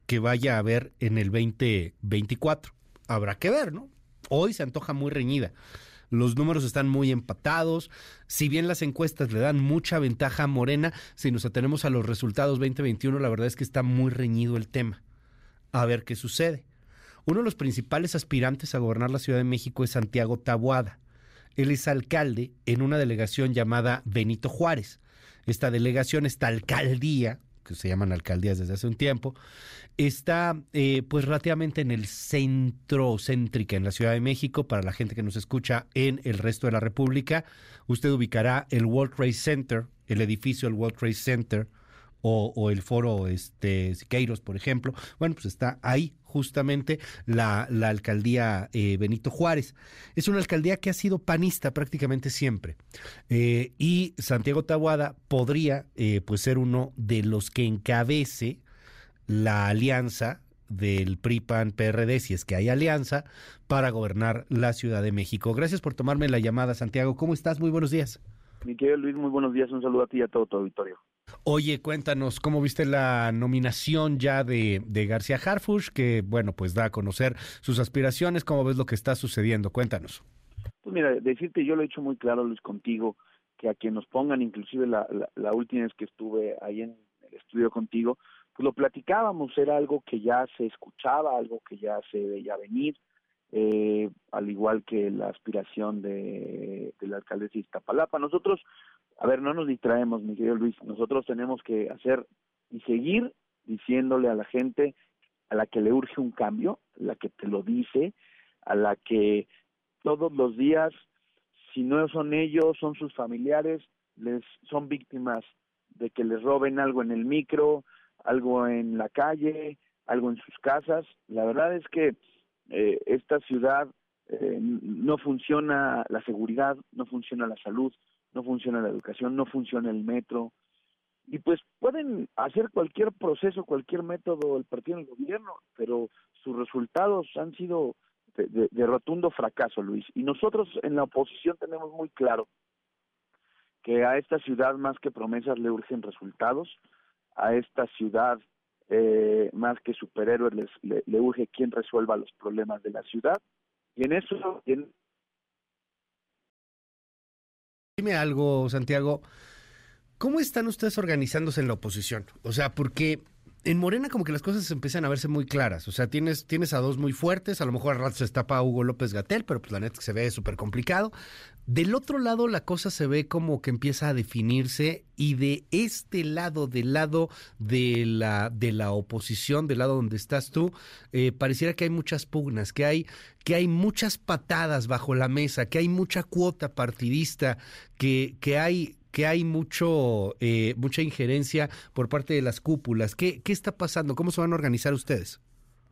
que vaya a haber en el 2024. Habrá que ver, ¿no? Hoy se antoja muy reñida. Los números están muy empatados. Si bien las encuestas le dan mucha ventaja a Morena, si nos atenemos a los resultados 2021, la verdad es que está muy reñido el tema. A ver qué sucede. Uno de los principales aspirantes a gobernar la Ciudad de México es Santiago Tabuada. Él es alcalde en una delegación llamada Benito Juárez. Esta delegación, esta alcaldía, que se llaman alcaldías desde hace un tiempo, está eh, pues relativamente en el centro céntrica en la Ciudad de México. Para la gente que nos escucha en el resto de la República, usted ubicará el World Trade Center, el edificio del World Trade Center, o, el foro este, Siqueiros, por ejemplo. Bueno, pues está ahí justamente la, la alcaldía eh, Benito Juárez. Es una alcaldía que ha sido panista prácticamente siempre. Eh, y Santiago Tabuada podría eh, pues ser uno de los que encabece la alianza del PRI-PAN-PRD, si es que hay alianza, para gobernar la Ciudad de México. Gracias por tomarme la llamada, Santiago. ¿Cómo estás? Muy buenos días. Mi querido Luis, muy buenos días. Un saludo a ti y a todo tu auditorio. Oye, cuéntanos, ¿cómo viste la nominación ya de, de García Harfush, que, bueno, pues da a conocer sus aspiraciones? ¿Cómo ves lo que está sucediendo? Cuéntanos. Pues mira, decirte, yo lo he hecho muy claro, Luis, contigo, que a quien nos pongan, inclusive la, la, última vez que estuve ahí en el estudio contigo, pues lo platicábamos, era algo que ya se escuchaba, algo que ya se veía venir, eh, al igual que la aspiración de, de la alcaldesa de Iztapalapa. Nosotros a ver, no nos distraemos, mi querido Luis. Nosotros tenemos que hacer y seguir diciéndole a la gente a la que le urge un cambio, a la que te lo dice, a la que todos los días, si no son ellos, son sus familiares, les son víctimas de que les roben algo en el micro, algo en la calle, algo en sus casas. La verdad es que eh, esta ciudad eh, no funciona la seguridad, no funciona la salud, no funciona la educación, no funciona el metro. Y pues pueden hacer cualquier proceso, cualquier método el partido en el gobierno, pero sus resultados han sido de, rotundo fracaso, Luis. Y nosotros en la oposición tenemos muy claro que a esta ciudad más que promesas le urgen resultados, a esta ciudad eh, más que superhéroes le, urge quien resuelva los problemas de la ciudad. Y en eso, Dime algo, Santiago. ¿Cómo están ustedes organizándose en la oposición? O sea, porque en Morena como que las cosas empiezan a verse muy claras. O sea, tienes, tienes a dos muy fuertes, a lo mejor al rato se estapa Hugo López Gatel, pero pues la neta que se ve súper complicado. Del otro lado la cosa se ve como que empieza a definirse y de este lado, del lado de la, de la oposición, del lado donde estás tú, eh, pareciera que hay muchas pugnas, que hay, que hay muchas patadas bajo la mesa, que hay mucha cuota partidista, que, que hay que hay mucho eh, mucha injerencia por parte de las cúpulas. ¿Qué, ¿Qué está pasando? ¿Cómo se van a organizar ustedes?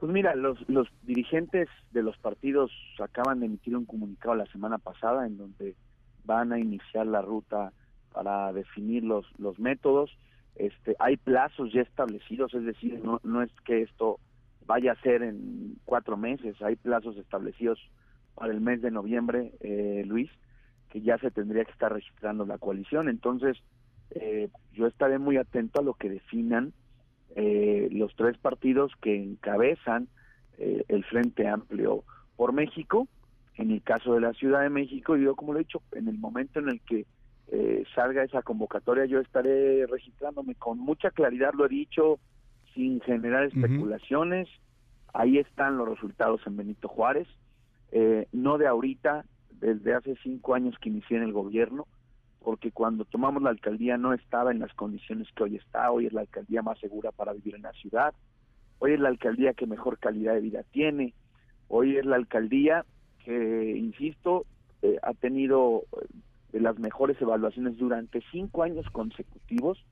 Pues mira, los, los dirigentes de los partidos acaban de emitir un comunicado la semana pasada en donde van a iniciar la ruta para definir los, los métodos. Este, hay plazos ya establecidos, es decir, no, no es que esto vaya a ser en cuatro meses, hay plazos establecidos para el mes de noviembre, eh, Luis, que ya se tendría que estar registrando la coalición. Entonces, eh, yo estaré muy atento a lo que definan eh, los tres partidos que encabezan eh, el Frente Amplio por México. En el caso de la Ciudad de México, y yo como lo he dicho, en el momento en el que salga esa convocatoria, yo estaré registrándome con mucha claridad, lo he dicho, sin generar especulaciones. Ahí están los resultados en Benito Juárez, no de ahorita, desde hace cinco años que inicié en el gobierno, porque cuando tomamos la alcaldía no estaba en las condiciones que hoy está, hoy es la alcaldía más segura para vivir en la ciudad, hoy es la alcaldía que mejor calidad de vida tiene, hoy es la alcaldía que, insisto, eh, ha tenido eh, las mejores evaluaciones durante cinco años consecutivos,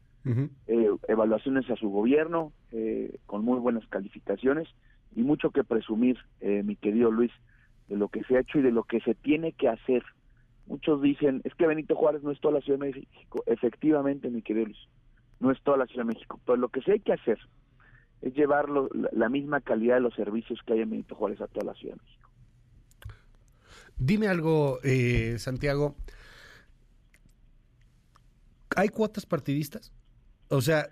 eh, evaluaciones a su gobierno, con muy buenas calificaciones y mucho que presumir, mi querido Luis de lo que se ha hecho y de lo que se tiene que hacer. Muchos dicen, es que Benito Juárez no es toda la Ciudad de México. Efectivamente, mi querido Luis, no es toda la Ciudad de México. Pero lo que sí hay que hacer es llevar la, misma calidad de los servicios que hay en Benito Juárez a toda la Ciudad de México. Dime algo, eh, Santiago. ¿Hay cuotas partidistas? O sea,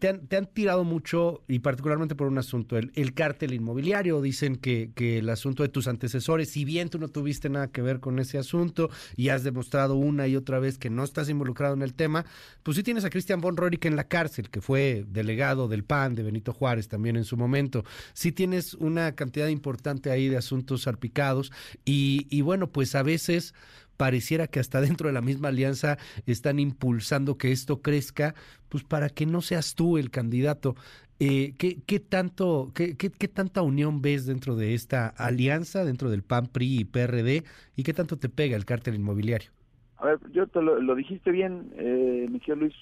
te, han, tirado mucho, y particularmente por un asunto, el, el cártel inmobiliario. Dicen que, que, el asunto de tus antecesores, si bien tú no tuviste nada que ver con ese asunto y has demostrado una y otra vez que no estás involucrado en el tema, pues sí tienes a Cristian von Roerich en la cárcel, que fue delegado del PAN, de Benito Juárez también en su momento. Sí tienes una cantidad importante ahí de asuntos salpicados y, y bueno, pues a veces pareciera que hasta dentro de la misma alianza están impulsando que esto crezca, pues para que no seas tú el candidato. Eh, ¿qué, ¿qué, tanto, qué, qué, tanta unión ves dentro de esta alianza, dentro del PAN, PRI y PRD, y qué tanto te pega el cártel inmobiliario? A ver, yo te lo, dijiste bien, eh, Miguel Luis.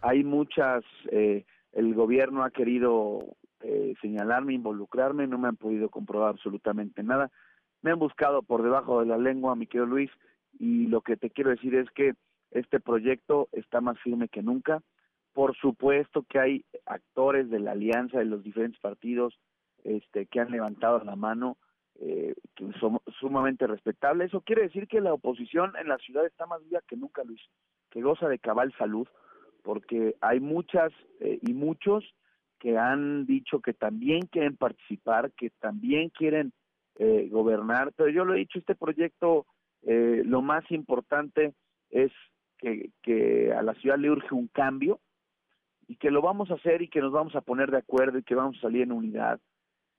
Hay muchas, eh, el gobierno ha querido eh, señalarme, involucrarme, no me han podido comprobar absolutamente nada. Me han buscado por debajo de la lengua, mi querido Luis, y lo que te quiero decir es que este proyecto está más firme que nunca. Por supuesto que hay actores de la alianza de los diferentes partidos este, que han levantado la mano, eh, que son sumamente respetables. Eso quiere decir que la oposición en la ciudad está más viva que nunca, Luis, que goza de cabal salud, porque hay muchas eh, y muchos que han dicho que también quieren participar, que también quieren eh, gobernar, pero yo lo he dicho, este proyecto eh, lo más importante es que, a la ciudad le urge un cambio y que lo vamos a hacer y que nos vamos a poner de acuerdo y que vamos a salir en unidad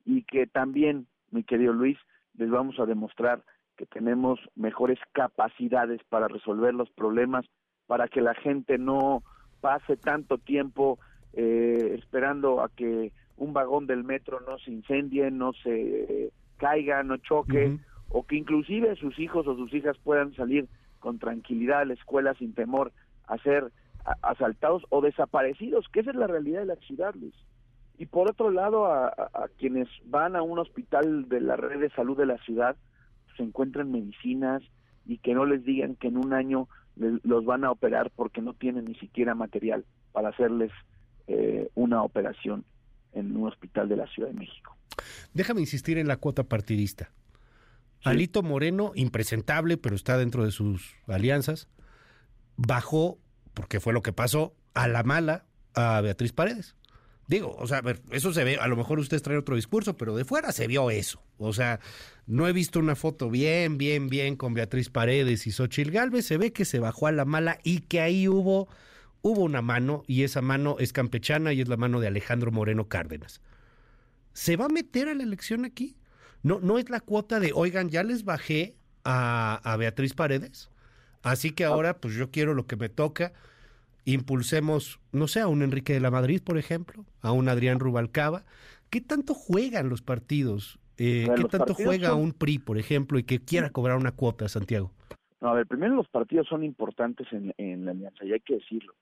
y que también, mi querido Luis, les vamos a demostrar que tenemos mejores capacidades para resolver los problemas, para que la gente no pase tanto tiempo eh, esperando a que un vagón del metro no se incendie, no se caiga, no choque, o que inclusive sus hijos o sus hijas puedan salir con tranquilidad a la escuela sin temor a ser asaltados o desaparecidos, que esa es la realidad de la ciudad, Luis. Y por otro lado, a, quienes van a un hospital de la red de salud de la ciudad, se encuentran medicinas y que no les digan que en un año los van a operar porque no tienen ni siquiera material para hacerles eh, una operación en un hospital de la Ciudad de México. Déjame insistir en la cuota partidista. Alito Moreno, impresentable, pero está dentro de sus alianzas, bajó, porque fue lo que pasó, a la mala a Beatriz Paredes. Digo, o sea, a ver, eso se ve, a lo mejor ustedes traen otro discurso, pero de fuera se vio eso. O sea, no he visto una foto bien, bien, bien con Beatriz Paredes y Xochil Galvez, se ve que se bajó a la mala y que ahí hubo, hubo una mano, y esa mano es campechana y es la mano de Alejandro Moreno Cárdenas. ¿Se va a meter a la elección aquí? No, no es la cuota de, oigan, ya les bajé a, Beatriz Paredes, así que ahora pues yo quiero lo que me toca. Impulsemos, no sé, a un Enrique de la Madrid, por ejemplo, a un Adrián Rubalcaba. ¿Qué tanto juegan los partidos? Eh, ¿Qué tanto juega un PRI, por ejemplo, y que quiera cobrar una cuota, Santiago? No, a ver, primero los partidos son importantes en, en la alianza, y hay que decirlo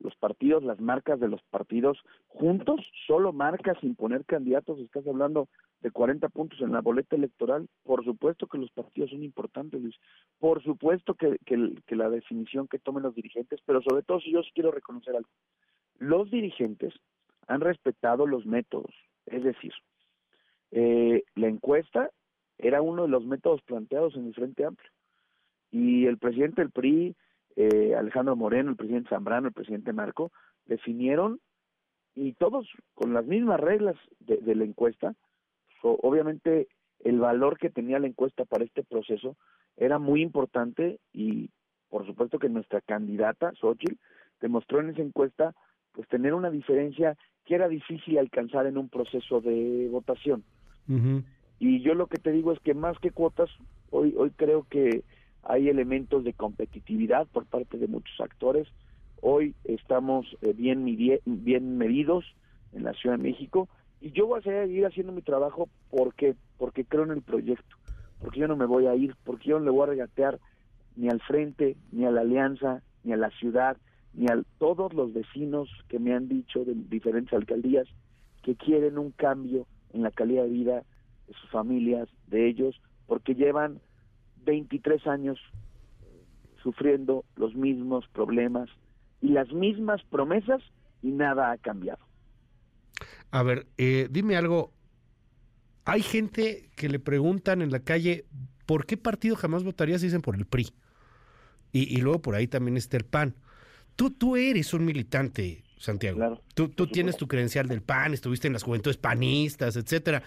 los partidos, las marcas de los partidos juntos, solo marcas sin poner candidatos, estás hablando de 40 puntos en la boleta electoral, por supuesto que los partidos son importantes, Luis. por supuesto que, que, la definición que tomen los dirigentes, pero sobre todo si yo quiero reconocer algo, los dirigentes han respetado los métodos, es decir, eh, la encuesta era uno de los métodos planteados en el Frente Amplio y el presidente del PRI eh, Alejandro Moreno, el presidente Zambrano, el presidente Marco, definieron y todos con las mismas reglas de, la encuesta, obviamente el valor que tenía la encuesta para este proceso era muy importante y por supuesto que nuestra candidata, Xochitl, demostró en esa encuesta pues tener una diferencia que era difícil alcanzar en un proceso de votación. Y yo lo que te digo es que más que cuotas, hoy, hoy creo que hay elementos de competitividad por parte de muchos actores. Hoy estamos eh, bien, bien medidos en la Ciudad de México y yo voy a seguir haciendo mi trabajo porque porque creo en el proyecto, porque yo no me voy a ir, porque yo no le voy a regatear ni al frente, ni a la alianza, ni a la ciudad, ni a todos los vecinos que me han dicho de diferentes alcaldías que quieren un cambio en la calidad de vida de sus familias, de ellos, porque llevan 23 años sufriendo los mismos problemas y las mismas promesas y nada ha cambiado. A ver, eh, dime algo. Hay gente que le preguntan en la calle, ¿por qué partido jamás votarías? Dicen por el PRI. Y, y luego por ahí también está el PAN. tú, tú eres un militante, Santiago. tú, tú tienes tu credencial del PAN, estuviste en las juventudes panistas, etcétera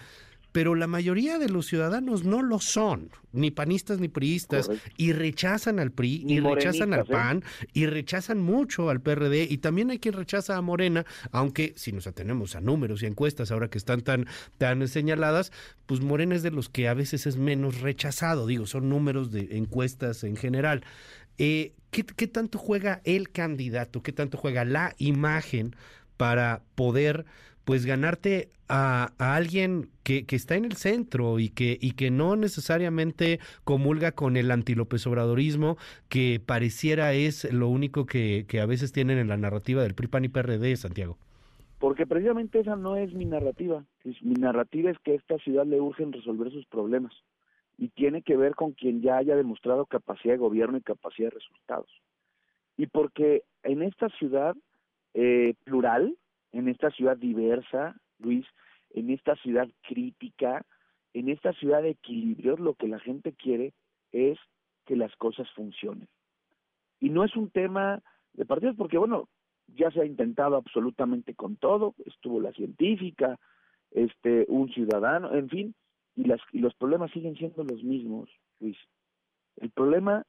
pero la mayoría de los ciudadanos no lo son, ni panistas ni priistas, y rechazan al PRI, y rechazan al ¿eh? PAN, y rechazan mucho al PRD, y también hay quien rechaza a Morena, aunque si nos atenemos a números y encuestas ahora que están tan, tan señaladas, pues Morena es de los que a veces es menos rechazado, digo, son números de encuestas en general. Eh, ¿qué, ¿Qué tanto juega el candidato? ¿Qué tanto juega la imagen para poder pues ganarte a, alguien que, está en el centro y que, no necesariamente comulga con el antilópez obradorismo que pareciera es lo único que, a veces tienen en la narrativa del PRI, PAN y PRD, Santiago. Porque precisamente esa no es mi narrativa. mi narrativa es que a esta ciudad le urgen resolver sus problemas y tiene que ver con quien ya haya demostrado capacidad de gobierno y capacidad de resultados. Y porque en esta ciudad eh, plural, en esta ciudad diversa, Luis, en esta ciudad crítica, en esta ciudad de equilibrio, lo que la gente quiere es que las cosas funcionen. Y no es un tema de partidos, porque bueno, ya se ha intentado absolutamente con todo, estuvo la científica, este, un ciudadano, en fin, y, las, y los problemas siguen siendo los mismos, Luis. El problema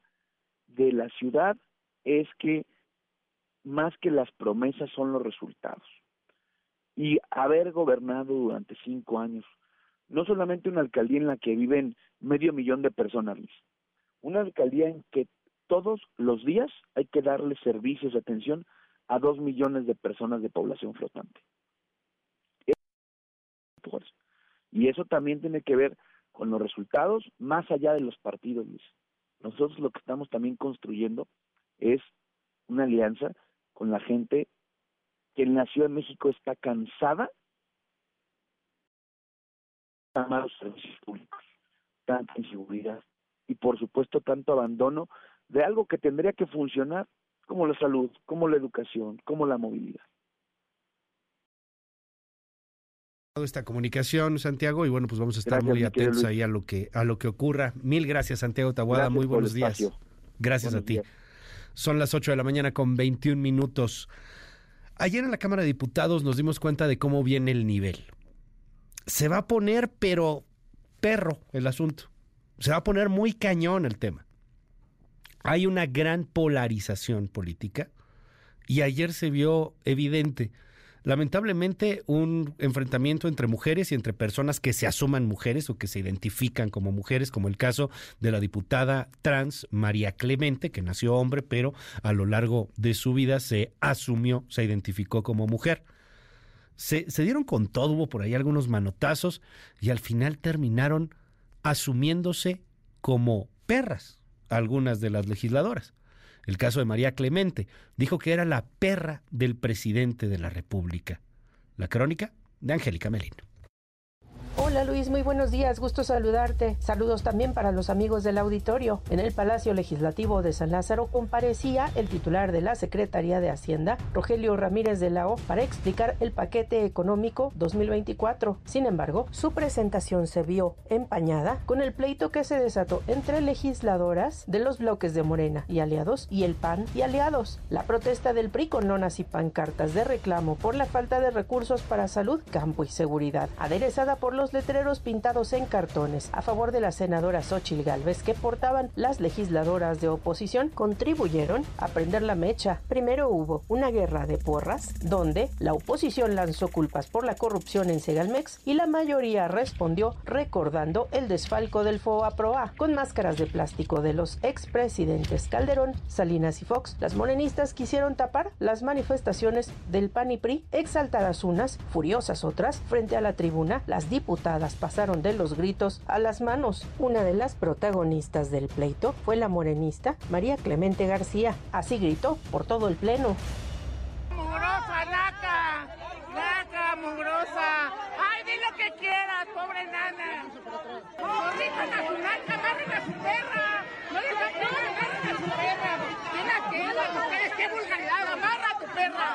de la ciudad es que más que las promesas son los resultados y haber gobernado durante cinco años, no solamente una alcaldía en la que viven medio millón de personas, una alcaldía en que todos los días hay que darle servicios de atención a dos millones de personas de población flotante. Y eso también tiene que ver con los resultados más allá de los partidos, Luis. Nosotros lo que estamos también construyendo es una alianza con la gente que en la Ciudad de México está cansada de malos servicios públicos, tanta inseguridad y por supuesto tanto abandono de algo que tendría que funcionar como la salud, como la educación, como la movilidad. esta comunicación, Santiago, y bueno, pues vamos a estar muy atentos ahí a lo que a lo que ocurra. Mil gracias, Santiago Tabuada, muy buenos días. Gracias a ti. Son las 8 de la mañana con 21 minutos. Ayer en la Cámara de Diputados nos dimos cuenta de cómo viene el nivel. Se va a poner, pero perro el asunto. Se va a poner muy cañón el tema. Hay una gran polarización política y ayer se vio evidente lamentablemente un enfrentamiento entre mujeres y entre personas que se asuman mujeres o que se identifican como mujeres, como el caso de la diputada trans María Clemente, que nació hombre, pero a lo largo de su vida se asumió, se identificó como mujer. Se, se dieron con todo, hubo por ahí algunos manotazos y al final terminaron asumiéndose como perras algunas de las legisladoras el caso de María Clemente, dijo que era la perra del presidente de la República. La crónica de Angélica Melino. Hola Luis, muy buenos días, gusto saludarte. Saludos también para los amigos del auditorio. En el Palacio Legislativo de San Lázaro comparecía el titular de la Secretaría de Hacienda, Rogelio Ramírez de la O, para explicar el paquete económico 2024. Sin embargo, su presentación se vio empañada con el pleito que se desató entre legisladoras de los bloques de Morena y aliados y el PAN y aliados. La protesta del PRI con lonas y pancartas de reclamo por la falta de recursos para salud, campo y seguridad, aderezada por los los letreros pintados en cartones a favor de la senadora Xochil Gálvez que portaban las legisladoras de oposición contribuyeron a prender la mecha. Primero hubo una guerra de porras donde la oposición lanzó culpas por la corrupción en Segalmex y la mayoría respondió recordando el desfalco del FOA Proa con máscaras de plástico de los expresidentes Calderón, Salinas y Fox. Las morenistas quisieron tapar las manifestaciones del PAN y PRI, exaltadas unas, furiosas otras, frente a la tribuna, las diputadas pasaron de los gritos a las manos. Una de las protagonistas del pleito fue la morenista María Clemente García. Así gritó por todo el pleno. ¡Mugrosa, mugrosa! ¡Ay, di lo que quieras, pobre nana! ¡Corrijan a su naca, amarren a su perra! ¡No les agarren a su perra! ¿Qué la queda? ¡Qué vulgaridad! ¡Amarra a tu perra!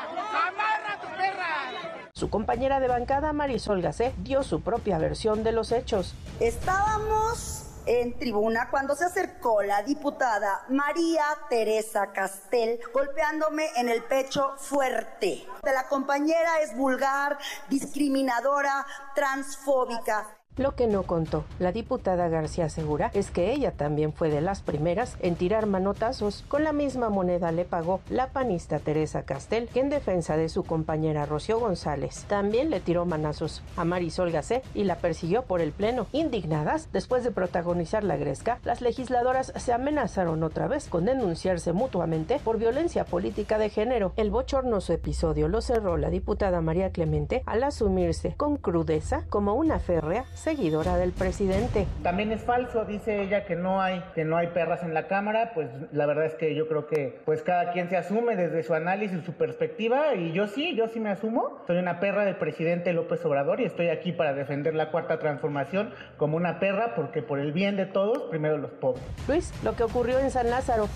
¡Amarra a tu perra! Su compañera de bancada, Marisol Gacé, dio su propia versión de los hechos. Estábamos en tribuna cuando se acercó la diputada María Teresa Castel golpeándome en el pecho fuerte. De la compañera es vulgar, discriminadora, transfóbica. Lo que no contó la diputada García Segura es que ella también fue de las primeras en tirar manotazos. Con la misma moneda le pagó la panista Teresa Castel, que en defensa de su compañera Rocío González también le tiró manazos a Marisol Gacé y la persiguió por el pleno. Indignadas, después de protagonizar la gresca, las legisladoras se amenazaron otra vez con denunciarse mutuamente por violencia política de género. El bochornoso episodio lo cerró la diputada María Clemente al asumirse con crudeza como una férrea seguidora del presidente. También es falso, dice ella que no hay que no hay perras en la cámara, pues la verdad es que yo creo que pues cada quien se asume desde su análisis, su perspectiva y yo sí, yo sí me asumo. Soy una perra del presidente López Obrador y estoy aquí para defender la cuarta transformación como una perra porque por el bien de todos, primero los pobres. Luis, lo que ocurrió en San Lázaro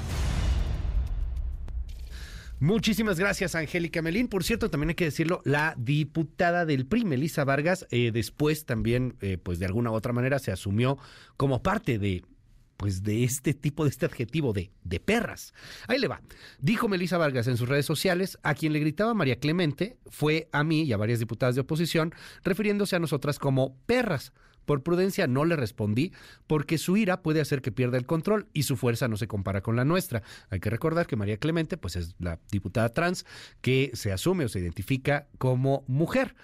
Muchísimas gracias, Angélica Melín. Por cierto, también hay que decirlo, la diputada del PRI, Melissa Vargas, eh, después también, eh, pues de alguna u otra manera, se asumió como parte de pues de este tipo de este adjetivo de, de perras. Ahí le va. Dijo Melissa Vargas en sus redes sociales, a quien le gritaba María Clemente fue a mí y a varias diputadas de oposición, refiriéndose a nosotras como perras. Por prudencia no le respondí porque su ira puede hacer que pierda el control y su fuerza no se compara con la nuestra. Hay que recordar que María Clemente pues es la diputada trans que se asume o se identifica como mujer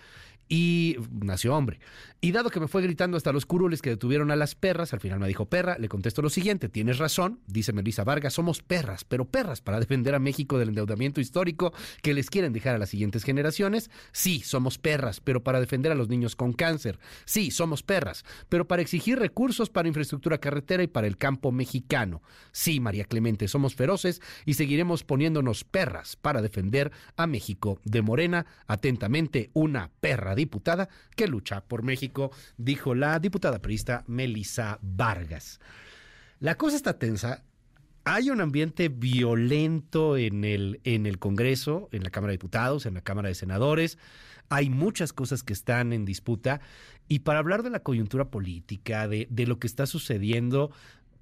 y nació hombre. Y dado que me fue gritando hasta los curules que detuvieron a las perras, al final me dijo perra, le contesto lo siguiente, tienes razón, dice Melissa Vargas, somos perras, pero perras para defender a México del endeudamiento histórico que les quieren dejar a las siguientes generaciones. Sí, somos perras, pero para defender a los niños con cáncer. Sí, somos perras, pero para exigir recursos para infraestructura carretera y para el campo mexicano. Sí, María Clemente, somos feroces y seguiremos poniéndonos perras para defender a México de Morena. Atentamente, una perra diputada que lucha por México, dijo la diputada priista Melisa Vargas. La cosa está tensa. Hay un ambiente violento en el, en el Congreso, en la Cámara de Diputados, en la Cámara de Senadores. Hay muchas cosas que están en disputa. Y para hablar de la coyuntura política, de lo que está sucediendo,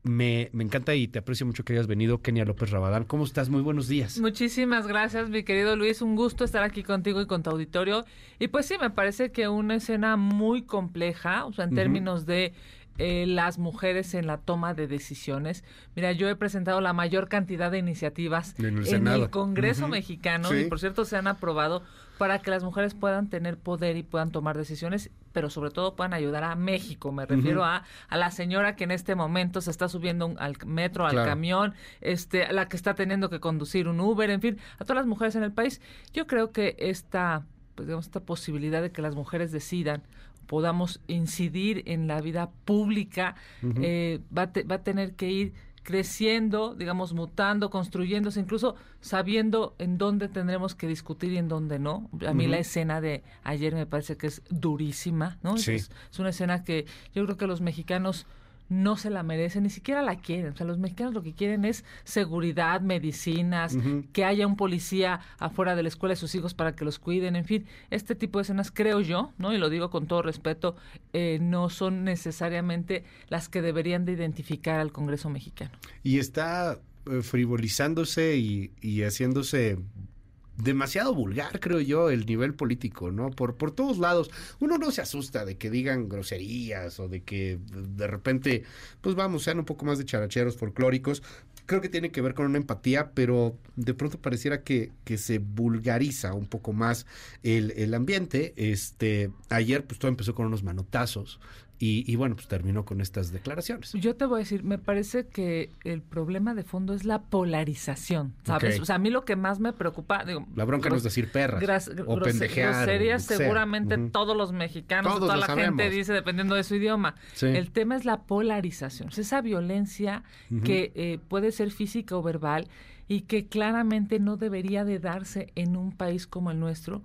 me, me, encanta y te aprecio mucho que hayas venido, Kenia López Rabadán. ¿Cómo estás? Muy buenos días. Muchísimas gracias, mi querido Luis. Un gusto estar aquí contigo y con tu auditorio. Y pues sí, me parece que una escena muy compleja, o sea, en términos de eh, las mujeres en la toma de decisiones. Mira, yo he presentado la mayor cantidad de iniciativas en el, el Congreso mexicano sí. y por cierto se han aprobado para que las mujeres puedan tener poder y puedan tomar decisiones, pero sobre todo puedan ayudar a México. Me refiero uh -huh. a, a la señora que en este momento se está subiendo un, al metro, al camión, este, a la que está teniendo que conducir un Uber, en fin, a todas las mujeres en el país. Yo creo que esta, pues, digamos, esta posibilidad de que las mujeres decidan podamos incidir en la vida pública, uh -huh. eh, va, te, va a tener que ir creciendo, digamos, mutando, construyéndose, incluso sabiendo en dónde tendremos que discutir y en dónde no. A mí uh -huh. la escena de ayer me parece que es durísima, ¿no? Sí. Es, es, una escena que yo creo que los mexicanos no se la merecen, ni siquiera la quieren. O sea, los mexicanos lo que quieren es seguridad, medicinas, uh -huh. que haya un policía afuera de la escuela de sus hijos para que los cuiden, en fin, este tipo de escenas creo yo, ¿no? Y lo digo con todo respeto, eh, no son necesariamente las que deberían de identificar al Congreso mexicano. Y está eh, frivolizándose y, y haciéndose demasiado vulgar, creo yo, el nivel político, ¿no? Por, por todos lados. Uno no se asusta de que digan groserías o de que de repente, pues vamos, sean un poco más de characheros folclóricos. Creo que tiene que ver con una empatía, pero de pronto pareciera que, que se vulgariza un poco más el, el ambiente. Este, ayer, pues todo empezó con unos manotazos. Y, y, bueno, pues terminó con estas declaraciones. Yo te voy a decir, me parece que el problema de fondo es la polarización, ¿sabes? Okay. O sea, a mí lo que más me preocupa... Digo, la bronca no es decir perras o pendejear. Groserías seguramente uh -huh. todos los mexicanos, todos toda la sabemos. gente dice dependiendo de su idioma. Sí. El tema es la polarización, es esa violencia uh -huh. que eh, puede ser física o verbal y que claramente no debería de darse en un país como el nuestro.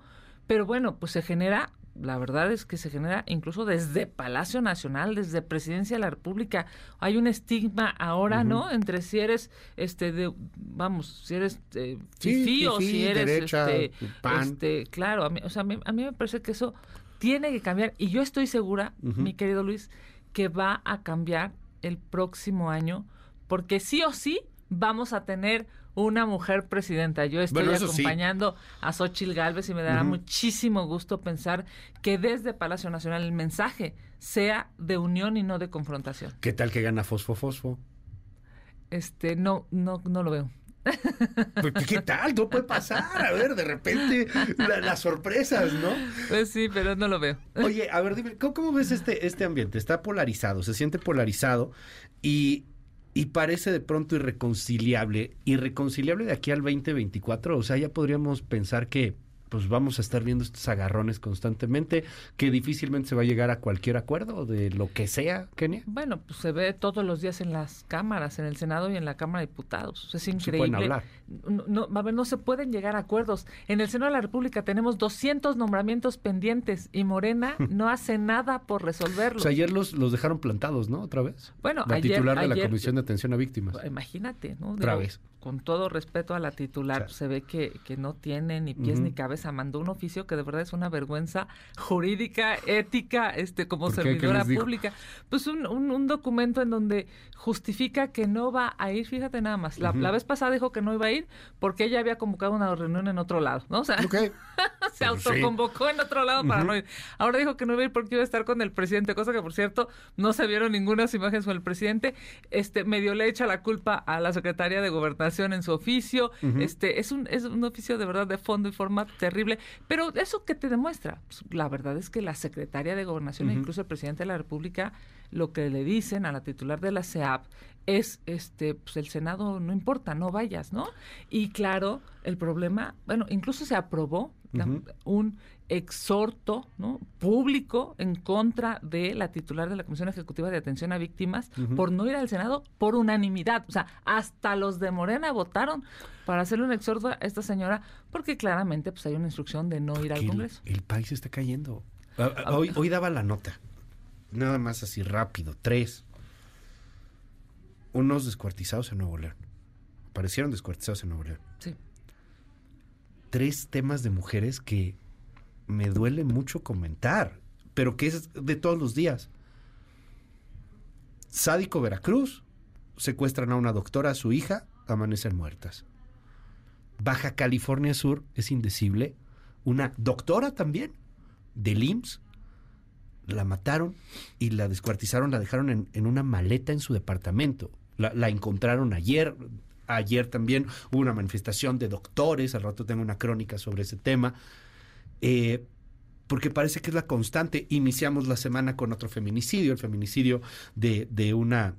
Pero bueno, pues se genera la verdad es que se genera incluso desde Palacio Nacional, desde Presidencia de la República. Hay un estigma ahora, uh -huh. ¿no? Entre si eres, este, de, vamos, si eres eh, sí, fifí, o si eres, derecha, este, pan. este, claro, a mí, o sea, a mí, a mí, me parece que eso tiene que cambiar y yo estoy segura, uh -huh. mi querido Luis, que va a cambiar el próximo año, porque sí o sí vamos a tener una mujer presidenta. Yo estoy acompañando a Xochil Gálvez y me dará muchísimo gusto pensar que desde Palacio Nacional el mensaje sea de unión y no de confrontación. ¿Qué tal que gana Fosfo Fosfo? Este, no, no, no lo veo. Pues, ¿Qué tal? No puede pasar. A ver, de repente las sorpresas, ¿no? Pues sí, pero no lo veo. Oye, a ver, dime, ¿cómo, ves este, este ambiente? Está polarizado, se siente polarizado y, y parece de pronto irreconciliable. ¿Irreconciliable de aquí al 2024? O sea, ya podríamos pensar que pues vamos a estar viendo estos agarrones constantemente, que difícilmente se va a llegar a cualquier acuerdo de lo que sea, Kenia. Bueno, pues se ve todos los días en las cámaras, en el Senado y en la Cámara de Diputados. Es increíble. Se hablar. No, a ver, no se pueden llegar a acuerdos. En el Senado de la República tenemos 200 nombramientos pendientes y Morena no hace nada por resolverlos. Ayer los, los dejaron plantados, ¿no? Otra vez. Bueno, la titular de la Comisión de Atención a Víctimas. Imagínate, ¿no? Otra vez con todo respeto a la titular, se ve que, que, no tiene ni pies ni cabeza. Mandó un oficio que de verdad es una vergüenza jurídica, ética, este como servidora pública. Pues un, un, documento en donde justifica que no va a ir, fíjate nada más. La, vez pasada dijo que no iba a ir porque ella había convocado una reunión en otro lado, ¿no? O sea, se autoconvocó en otro lado para no ir. Ahora dijo que no iba a ir porque iba a estar con el presidente, cosa que por cierto no se vieron ninguna imágenes con el presidente. Este medio le echa la culpa a la secretaria de Gobernación en su oficio. Este es un, es un oficio de verdad de fondo y forma terrible. Pero eso que te demuestra, pues, la verdad es que la secretaria de Gobernación, e incluso el presidente de la República, lo que le dicen a la titular de la CEAP es este pues el Senado no importa, no vayas, ¿no? Y claro, el problema, bueno, incluso se aprobó un exhorto ¿no? público en contra de la titular de la Comisión Ejecutiva de Atención a Víctimas por no ir al Senado por unanimidad. O sea, hasta los de Morena votaron para hacerle un exhorto a esta señora porque claramente pues hay una instrucción de no ir al Congreso. El, país está cayendo. Ah, ah, hoy, hoy daba la nota. Nada más así rápido. Tres. Unos descuartizados en Nuevo León. Aparecieron descuartizados en Nuevo León. Tres temas de mujeres que me duele mucho comentar, pero que es de todos los días. Sádico Veracruz, secuestran a una doctora, a su hija, amanecen muertas. Baja California Sur, es indecible, una doctora también, del IMSS, la mataron y la descuartizaron, la dejaron en, una maleta en su departamento. La, encontraron ayer, ayer también hubo una manifestación de doctores, al rato tengo una crónica sobre ese tema. Eh, porque parece que es la constante. Iniciamos la semana con otro feminicidio, el feminicidio de, de una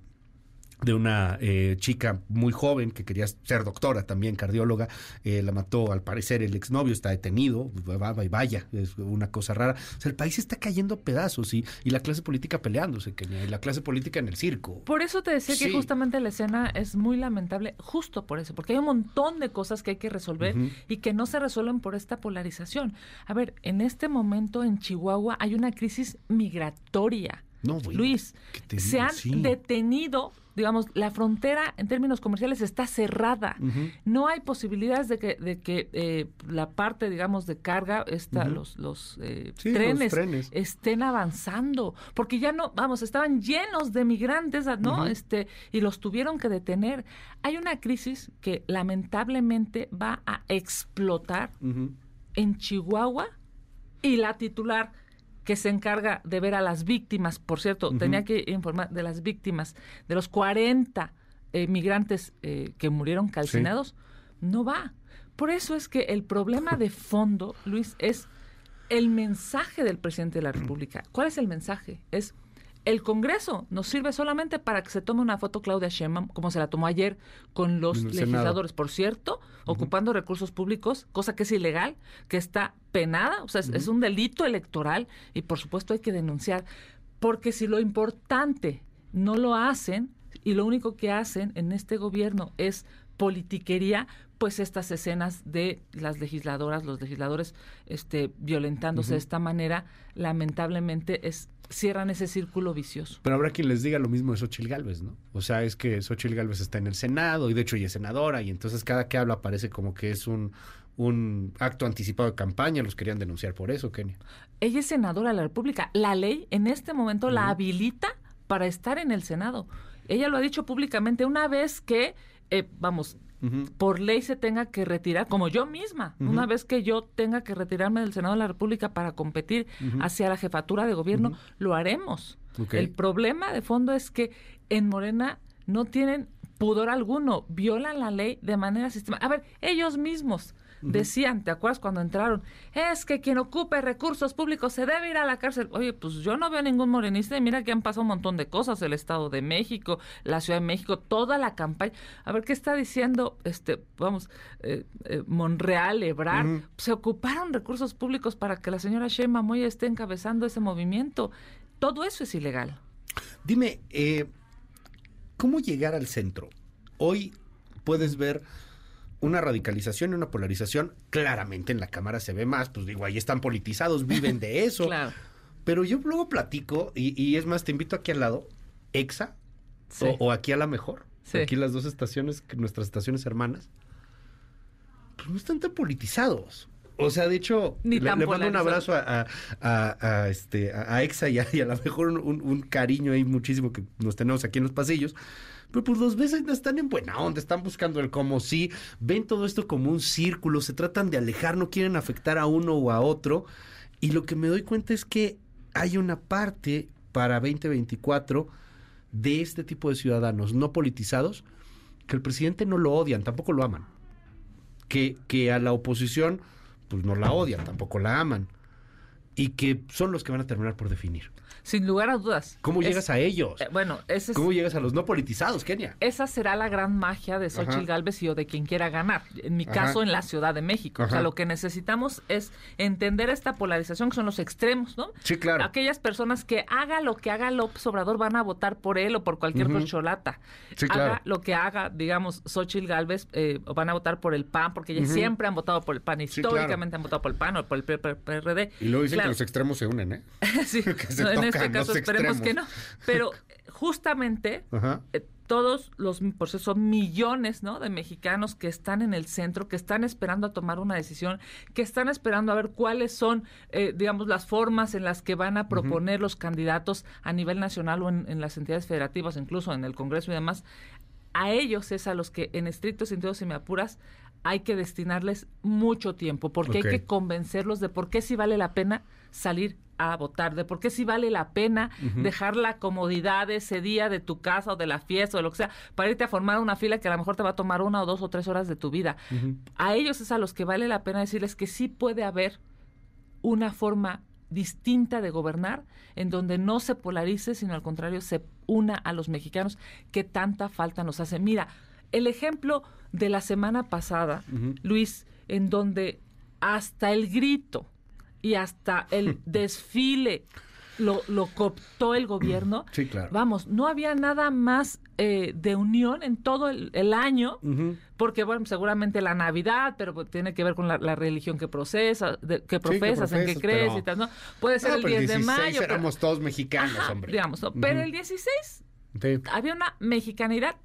de una eh, chica muy joven que quería ser doctora, también cardióloga, eh, la mató al parecer el exnovio, está detenido, va y vaya, es una cosa rara. O sea, el país está cayendo a pedazos y, y la clase política peleándose, que y la clase política en el circo. Por eso te decía que justamente la escena es muy lamentable, justo por eso, porque hay un montón de cosas que hay que resolver y que no se resuelven por esta polarización. A ver, en este momento en Chihuahua hay una crisis migratoria. No, Luis, se han detenido digamos, la frontera en términos comerciales está cerrada. No hay posibilidades de que, de que eh, la parte, digamos, de carga, esta, los, los, eh, trenes, estén avanzando, porque ya no, vamos, estaban llenos de migrantes, ¿no? Este, y los tuvieron que detener. Hay una crisis que lamentablemente va a explotar en Chihuahua y la titular que se encarga de ver a las víctimas, por cierto, tenía que informar de las víctimas, de los 40 eh, migrantes eh, que murieron calcinados, no va. Por eso es que el problema de fondo, Luis, es el mensaje del presidente de la República. ¿Cuál es el mensaje? Es el Congreso nos sirve solamente para que se tome una foto Claudia Sheinbaum, como se la tomó ayer con los legisladores, por cierto, ocupando recursos públicos, cosa que es ilegal, que está penada, o sea, es, un delito electoral y por supuesto hay que denunciar, porque si lo importante no lo hacen y lo único que hacen en este gobierno es politiquería, pues estas escenas de las legisladoras, los legisladores este violentándose de esta manera, lamentablemente es cierran ese círculo vicioso. Pero habrá quien les diga lo mismo de Xochil Gálvez, ¿no? O sea, es que Xochil Gálvez está en el Senado y de hecho ella es senadora y entonces cada que habla parece como que es un, un acto anticipado de campaña, los querían denunciar por eso, Kenia. Ella es senadora de la República. La ley en este momento la habilita para estar en el Senado. Ella lo ha dicho públicamente una vez que, eh, vamos, por ley se tenga que retirar, como yo misma, una vez que yo tenga que retirarme del Senado de la República para competir hacia la jefatura de gobierno, lo haremos. El problema de fondo es que en Morena no tienen pudor alguno, violan la ley de manera sistemática. A ver, ellos mismos decían, ¿te acuerdas cuando entraron? Es que quien ocupe recursos públicos se debe ir a la cárcel. Oye, pues yo no veo ningún morenista y mira que han pasado un montón de cosas, el Estado de México, la Ciudad de México, toda la campaña. A ver, ¿qué está diciendo, este, vamos, eh, eh, Monreal, Ebrard? Se ocuparon recursos públicos para que la señora Shema Moya esté encabezando ese movimiento. Todo eso es ilegal. Dime, eh, ¿cómo llegar al centro? Hoy puedes ver una radicalización y una polarización. Claramente en la Cámara se ve más, pues digo, ahí están politizados, viven de eso. claro. Pero yo luego platico, y, es más, te invito aquí al lado, EXA, o, aquí a la mejor, aquí las dos estaciones, nuestras estaciones hermanas, pues no están tan politizados. O sea, de hecho, le, mando un abrazo a, este, a, EXA y a, lo mejor un, un, cariño ahí muchísimo que nos tenemos aquí en los pasillos. Pero pues los no están en buena onda, están buscando el cómo sí, ven todo esto como un círculo, se tratan de alejar, no quieren afectar a uno o a otro. Y lo que me doy cuenta es que hay una parte para 2024 de este tipo de ciudadanos no politizados que el presidente no lo odian, tampoco lo aman. Que, que a la oposición pues no la odian, tampoco la aman. Y que son los que van a terminar por definir. Sin lugar a dudas. ¿Cómo llegas a ellos? Eh, bueno, ese es, ¿Cómo llegas a los no politizados, Kenia? Esa será la gran magia de Xochitl Galvez y o de quien quiera ganar. En mi caso, en la Ciudad de México. O sea, lo que necesitamos es entender esta polarización que son los extremos, ¿no? Sí, claro. Aquellas personas que haga lo que haga López Obrador van a votar por él o por cualquier uh Sí, haga lo que haga, digamos, Xochitl Galvez, eh, van a votar por el PAN, porque ellos siempre han votado por el PAN, históricamente han votado por el PAN o por el PRD. Y luego dicen que los extremos se unen, ¿eh? sí, en este caso esperemos que no. Pero justamente eh, todos los, por eso son millones ¿no? de mexicanos que están en el centro, que están esperando a tomar una decisión, que están esperando a ver cuáles son, eh, digamos, las formas en las que van a proponer los candidatos a nivel nacional o en, las entidades federativas, incluso en el Congreso y demás. A ellos es a los que, en estricto sentido, si me apuras, hay que destinarles mucho tiempo, porque hay que convencerlos de por qué sí vale la pena salir a votar, de por qué sí vale la pena dejar la comodidad de ese día de tu casa o de la fiesta o lo que sea, para irte a formar una fila que a lo mejor te va a tomar una o dos o tres horas de tu vida. A ellos es a los que vale la pena decirles que sí puede haber una forma distinta de gobernar, en donde no se polarice, sino al contrario, se una a los mexicanos que tanta falta nos hace. Mira, el ejemplo de la semana pasada, Luis, en donde hasta el grito y hasta el desfile lo, lo cooptó el gobierno. Sí, claro. Vamos, no había nada más eh, de unión en todo el, año, porque, bueno, seguramente la Navidad, pero pues, tiene que ver con la, religión que procesa, que profesas, en que crees y tal, ¿no? Puede ser el 10 de mayo. Éramos todos mexicanos, hombre. Digamos, pero el 16 había una mexicanidad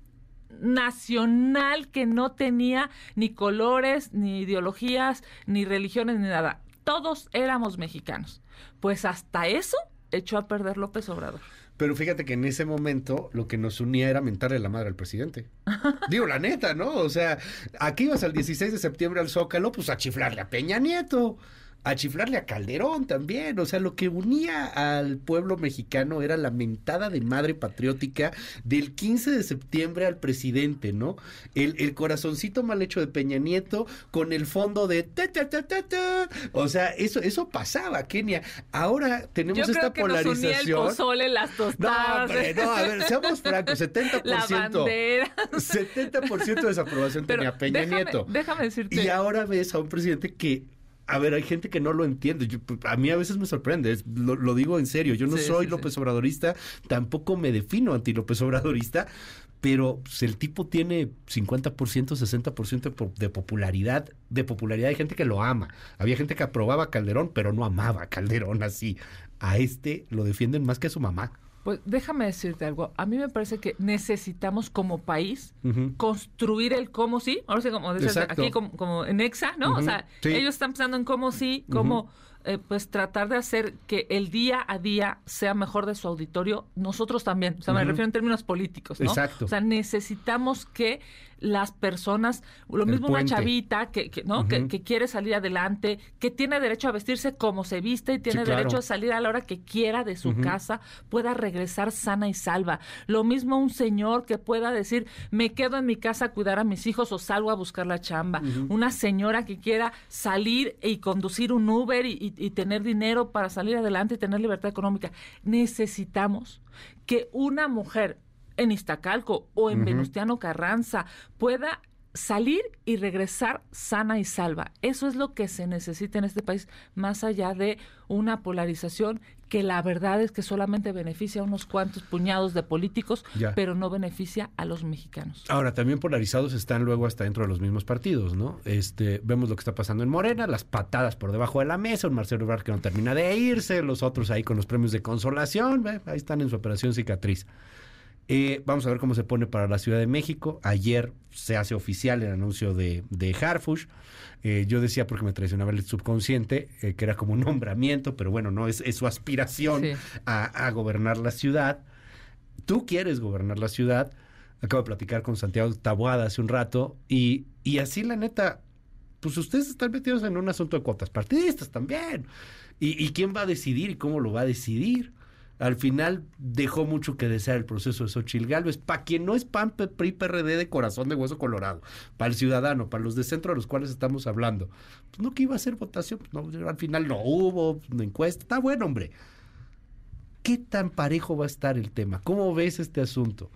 nacional que no tenía ni colores, ni ideologías, ni religiones, ni nada todos éramos mexicanos. Pues hasta eso echó a perder López Obrador. Pero fíjate que en ese momento lo que nos unía era mentarle la madre al presidente. Digo, la neta, ¿no? O sea, aquí ibas al 16 de septiembre al Zócalo, pues a chiflarle a Peña Nieto a chiflarle a Calderón también. O sea, lo que unía al pueblo mexicano era la mentada de madre patriótica del 15 de septiembre al presidente, ¿no? El, el corazoncito mal hecho de Peña Nieto con el fondo de ta, ta, ta, ta, O sea, eso, eso pasaba, Kenia. Ahora tenemos Yo esta que polarización. Nos unía el pozole, las tostadas. No, no, a ver, seamos francos, 70%. La bandera. 70% de desaprobación tenía Peña Nieto. Déjame decirte. Y ahora ves a un presidente que a ver, hay gente que no lo entiende. Pues, a mí a veces me sorprende, lo, digo en serio. Yo no soy López Obradorista, tampoco me defino anti López Obradorista, pero pues, el tipo tiene 50%, 60% de popularidad, de popularidad. Hay gente que lo ama. Había gente que aprobaba a Calderón, pero no amaba a Calderón así. A este lo defienden más que a su mamá. Pues déjame decirte algo. A mí me parece que necesitamos como país construir el cómo sí. Ahora sí, como aquí, como, en EXA, ¿no? O sea, ellos están pensando en cómo sí, cómo eh, pues tratar de hacer que el día a día sea mejor de su auditorio, nosotros también. O sea, me refiero en términos políticos, ¿no? Exacto. O sea, necesitamos que las personas, lo mismo una chavita que, que ¿no? que, quiere salir adelante, que tiene derecho a vestirse como se viste y tiene derecho a salir a la hora que quiera de su casa, pueda regresar sana y salva. Lo mismo un señor que pueda decir, me quedo en mi casa a cuidar a mis hijos o salgo a buscar la chamba. Una señora que quiera salir y conducir un Uber y, y tener dinero para salir adelante y tener libertad económica. Necesitamos que una mujer en Iztacalco o en Venustiano Carranza pueda salir y regresar sana y salva. Eso es lo que se necesita en este país, más allá de una polarización que la verdad es que solamente beneficia a unos cuantos puñados de políticos, pero no beneficia a los mexicanos. Ahora, también polarizados están luego hasta dentro de los mismos partidos, ¿no? Este, vemos lo que está pasando en Morena, las patadas por debajo de la mesa, un Marcelo Ebrard que no termina de irse, los otros ahí con los premios de consolación, ahí están en su operación cicatriz. Eh, vamos a ver cómo se pone para la Ciudad de México. Ayer se hace oficial el anuncio de, de Harfush. Eh, yo decía porque me traicionaba el subconsciente, eh, que era como un nombramiento, pero bueno, no es, su aspiración a, gobernar la ciudad. Tú quieres gobernar la ciudad. Acabo de platicar con Santiago Tabuada hace un rato y, y así la neta, pues ustedes están metidos en un asunto de cuotas partidistas también. ¿Y, y quién va a decidir y cómo lo va a decidir? Al final dejó mucho que desear el proceso de Xochil Gálvez. Para quien no es PAN, PRI, PRD de corazón de hueso colorado, para el ciudadano, para los de centro a los cuales estamos hablando, pues no que iba a ser votación, pues no, al final no hubo una encuesta. Está bueno, hombre. ¿Qué tan parejo va a estar el tema? ¿Cómo ves este asunto?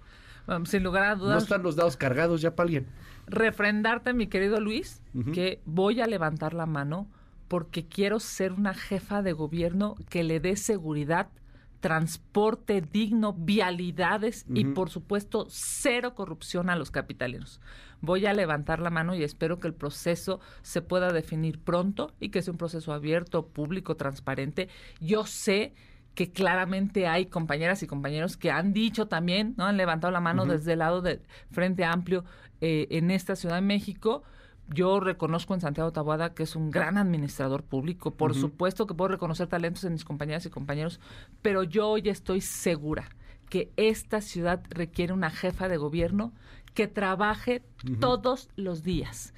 sin lugar a dudas. ¿No están los dados cargados ya para alguien? Refrendarte, mi querido Luis, que voy a levantar la mano porque quiero ser una jefa de gobierno que le dé seguridad transporte digno, vialidades y por supuesto cero corrupción a los capitalinos. Voy a levantar la mano y espero que el proceso se pueda definir pronto y que sea un proceso abierto, público, transparente. Yo sé que claramente hay compañeras y compañeros que han dicho también, ¿no? Han levantado la mano desde el lado del Frente Amplio eh, en esta Ciudad de México yo reconozco en Santiago Taboada que es un gran administrador público. Por supuesto que puedo reconocer talentos en mis compañeras y compañeros, pero yo hoy estoy segura que esta ciudad requiere una jefa de gobierno que trabaje todos los días.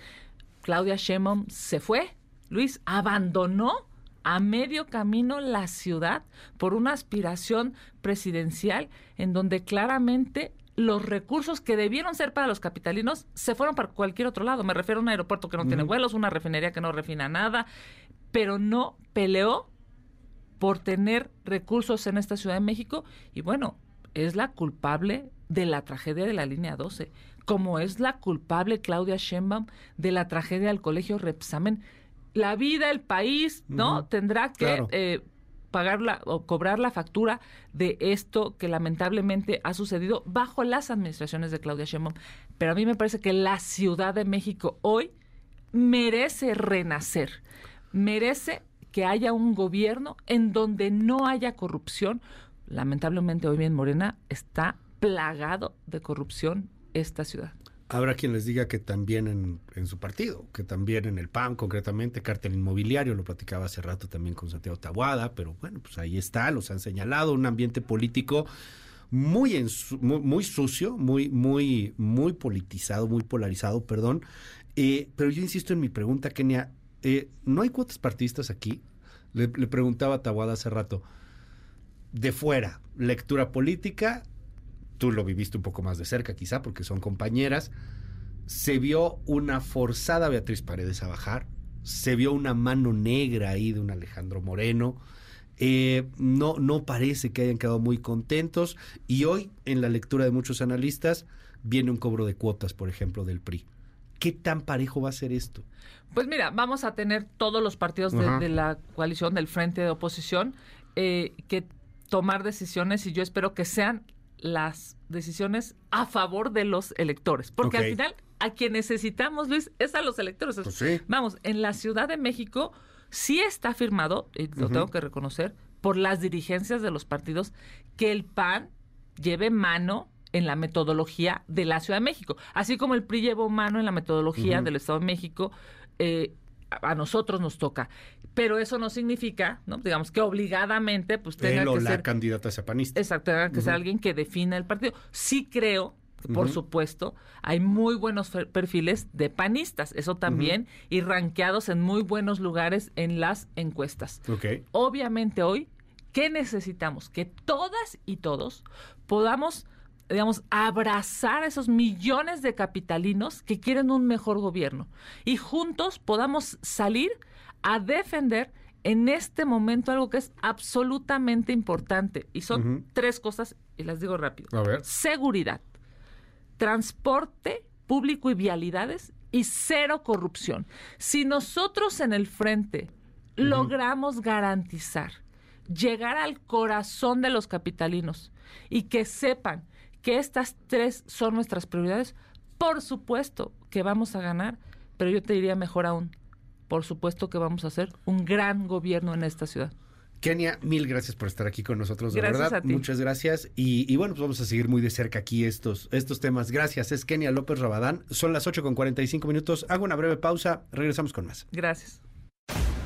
Claudia Sheinbaum se fue, Luis abandonó a medio camino la ciudad por una aspiración presidencial en donde claramente los recursos que debieron ser para los capitalinos se fueron para cualquier otro lado. Me refiero a un aeropuerto que no tiene vuelos, una refinería que no refina nada, pero no peleó por tener recursos en esta Ciudad de México y bueno, es la culpable de la tragedia de la línea 12, como es la culpable Claudia Sheinbaum de la tragedia del colegio Repsamen. La vida, el país, ¿no? Tendrá que eh, pagar la, o cobrar la factura de esto que lamentablemente ha sucedido bajo las administraciones de Claudia Sheinbaum. Pero a mí me parece que la Ciudad de México hoy merece renacer, merece que haya un gobierno en donde no haya corrupción. Lamentablemente hoy en Morena está plagado de corrupción esta ciudad. Habrá quien les diga que también en, su partido, que también en el PAN, concretamente, cártel inmobiliario, lo platicaba hace rato también con Santiago Tabuada, pero bueno, pues ahí está, los han señalado, un ambiente político muy, muy, sucio, muy, muy, muy politizado, muy polarizado, perdón. Eh, pero yo insisto en mi pregunta, Kenia, eh, ¿no hay cuotas partidistas aquí? Le, le preguntaba a Tabuada hace rato, de fuera, lectura política, tú lo viviste un poco más de cerca quizá porque son compañeras, se vio una forzada Beatriz Paredes a bajar, se vio una mano negra ahí de un Alejandro Moreno, eh, no, no parece que hayan quedado muy contentos y hoy en la lectura de muchos analistas viene un cobro de cuotas, por ejemplo, del PRI. ¿Qué tan parejo va a ser esto? Pues mira, vamos a tener todos los partidos de, la coalición del frente de oposición eh, que tomar decisiones y yo espero que sean las decisiones a favor de los electores. Porque al final, a quien necesitamos, Luis, es a los electores. Pues vamos, en la Ciudad de México sí está firmado, y lo tengo que reconocer, por las dirigencias de los partidos, que el PAN lleve mano en la metodología de la Ciudad de México. Así como el PRI llevó mano en la metodología del Estado de México, eh, a nosotros nos toca. Pero eso no significa, ¿no? digamos, que obligadamente pues tenga que la ser... candidata sea panista. Exacto, tenga que ser alguien que defina el partido. Sí creo por supuesto, hay muy buenos perfiles de panistas, eso también, y ranqueados en muy buenos lugares en las encuestas. Obviamente hoy, ¿qué necesitamos? Que todas y todos podamos digamos, abrazar a esos millones de capitalinos que quieren un mejor gobierno y juntos podamos salir a defender en este momento algo que es absolutamente importante y son tres cosas y las digo rápido. Seguridad, transporte público y vialidades y cero corrupción. Si nosotros en el frente logramos garantizar llegar al corazón de los capitalinos y que sepan que estas tres son nuestras prioridades, por supuesto que vamos a ganar, pero yo te diría mejor aún, por supuesto que vamos a hacer un gran gobierno en esta ciudad. Kenia, mil gracias por estar aquí con nosotros, de gracias verdad. A ti. Muchas gracias. Y, bueno, pues vamos a seguir muy de cerca aquí estos, estos temas. Gracias. Es Kenia López Rabadán. Son las 8 con 45 minutos. Hago una breve pausa. Regresamos con más. Gracias.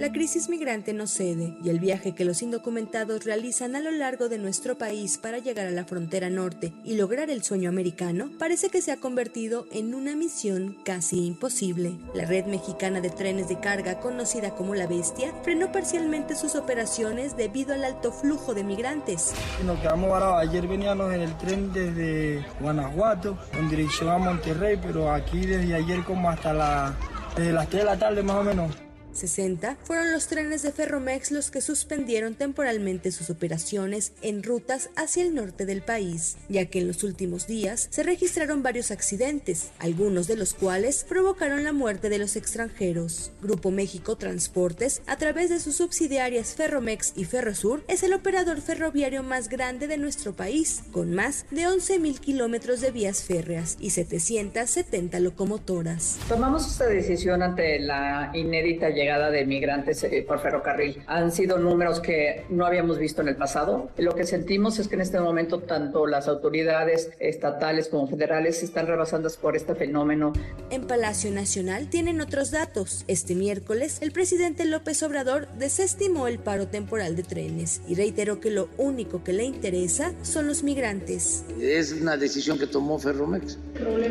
La crisis migrante no cede y el viaje que los indocumentados realizan a lo largo de nuestro país para llegar a la frontera norte y lograr el sueño americano parece que se ha convertido en una misión casi imposible. La red mexicana de trenes de carga, conocida como La Bestia, frenó parcialmente sus operaciones debido al alto flujo de migrantes. Nos quedamos varados. Ayer veníamos en el tren desde Guanajuato en dirección a Monterrey, pero aquí desde ayer como hasta la, desde las 3 de la tarde más o menos. 60 fueron los trenes de Ferromex los que suspendieron temporalmente sus operaciones en rutas hacia el norte del país, ya que en los últimos días se registraron varios accidentes, algunos de los cuales provocaron la muerte de los extranjeros. Grupo México Transportes, a través de sus subsidiarias Ferromex y Ferrosur, es el operador ferroviario más grande de nuestro país, con más de 11.000 kilómetros de vías férreas y 770 locomotoras. Tomamos esta decisión ante la inédita llegada de migrantes eh, por ferrocarril. Han sido números que no habíamos visto en el pasado. Lo que sentimos es que en este momento tanto las autoridades estatales como federales están rebasando por este fenómeno. En Palacio Nacional tienen otros datos. Este miércoles, el presidente López Obrador desestimó el paro temporal de trenes y reiteró que lo único que le interesa son los migrantes. Es una decisión que tomó Ferromex.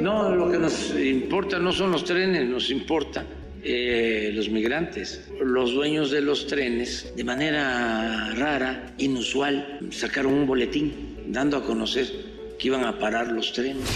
No, lo que nos importa no son los trenes, nos importa eh, los migrantes. Los dueños de los trenes, de manera rara, inusual, sacaron un boletín dando a conocer que iban a parar los trenes.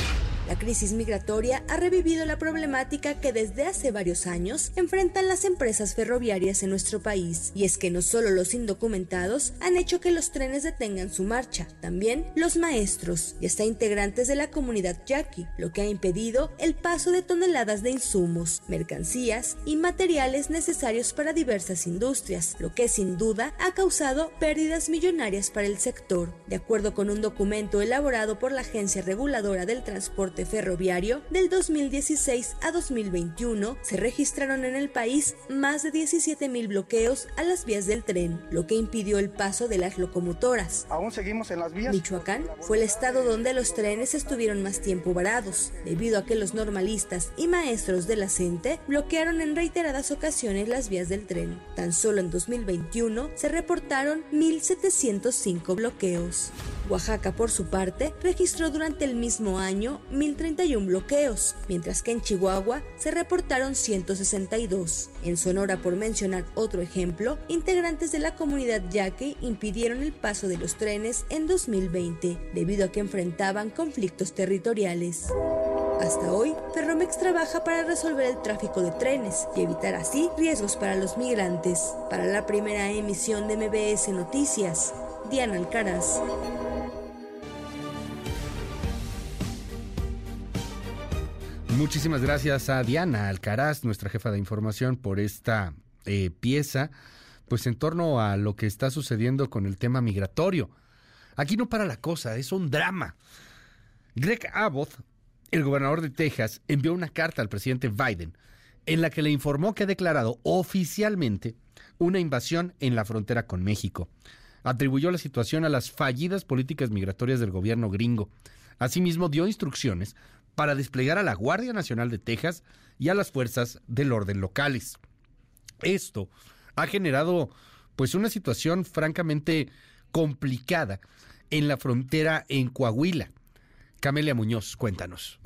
La crisis migratoria ha revivido la problemática que desde hace varios años enfrentan las empresas ferroviarias en nuestro país. Y es que no solo los indocumentados han hecho que los trenes detengan su marcha, también los maestros y hasta integrantes de la comunidad yaqui, lo que ha impedido el paso de toneladas de insumos, mercancías y materiales necesarios para diversas industrias, lo que sin duda ha causado pérdidas millonarias para el sector. De acuerdo con un documento elaborado por la Agencia Reguladora del Transporte ferroviario, del 2016 a 2021 se registraron en el país más de 17 mil bloqueos a las vías del tren, lo que impidió el paso de las locomotoras. Aún seguimos en las vías. Michoacán fue el estado donde los trenes estuvieron más tiempo varados, debido a que los normalistas y maestros de la CENTE bloquearon en reiteradas ocasiones las vías del tren. Tan solo en 2021 se reportaron 1.705 bloqueos. Oaxaca, por su parte, registró durante el mismo año 1.031 bloqueos, mientras que en Chihuahua se reportaron 162. En Sonora, por mencionar otro ejemplo, integrantes de la comunidad yaque impidieron el paso de los trenes en 2020, debido a que enfrentaban conflictos territoriales. Hasta hoy, Ferromex trabaja para resolver el tráfico de trenes y evitar así riesgos para los migrantes. Para la primera emisión de MBS Noticias, Diana Alcaraz. Muchísimas gracias a Diana Alcaraz, nuestra jefa de información, por esta eh, pieza, pues en torno a lo que está sucediendo con el tema migratorio. Aquí no para la cosa, es un drama. Greg Abbott, el gobernador de Texas envió una carta al presidente Biden en la que le informó que ha declarado oficialmente una invasión en la frontera con México. Atribuyó la situación a las fallidas políticas migratorias del gobierno gringo. Asimismo, dio instrucciones para desplegar a la Guardia Nacional de Texas y a las fuerzas del orden locales. Esto ha generado pues una situación francamente complicada en la frontera en Coahuila. Camelia Muñoz, cuéntanos.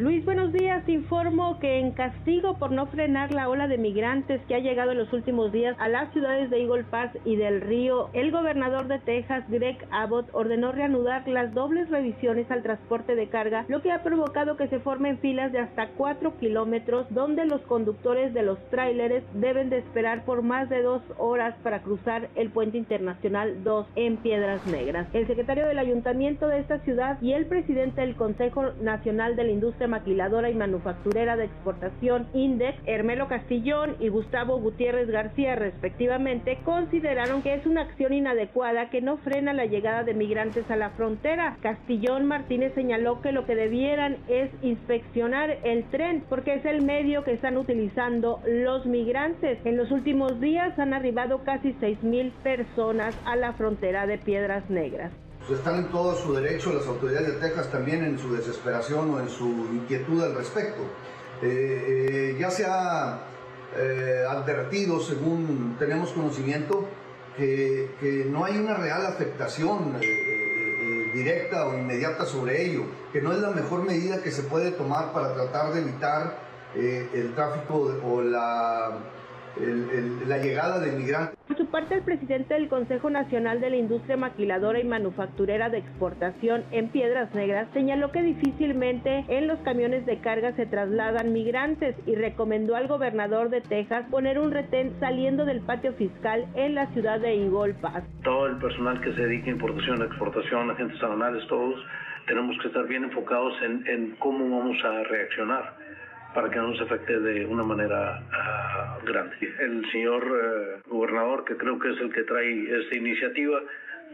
Luis, buenos días. Informo que en castigo por no frenar la ola de migrantes que ha llegado en los últimos días a las ciudades de Eagle Pass y del Río, el gobernador de Texas, Greg Abbott, ordenó reanudar las dobles revisiones al transporte de carga, lo que ha provocado que se formen filas de hasta 4 kilómetros donde los conductores de los tráileres deben de esperar por más de dos horas para cruzar el puente internacional 2 en Piedras Negras. El secretario del ayuntamiento de esta ciudad y el presidente del Consejo Nacional de la Industria maquiladora y manufacturera de exportación Index, Hermelo Castillón y Gustavo Gutiérrez García respectivamente, consideraron que es una acción inadecuada que no frena la llegada de migrantes a la frontera. Castillón Martínez señaló que lo que debieran es inspeccionar el tren porque es el medio que están utilizando los migrantes. En los últimos días han arribado casi 6 mil personas a la frontera de Piedras Negras. Están en todo su derecho las autoridades de Texas también en su desesperación o en su inquietud al respecto. Eh, eh, ya se ha eh, advertido, según tenemos conocimiento, que, no hay una real afectación directa o inmediata sobre ello, que no es la mejor medida que se puede tomar para tratar de evitar el tráfico o la la llegada de migrantes. Por su parte, el presidente del Consejo Nacional de la Industria Maquiladora y Manufacturera de Exportación en Piedras Negras señaló que difícilmente en los camiones de carga se trasladan migrantes y recomendó al gobernador de Texas poner un retén saliendo del patio fiscal en la ciudad de Eagle Pass. Todo el personal que se dedica a importación, exportación, agentes aduanales, todos tenemos que estar bien enfocados en, en cómo vamos a reaccionar para que no nos afecte de una manera uh, grande. El señor uh, gobernador, que creo que es el que trae esta iniciativa,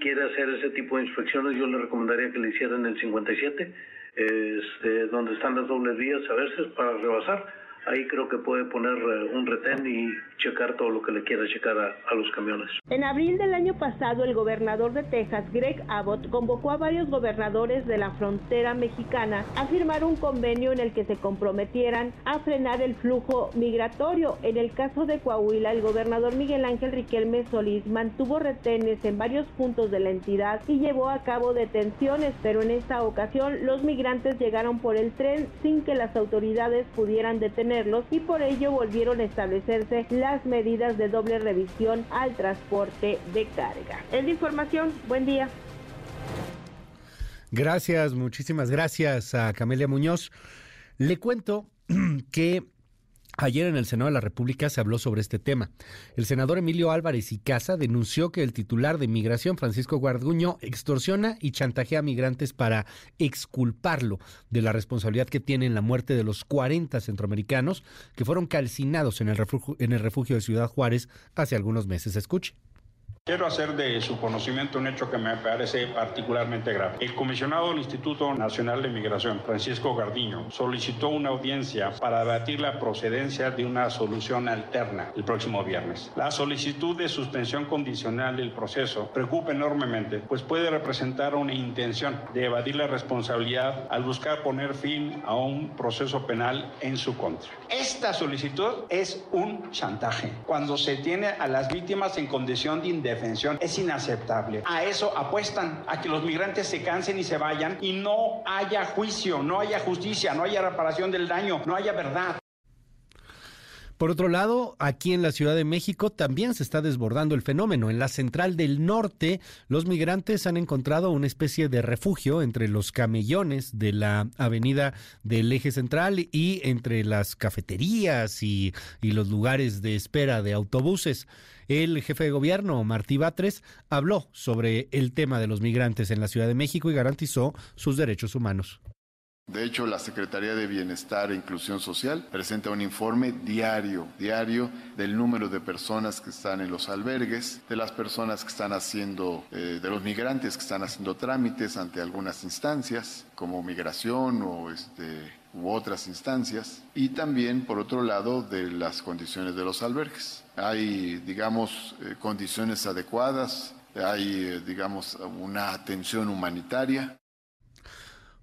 quiere hacer ese tipo de inspecciones, yo le recomendaría que le hicieran el 57, este, donde están las dobles vías a veces para rebasar ahí creo que puede poner eh, un retén y checar todo lo que le quiera checar a, los camiones. En abril del año pasado, el gobernador de Texas, Greg Abbott, convocó a varios gobernadores de la frontera mexicana a firmar un convenio en el que se comprometieran a frenar el flujo migratorio. En el caso de Coahuila, el gobernador Miguel Ángel Riquelme Solís mantuvo retenes en varios puntos de la entidad y llevó a cabo detenciones, pero en esta ocasión los migrantes llegaron por el tren sin que las autoridades pudieran detener y por ello volvieron a establecerse las medidas de doble revisión al transporte de carga. Es de información, buen día. Gracias, muchísimas gracias a Camelia Muñoz. Le cuento que Ayer en el Senado de la República se habló sobre este tema. El senador Emilio Álvarez y Casa denunció que el titular de Migración, Francisco Guarduño, extorsiona y chantajea a migrantes para exculparlo de la responsabilidad que tiene en la muerte de los 40 centroamericanos que fueron calcinados en el refugio, en el refugio de Ciudad Juárez hace algunos meses. Escuche. Quiero hacer de su conocimiento un hecho que me parece particularmente grave. El comisionado del Instituto Nacional de Migración, Francisco Gardiño, solicitó una audiencia para debatir la procedencia de una solución alterna el próximo viernes. La solicitud de suspensión condicional del proceso preocupa enormemente, pues puede representar una intención de evadir la responsabilidad al buscar poner fin a un proceso penal en su contra. Esta solicitud es un chantaje cuando se tiene a las víctimas en condición de indefensión es inaceptable. A eso apuestan, a que los migrantes se cansen y se vayan y no haya juicio, no haya justicia, no haya reparación del daño, no haya verdad. Por otro lado, aquí en la Ciudad de México también se está desbordando el fenómeno. En la central del norte, los migrantes han encontrado una especie de refugio entre los camellones de la avenida del eje central y entre las cafeterías y, los lugares de espera de autobuses. El jefe de gobierno, Martí Batres, habló sobre el tema de los migrantes en la Ciudad de México y garantizó sus derechos humanos. De hecho, la Secretaría de Bienestar e Inclusión Social presenta un informe diario, diario del número de personas que están en los albergues, de las personas que están haciendo, eh, de los migrantes que están haciendo trámites ante algunas instancias, como migración o este, u otras instancias, y también, por otro lado, de las condiciones de los albergues. Hay, digamos, eh, condiciones adecuadas, hay, eh, digamos, una atención humanitaria.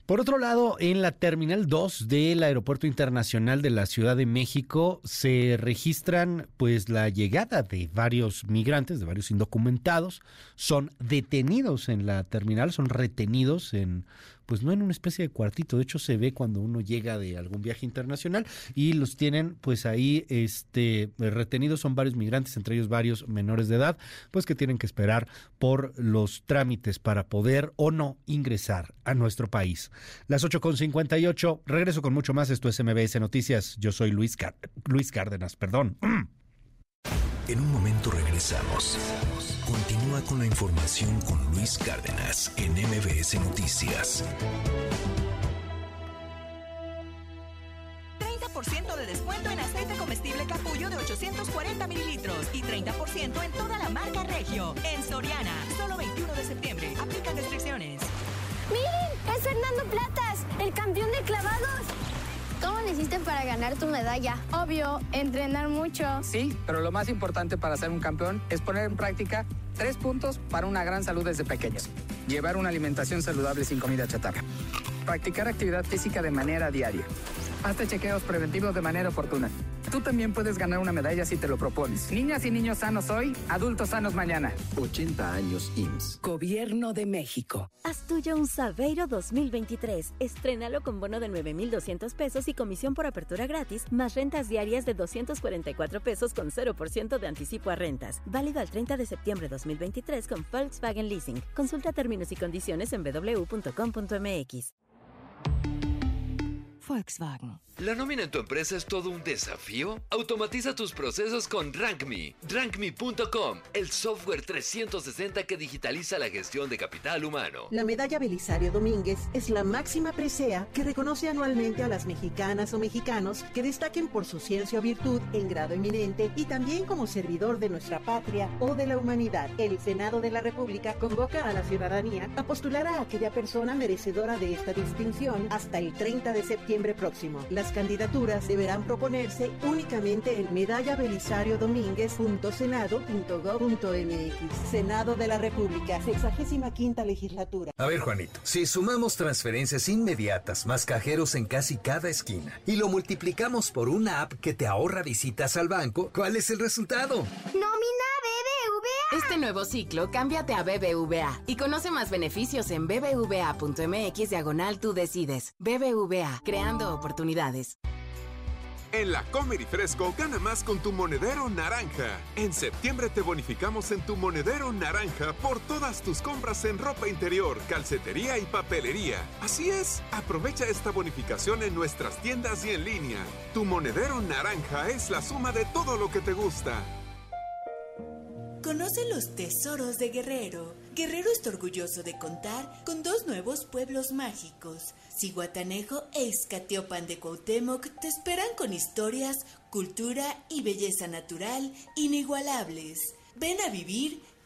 Por otro lado, en la Terminal 2 del Aeropuerto Internacional de la Ciudad de México se registran pues la llegada de varios migrantes, de varios indocumentados, son detenidos en la terminal, son retenidos en pues no en una especie de cuartito, de hecho se ve cuando uno llega de algún viaje internacional y los tienen pues ahí este retenidos son varios migrantes, entre ellos varios menores de edad, pues que tienen que esperar por los trámites para poder o no ingresar a nuestro país. Las 8.58, regreso con mucho más, esto es MBS Noticias, yo soy Luis, Luis Cárdenas, perdón. En un momento regresamos. Continúa con la información con Luis Cárdenas en MBS Noticias. 30% de descuento en aceite comestible capullo de 840 mililitros y 30% en toda la marca Regio. En Soriana, solo 21 de septiembre. Aplican restricciones. ¡Miren! ¡Es Fernando Platas, el campeón de clavados! ¿Cómo le hiciste para ganar tu medalla? Obvio, entrenar mucho. Sí, pero lo más importante para ser un campeón es poner en práctica tres puntos para una gran salud desde pequeños. Llevar una alimentación saludable sin comida chatarra. Practicar actividad física de manera diaria. Hazte chequeos preventivos de manera oportuna. Tú también puedes ganar una medalla si te lo propones. Niñas y niños sanos hoy, adultos sanos mañana. 80 años IMSS. Gobierno de México. Haz tuyo un Saveiro 2023. Estrénalo con bono de 9,200 pesos y comisión por apertura gratis, más rentas diarias de 244 pesos con 0% de anticipo a rentas. Válido al 30 de septiembre 2023 con Volkswagen Leasing. Consulta términos y condiciones en www.com.mx. Volkswagen. ¿La nómina en tu empresa es todo un desafío? Automatiza tus procesos con RankMe. RankMe.com, el software 360 que digitaliza la gestión de capital humano. La medalla Belisario Domínguez es la máxima presea que reconoce anualmente a las mexicanas o mexicanos que destaquen por su ciencia o virtud en grado eminente y también como servidor de nuestra patria o de la humanidad. El Senado de la República convoca a la ciudadanía a postular a aquella persona merecedora de esta distinción hasta el 30 de septiembre próximo. Las candidaturas deberán proponerse únicamente en medallabelisario-domínguez.senado.gov.mx. Senado de la República, 65 legislatura. A ver, Juanito, si sumamos transferencias inmediatas más cajeros en casi cada esquina y lo multiplicamos por una app que te ahorra visitas al banco, ¿cuál es el resultado? Este nuevo ciclo, cámbiate a BBVA y conoce más beneficios en bbva.mx diagonal tú decides. BBVA, creando oportunidades. En la Comer y Fresco gana más con tu monedero naranja. En septiembre te bonificamos en tu monedero naranja por todas tus compras en ropa interior, calcetería y papelería. Así es, aprovecha esta bonificación en nuestras tiendas y en línea. Tu monedero naranja es la suma de todo lo que te gusta. Conoce los tesoros de Guerrero. Guerrero está orgulloso de contar con dos nuevos pueblos mágicos. Ciguatanejo e Izcatiopan de Cuauhtémoc te esperan con historias, cultura y belleza natural inigualables. Ven a vivir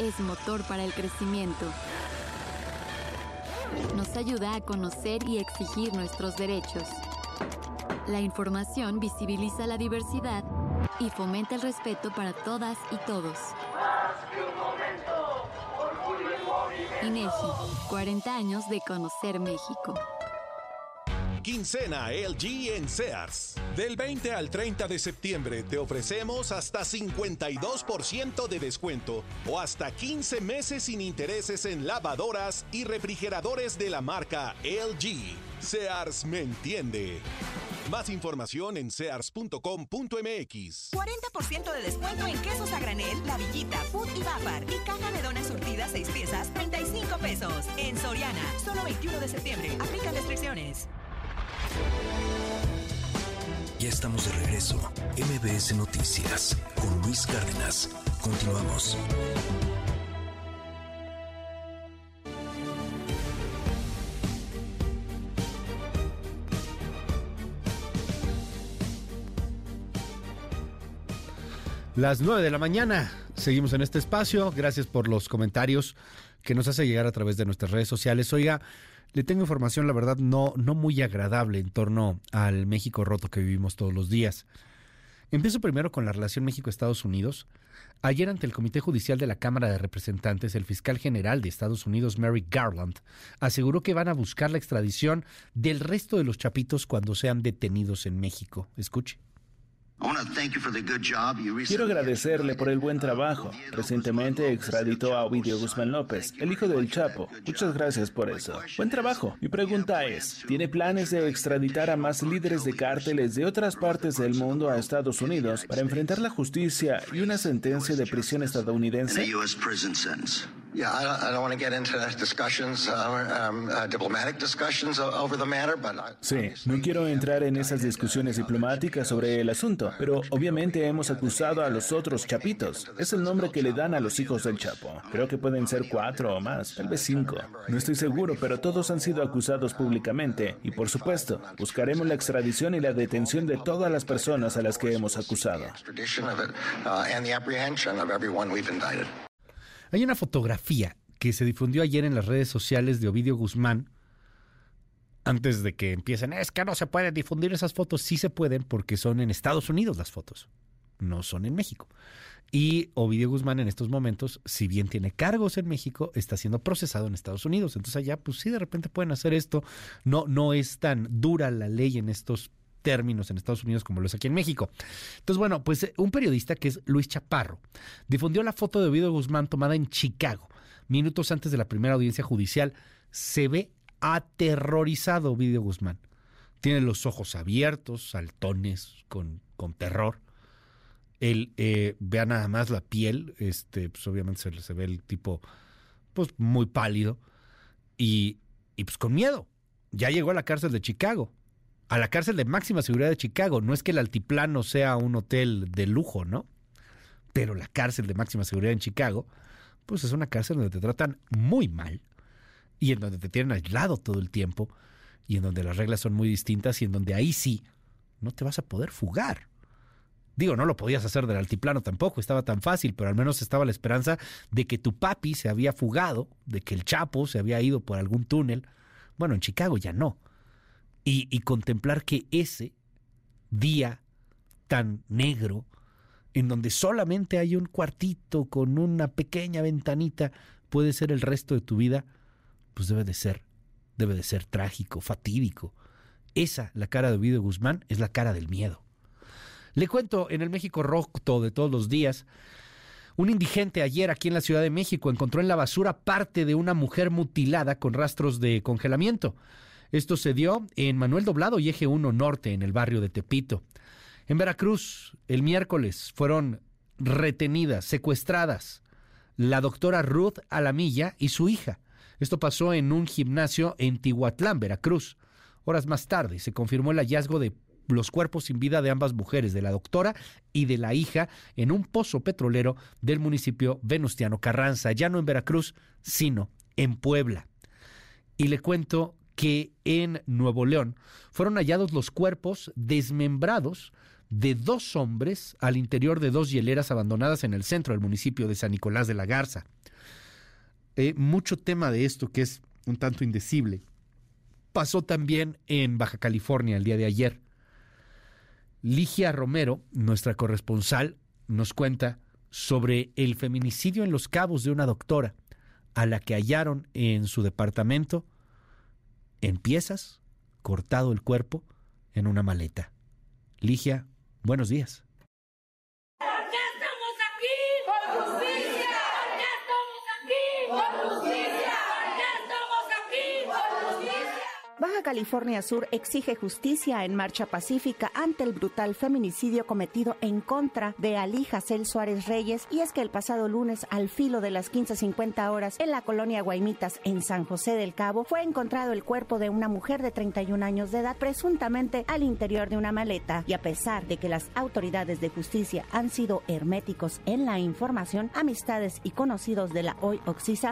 es motor para el crecimiento. Nos ayuda a conocer y exigir nuestros derechos. La información visibiliza la diversidad y fomenta el respeto para todas y todos. INEGI, 40 años de conocer México. Quincena LG en Sears. Del 20 al 30 de septiembre te ofrecemos hasta 52% de descuento o hasta 15 meses sin intereses en lavadoras y refrigeradores de la marca LG. Sears me entiende. Más información en sears.com.mx. 40% de descuento en quesos a granel, La Villita, Food y Bafar. Y caja de donas surtidas 6 piezas, 35 pesos. En Soriana, solo 21 de septiembre. Aplica restricciones. Ya estamos de regreso. MBS Noticias con Luis Cárdenas. Continuamos. Las 9 de la mañana. Seguimos en este espacio. Gracias por los comentarios que nos hace llegar a través de nuestras redes sociales. Oiga, le tengo información, la verdad, no, no muy agradable en torno al México roto que vivimos todos los días. Empiezo primero con la relación México-Estados Unidos. Ayer ante el Comité Judicial de la Cámara de Representantes, el fiscal general de Estados Unidos, Mary Garland, aseguró que van a buscar la extradición del resto de los chapitos cuando sean detenidos en México. Escuche. Quiero agradecerle por el buen trabajo. Recientemente extraditó a Ovidio Guzmán López, el hijo del Chapo. Muchas gracias por eso. Buen trabajo. Mi pregunta es, ¿tiene planes de extraditar a más líderes de cárteles de otras partes del mundo a Estados Unidos para enfrentar la justicia y una sentencia de prisión estadounidense? Sí, no quiero entrar en esas discusiones diplomáticas sobre el asunto, pero obviamente hemos acusado a los otros chapitos. Es el nombre que le dan a los hijos del Chapo. Creo que pueden ser cuatro o más, tal vez cinco. No estoy seguro, pero todos han sido acusados públicamente y por supuesto, buscaremos la extradición y la detención de todas las personas a las que hemos acusado. Hay una fotografía que se difundió ayer en las redes sociales de Ovidio Guzmán. Antes de que empiecen, es que no se pueden difundir esas fotos. Sí se pueden porque son en Estados Unidos las fotos, no son en México. Y Ovidio Guzmán en estos momentos, si bien tiene cargos en México, está siendo procesado en Estados Unidos. Entonces allá, pues sí, de repente pueden hacer esto. No, no es tan dura la ley en estos términos en Estados Unidos como lo es aquí en México. Entonces, bueno, pues un periodista que es Luis Chaparro difundió la foto de Ovidio Guzmán tomada en Chicago, minutos antes de la primera audiencia judicial. Se ve aterrorizado Ovidio Guzmán. Tiene los ojos abiertos, saltones, con, con terror. Él, eh, vea nada más la piel, este, pues obviamente se, se ve el tipo, pues muy pálido y, y pues con miedo. Ya llegó a la cárcel de Chicago a la cárcel de máxima seguridad de Chicago. No es que el altiplano sea un hotel de lujo, ¿no? Pero la cárcel de máxima seguridad en Chicago, pues es una cárcel donde te tratan muy mal y en donde te tienen aislado todo el tiempo y en donde las reglas son muy distintas y en donde ahí sí no te vas a poder fugar. Digo, no lo podías hacer del altiplano tampoco, estaba tan fácil, pero al menos estaba la esperanza de que tu papi se había fugado, de que el Chapo se había ido por algún túnel. Bueno, en Chicago ya no y, contemplar que ese día tan negro, en donde solamente hay un cuartito con una pequeña ventanita, puede ser el resto de tu vida, pues debe de ser, debe de ser trágico, fatídico. Esa, la cara de Ovidio Guzmán, es la cara del miedo. Le cuento, en el México roto de todos los días, un indigente ayer aquí en la Ciudad de México encontró en la basura parte de una mujer mutilada con rastros de congelamiento. Esto se dio en Manuel Doblado y Eje 1 Norte, en el barrio de Tepito. En Veracruz, el miércoles, fueron retenidas, secuestradas, la doctora Ruth Alamilla y su hija. Esto pasó en un gimnasio en Tihuatlán, Veracruz. Horas más tarde se confirmó el hallazgo de los cuerpos sin vida de ambas mujeres, de la doctora y de la hija, en un pozo petrolero del municipio Venustiano Carranza, ya no en Veracruz, sino en Puebla. Y le cuento que en Nuevo León fueron hallados los cuerpos desmembrados de dos hombres al interior de dos hieleras abandonadas en el centro del municipio de San Nicolás de la Garza. Eh, mucho tema de esto que es un tanto indecible. Pasó también en Baja California el día de ayer. Ligia Romero, nuestra corresponsal, nos cuenta sobre el feminicidio en Los Cabos de una doctora a la que hallaron en su departamento en piezas, cortado el cuerpo en una maleta. Ligia, buenos días. California Sur exige justicia en marcha pacífica ante el brutal feminicidio cometido en contra de Ali Jacel Suárez Reyes. Y es que el pasado lunes al filo de las 15.50 horas en la colonia Guaymitas en San José del Cabo fue encontrado el cuerpo de una mujer de 31 años de edad presuntamente al interior de una maleta. Y a pesar de que las autoridades de justicia han sido herméticos en la información, amistades y conocidos de la hoy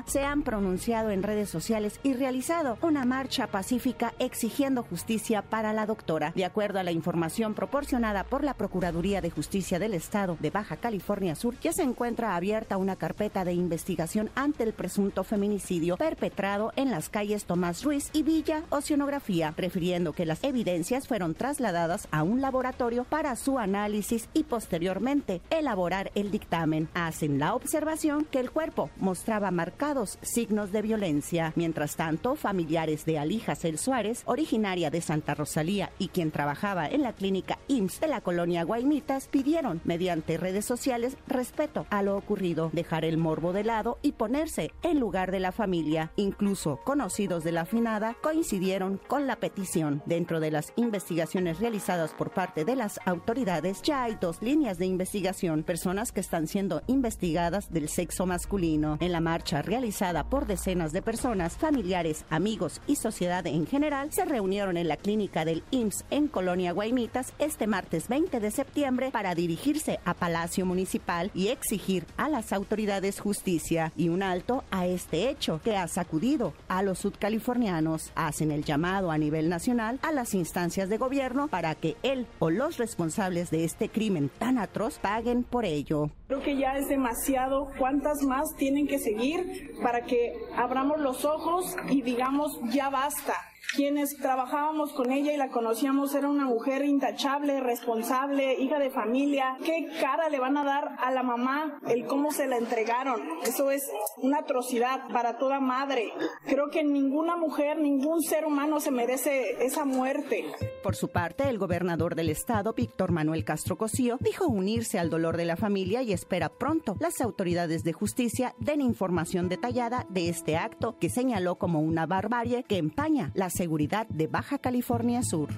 se han pronunciado en redes sociales y realizado una marcha pacífica exigiendo justicia para la doctora. De acuerdo a la información proporcionada por la Procuraduría de Justicia del Estado de Baja California Sur, ya se encuentra abierta una carpeta de investigación ante el presunto feminicidio perpetrado en las calles Tomás Ruiz y Villa Oceanografía, refiriendo que las evidencias fueron trasladadas a un laboratorio para su análisis y posteriormente elaborar el dictamen. Hacen la observación que el cuerpo mostraba marcados signos de violencia. Mientras tanto, familiares de Ali Jacel Suárez, originaria de Santa Rosalía y quien trabajaba en la clínica IMSS de la colonia Guaymitas, pidieron mediante redes sociales respeto a lo ocurrido, dejar el morbo de lado y ponerse en lugar de la familia. Incluso conocidos de la finada coincidieron con la petición. Dentro de las investigaciones realizadas por parte de las autoridades, ya hay dos líneas de investigación, personas que están siendo investigadas del sexo masculino. En la marcha realizada por decenas de personas, familiares, amigos y sociedad en general, se reunieron en la clínica del IMSS en Colonia Guaymitas este martes 20 de septiembre para dirigirse a Palacio Municipal y exigir a las autoridades justicia y un alto a este hecho que ha sacudido a los sudcalifornianos. Hacen el llamado a nivel nacional a las instancias de gobierno para que él o los responsables de este crimen tan atroz paguen por ello. Creo que ya es demasiado. ¿Cuántas más tienen que seguir para que abramos los ojos y digamos ya basta? Quienes trabajábamos con ella y la conocíamos era una mujer intachable, responsable, hija de familia. ¿Qué cara le van a dar a la mamá el cómo se la entregaron? Eso es una atrocidad para toda madre. Creo que ninguna mujer, ningún ser humano se merece esa muerte. Por su parte, el gobernador del estado, Víctor Manuel Castro Cosío, dijo unirse al dolor de la familia y espera pronto las autoridades de justicia den información detallada de este acto que señaló como una barbarie que empaña la seguridad de Baja California Sur.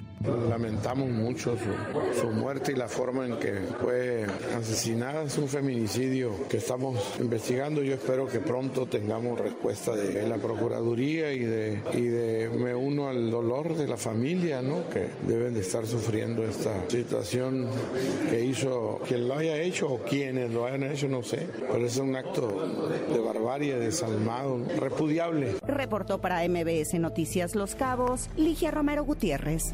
Lamentamos mucho su, su, muerte y la forma en que fue asesinada. Es un feminicidio que estamos investigando. Yo espero que pronto tengamos respuesta de la Procuraduría y de, y de me uno al dolor de la familia, ¿no? Que deben de estar sufriendo esta situación que hizo quien lo haya hecho o quienes lo hayan hecho, no sé. Pero es un acto de barbarie, desalmado, repudiable. Reportó para MBS Noticias Los Cabos, Ligia Romero Gutiérrez.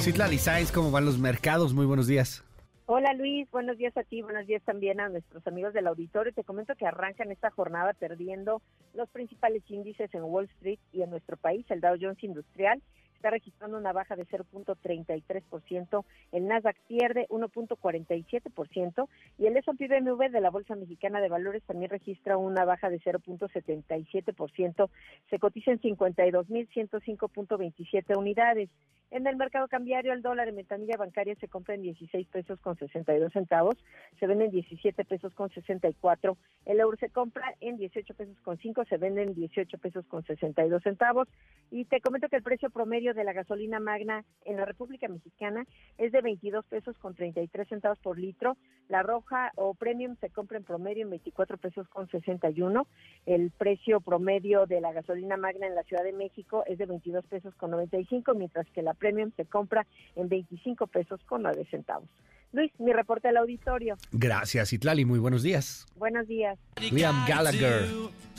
Citlali Sáenz, ¿cómo van los mercados? Muy buenos días. Hola Luis, buenos días a ti, buenos días también a nuestros amigos del auditorio. Te comento que arrancan esta jornada perdiendo los principales índices en Wall Street y en nuestro país, el Dow Jones Industrial está registrando una baja de 0.33%, el Nasdaq pierde 1.47% y el S&P BMW de la Bolsa Mexicana de Valores también registra una baja de 0.77%, se cotiza en 52.105.27 unidades. En el mercado cambiario, el dólar en ventanilla bancaria se compra en 16 pesos con 62 centavos, se vende en 17 pesos con 64, el euro se compra en 18 pesos con 5, se vende en 18 pesos con 62 centavos y te comento que el precio promedio de la gasolina magna en la República Mexicana es de 22 pesos con 33 centavos por litro, la roja o premium se compra en promedio en 24 pesos con 61, el precio promedio de la gasolina magna en la Ciudad de México es de 22 pesos con 95, mientras que la premium se compra en 25 pesos con 9 centavos. Luis, mi reporte al auditorio. Gracias, Itlali. Muy buenos días. Buenos días. Liam Gallagher,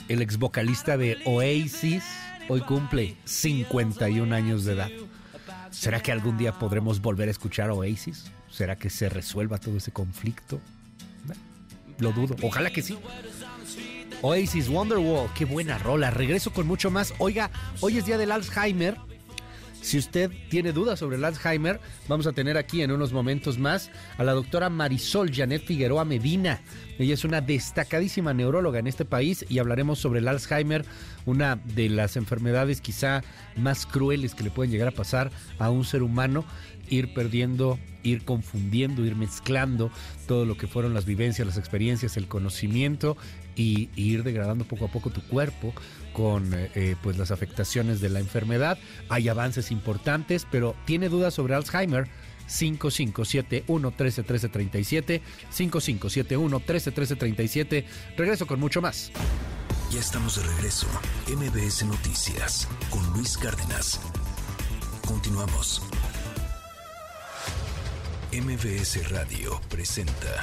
el ex vocalista de Oasis, hoy cumple 51 años de edad. ¿Será que algún día podremos volver a escuchar Oasis? ¿Será que se resuelva todo ese conflicto? Lo dudo. Ojalá que sí. Oasis Wonderwall, qué buena rola. Regreso con mucho más. Oiga, hoy es día del Alzheimer. Si usted tiene dudas sobre el Alzheimer, vamos a tener aquí en unos momentos más a la doctora Marisol Janet Figueroa Medina. Ella es una destacadísima neuróloga en este país y hablaremos sobre el Alzheimer, una de las enfermedades quizá más crueles que le pueden llegar a pasar a un ser humano. ir perdiendo, ir confundiendo, ir mezclando todo lo que fueron las vivencias, las experiencias, el conocimiento y, ir degradando poco a poco tu cuerpo con eh, eh, pues las afectaciones de la enfermedad. Hay avances importantes, pero tiene dudas sobre Alzheimer. 5571 131337 5571 131337 Regreso con mucho más. Ya estamos de regreso. MBS Noticias con Luis Cárdenas. Continuamos. MBS Radio presenta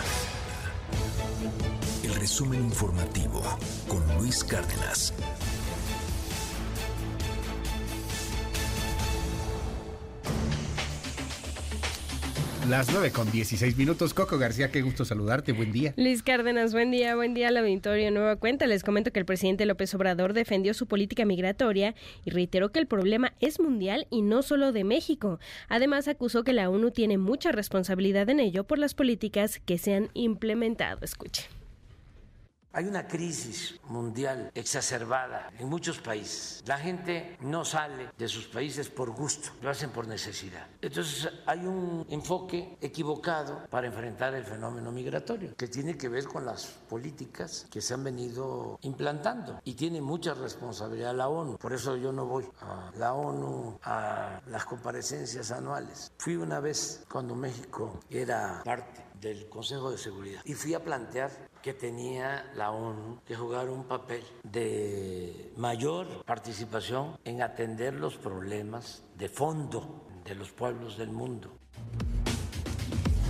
el resumen informativo con Luis Cárdenas. Las 9 con 16 minutos. Coco García, qué gusto saludarte. Buen día. Luis Cárdenas, buen día, buen día al auditorio. Nueva cuenta. Les comento que el presidente López Obrador defendió su política migratoria y reiteró que el problema es mundial y no solo de México. Además, acusó que la ONU tiene mucha responsabilidad en ello por las políticas que se han implementado. Escuche. Hay una crisis mundial exacerbada en muchos países. La gente no sale de sus países por gusto, lo hacen por necesidad. Entonces hay un enfoque equivocado para enfrentar el fenómeno migratorio, que tiene que ver con las políticas que se han venido implantando y tiene mucha responsabilidad la ONU. Por eso yo no voy a la ONU a las comparecencias anuales. Fui una vez cuando México era parte del Consejo de Seguridad y fui a plantear que tenía la ONU que jugar un papel de mayor participación en atender los problemas de fondo de los pueblos del mundo.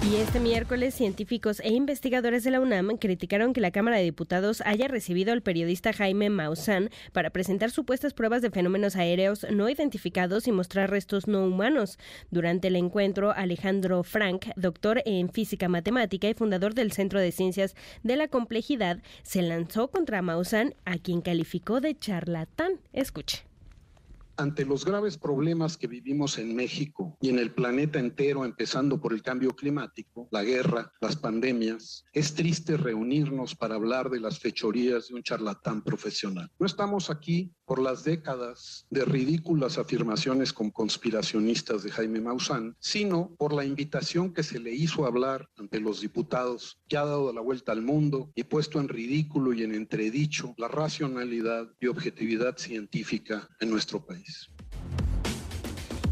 Y este miércoles, científicos e investigadores de la UNAM criticaron que la Cámara de Diputados haya recibido al periodista Jaime Maussan para presentar supuestas pruebas de fenómenos aéreos no identificados y mostrar restos no humanos. Durante el encuentro, Alejandro Frank, doctor en física matemática y fundador del Centro de Ciencias de la Complejidad, se lanzó contra Maussan, a quien calificó de charlatán. Escuche ante los graves problemas que vivimos en México y en el planeta entero, empezando por el cambio climático, la guerra, las pandemias, es triste reunirnos para hablar de las fechorías de un charlatán profesional. No estamos aquí por las décadas de ridículas afirmaciones con conspiracionistas de Jaime Maussan, sino por la invitación que se le hizo hablar ante los diputados, que ha dado la vuelta al mundo y puesto en ridículo y en entredicho la racionalidad y objetividad científica en nuestro país.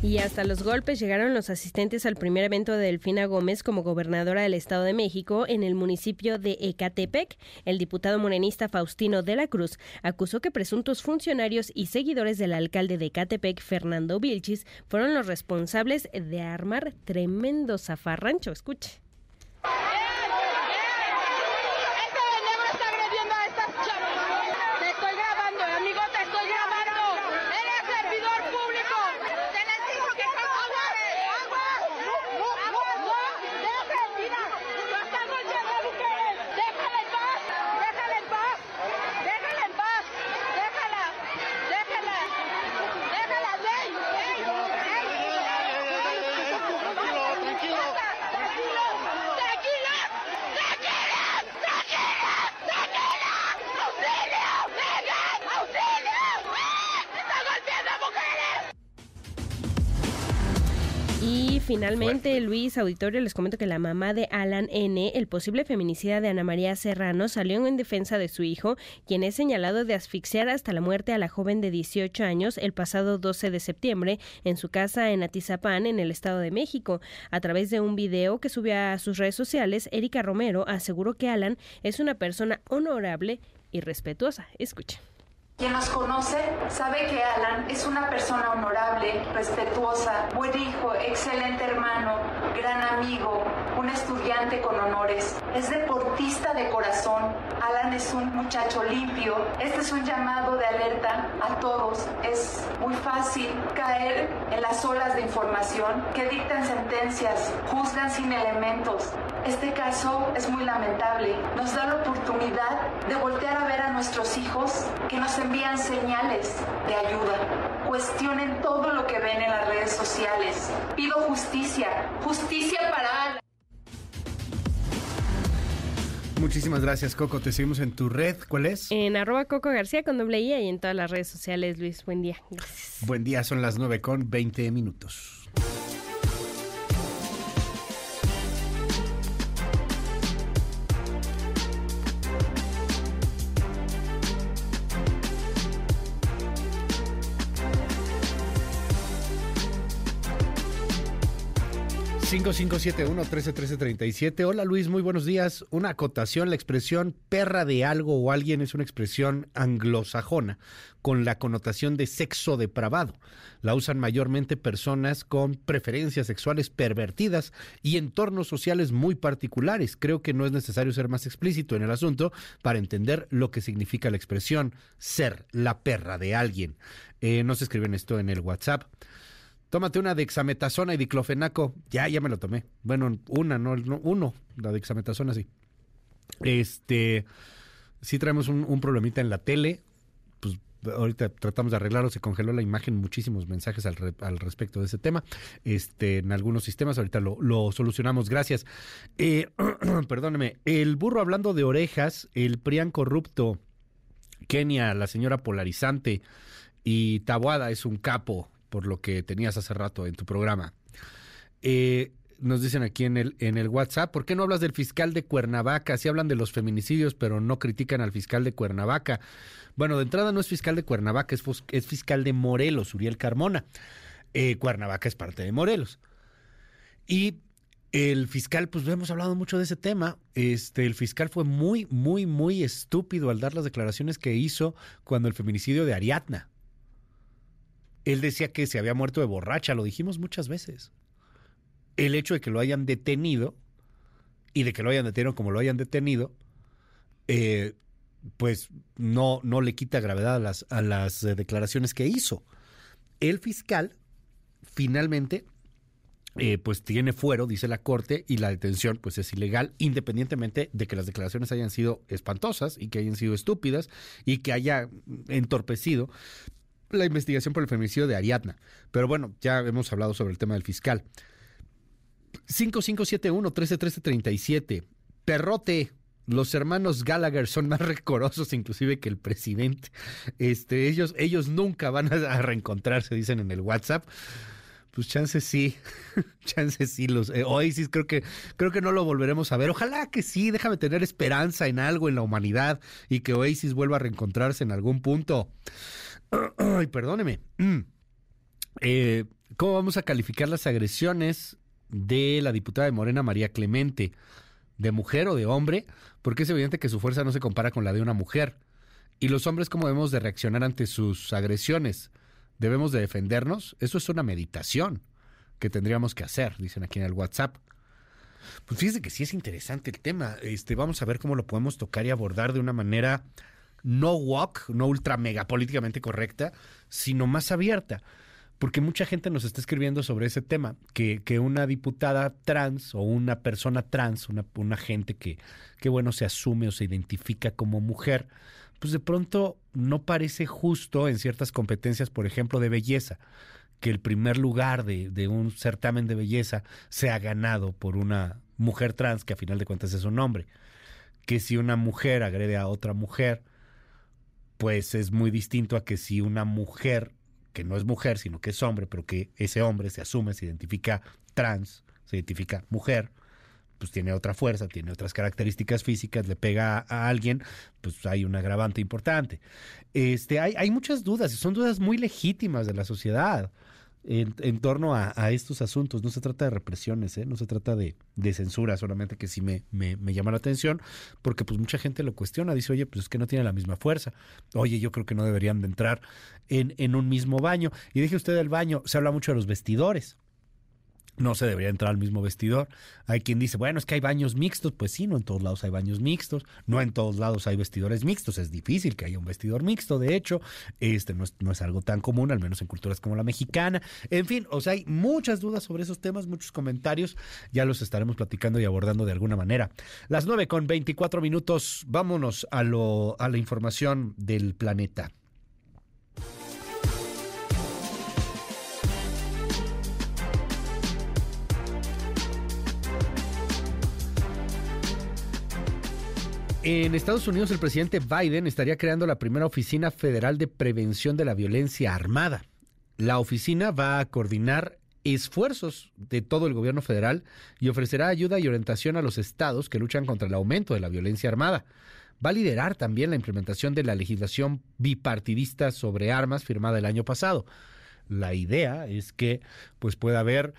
Y hasta los golpes llegaron los asistentes al primer evento de Delfina Gómez como gobernadora del Estado de México en el municipio de Ecatepec. El diputado morenista Faustino de la Cruz acusó que presuntos funcionarios y seguidores del alcalde de Ecatepec, Fernando Vilchis, fueron los responsables de armar tremendo zafarrancho. Escuche. Finalmente, Luis Auditorio, les comento que la mamá de Alan N., el posible feminicida de Ana María Serrano, salió en defensa de su hijo, quien es señalado de asfixiar hasta la muerte a la joven de 18 años el pasado 12 de septiembre en su casa en Atizapán, en el Estado de México. A través de un video que subió a sus redes sociales, Erika Romero aseguró que Alan es una persona honorable y respetuosa. Escucha. Quien nos conoce sabe que Alan es una persona honorable, respetuosa, buen hijo, excelente hermano, gran amigo, un estudiante con honores. Es deportista de corazón. Alan es un muchacho limpio. Este es un llamado de alerta a todos. Es muy fácil caer en las olas de información que dictan sentencias, juzgan sin elementos. Este caso es muy lamentable. Nos da la oportunidad de voltear a ver a nuestros hijos que nos envían señales de ayuda. Cuestionen todo lo que ven en las redes sociales. Pido justicia, justicia para Muchísimas gracias, Coco. Te seguimos en tu red. ¿Cuál es? En arroba Coco García con doble I y en todas las redes sociales, Luis. Buen día. Buen día, son las 9 con 20 minutos. 5571-131337. Hola Luis, muy buenos días. Una acotación, la expresión perra de algo o alguien es una expresión anglosajona con la connotación de sexo depravado. La usan mayormente personas con preferencias sexuales pervertidas y entornos sociales muy particulares. Creo que no es necesario ser más explícito en el asunto para entender lo que significa la expresión ser la perra de alguien. Eh, no se escriben esto en el WhatsApp. Tómate una dexametasona y diclofenaco. Ya, ya me lo tomé. Bueno, una, no, uno. La dexametasona sí. Este, sí traemos un, un problemita en la tele. Pues ahorita tratamos de arreglarlo, se congeló la imagen, muchísimos mensajes al, al respecto de ese tema. Este, en algunos sistemas, ahorita lo, lo solucionamos. Gracias. Eh, perdóneme, el burro hablando de orejas, el Prián corrupto, Kenia, la señora polarizante y Tabuada es un capo por lo que tenías hace rato en tu programa. Eh, nos dicen aquí en el, en el WhatsApp, ¿por qué no hablas del fiscal de Cuernavaca? Si hablan de los feminicidios, pero no critican al fiscal de Cuernavaca. Bueno, de entrada no es fiscal de Cuernavaca, es, es fiscal de Morelos, Uriel Carmona. Eh, Cuernavaca es parte de Morelos. Y el fiscal, pues hemos hablado mucho de ese tema. Este, el fiscal fue muy, muy, muy estúpido al dar las declaraciones que hizo cuando el feminicidio de Ariadna. Él decía que se había muerto de borracha, lo dijimos muchas veces. El hecho de que lo hayan detenido y de que lo hayan detenido como lo hayan detenido, eh, pues no, no le quita gravedad a las, a las eh, declaraciones que hizo. El fiscal finalmente eh, pues tiene fuero, dice la corte, y la detención pues es ilegal, independientemente de que las declaraciones hayan sido espantosas y que hayan sido estúpidas y que haya entorpecido la investigación por el feminicidio de Ariadna. Pero bueno, ya hemos hablado sobre el tema del fiscal. 5571-131337. Perrote. Los hermanos Gallagher son más recorosos inclusive que el presidente. Este, ellos, ellos nunca van a, reencontrarse, dicen en el WhatsApp. Pues chances sí, chances sí. Los, eh, Oasis creo que, creo que no lo volveremos a ver. Ojalá que sí, déjame tener esperanza en algo en la humanidad y que Oasis vuelva a reencontrarse en algún punto. Ay, perdóneme. Mm. Eh, ¿Cómo vamos a calificar las agresiones de la diputada de Morena, María Clemente? ¿De mujer o de hombre? Porque es evidente que su fuerza no se compara con la de una mujer. ¿Y los hombres cómo debemos de reaccionar ante sus agresiones? ¿Debemos de defendernos? Eso es una meditación que tendríamos que hacer, dicen aquí en el WhatsApp. Pues fíjese que sí es interesante el tema. Este, vamos a ver cómo lo podemos tocar y abordar de una manera no walk, no ultra mega políticamente correcta, sino más abierta. Porque mucha gente nos está escribiendo sobre ese tema, que, que una diputada trans o una persona trans, una, una gente que, que, bueno, se asume o se identifica como mujer, pues de pronto no parece justo en ciertas competencias, por ejemplo, de belleza, que el primer lugar de, de un certamen de belleza sea ganado por una mujer trans, que a final de cuentas es un hombre. Que si una mujer agrede a otra mujer, pues es muy distinto a que si una mujer, que no es mujer, sino que es hombre, pero que ese hombre se asume, se identifica trans, se identifica mujer, pues tiene otra fuerza, tiene otras características físicas, le pega a, alguien, pues hay un agravante importante. Este, hay, hay muchas dudas, y son dudas muy legítimas de la sociedad en, torno a, estos asuntos. No se trata de represiones, ¿eh? no se trata de, censura, solamente que sí me, me, llama la atención, porque pues mucha gente lo cuestiona, dice, oye, pues es que no tiene la misma fuerza. Oye, yo creo que no deberían de entrar en, en un mismo baño. Y dije usted del baño, se habla mucho de los vestidores no se debería entrar al mismo vestidor. Hay quien dice, bueno, es que hay baños mixtos. Pues sí, no en todos lados hay baños mixtos, no en todos lados hay vestidores mixtos. Es difícil que haya un vestidor mixto, de hecho, este no es, no es algo tan común, al menos en culturas como la mexicana. En fin, o sea, hay muchas dudas sobre esos temas, muchos comentarios, ya los estaremos platicando y abordando de alguna manera. Las nueve con 24 minutos, vámonos a, lo, a la información del planeta. En Estados Unidos, el presidente Biden estaría creando la primera oficina federal de prevención de la violencia armada. La oficina va a coordinar esfuerzos de todo el gobierno federal y ofrecerá ayuda y orientación a los estados que luchan contra el aumento de la violencia armada. Va a liderar también la implementación de la legislación bipartidista sobre armas firmada el año pasado. La idea es que pues pueda haber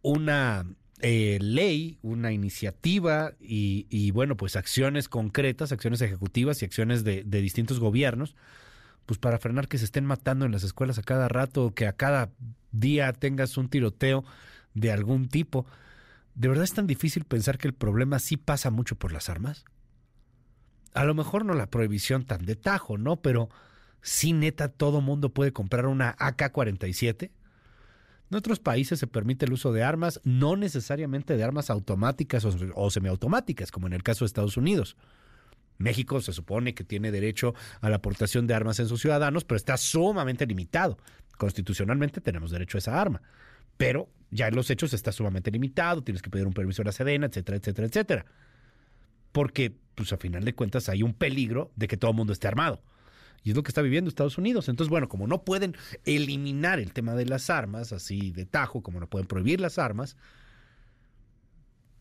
una eh, ley, una iniciativa y, bueno, pues acciones concretas, acciones ejecutivas y acciones de, de, distintos gobiernos, pues para frenar que se estén matando en las escuelas a cada rato, que a cada día tengas un tiroteo de algún tipo. ¿De verdad es tan difícil pensar que el problema sí pasa mucho por las armas? A lo mejor no la prohibición tan de tajo, ¿no? Pero sí neta todo mundo puede comprar una AK-47 en otros países se permite el uso de armas, no necesariamente de armas automáticas o, semiautomáticas, como en el caso de Estados Unidos. México se supone que tiene derecho a la aportación de armas en sus ciudadanos, pero está sumamente limitado. Constitucionalmente tenemos derecho a esa arma, pero ya en los hechos está sumamente limitado, tienes que pedir un permiso a la Sedena, etcétera, etcétera, etcétera. Porque, pues a final de cuentas, hay un peligro de que todo el mundo esté armado. Y es lo que está viviendo Estados Unidos. Entonces, bueno, como no pueden eliminar el tema de las armas, así de tajo, como no pueden prohibir las armas,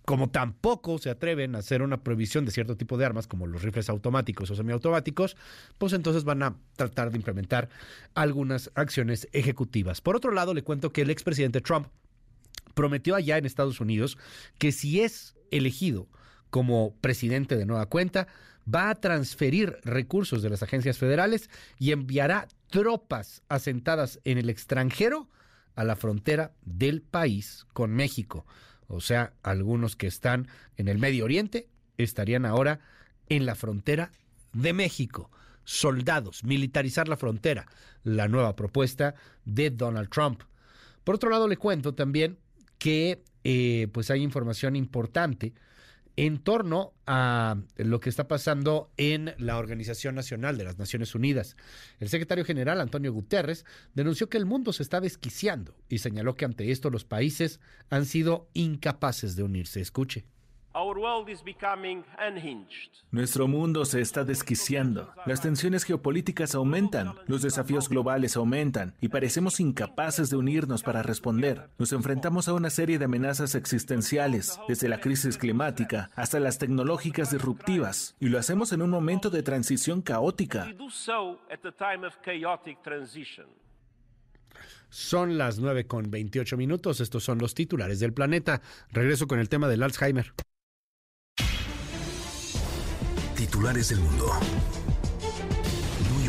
como tampoco se atreven a hacer una prohibición de cierto tipo de armas, como los rifles automáticos o semiautomáticos, pues entonces van a tratar de implementar algunas acciones ejecutivas. Por otro lado, le cuento que el expresidente Trump prometió allá en Estados Unidos que si es elegido como presidente de nueva cuenta, va a transferir recursos de las agencias federales y enviará tropas asentadas en el extranjero a la frontera del país con México. O sea, algunos que están en el Medio Oriente estarían ahora en la frontera de México. Soldados, militarizar la frontera, la nueva propuesta de Donald Trump. Por otro lado, le cuento también que eh, pues hay información importante en torno a lo que está pasando en la Organización Nacional de las Naciones Unidas. El secretario general, Antonio Guterres, denunció que el mundo se está desquiciando y señaló que ante esto los países han sido incapaces de unirse. Escuche. Nuestro mundo se está desquiciando. Las tensiones geopolíticas aumentan, los desafíos globales aumentan y parecemos incapaces de unirnos para responder. Nos enfrentamos a una serie de amenazas existenciales, desde la crisis climática hasta las tecnológicas disruptivas, y lo hacemos en un momento de transición caótica. Son las 9 con 28 minutos. Estos son los titulares del planeta. Regreso con el tema del Alzheimer. Titulares del mundo.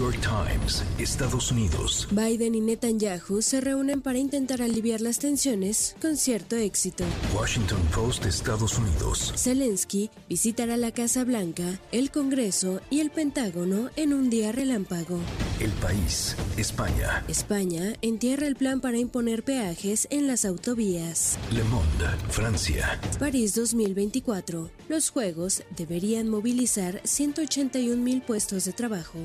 York Times, Estados Unidos. Biden y Netanyahu se reúnen para intentar aliviar las tensiones con cierto éxito. Washington Post, Estados Unidos. Zelensky visitará la Casa Blanca, el Congreso y el Pentágono en un día relámpago. El país, España. España entierra el plan para imponer peajes en las autovías. Le Monde, Francia. París 2024. Los Juegos deberían movilizar 181 mil puestos de trabajo.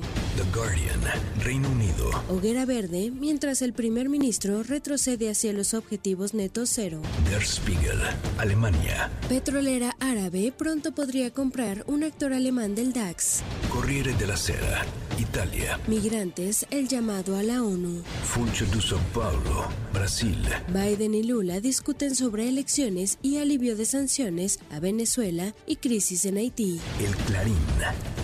Reino Unido. Hoguera verde, mientras el primer ministro retrocede hacia los objetivos netos cero. Der Spiegel, Alemania. Petrolera árabe pronto podría comprar un actor alemán del DAX. Corriere della Sera, Italia. Migrantes, el llamado a la ONU. Funcho de São Paulo, Brasil. Biden y Lula discuten sobre elecciones y alivio de sanciones a Venezuela y crisis en Haití. El Clarín,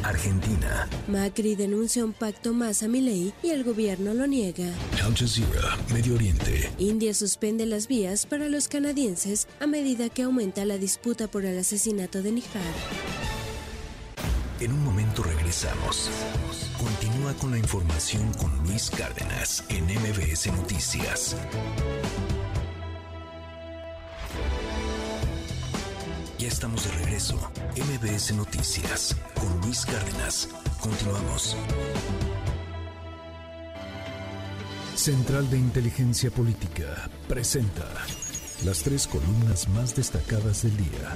Argentina. Macri denuncia un pacto más a Milei y el gobierno lo niega. Al Jazeera, Medio Oriente. India suspende las vías para los canadienses a medida que aumenta la disputa por el asesinato de Nihar. En un momento regresamos. Continúa con la información con Luis Cárdenas en MBS Noticias. Ya estamos de regreso. MBS Noticias con Luis Cárdenas. Continuamos. Central de Inteligencia Política presenta las tres columnas más destacadas del día.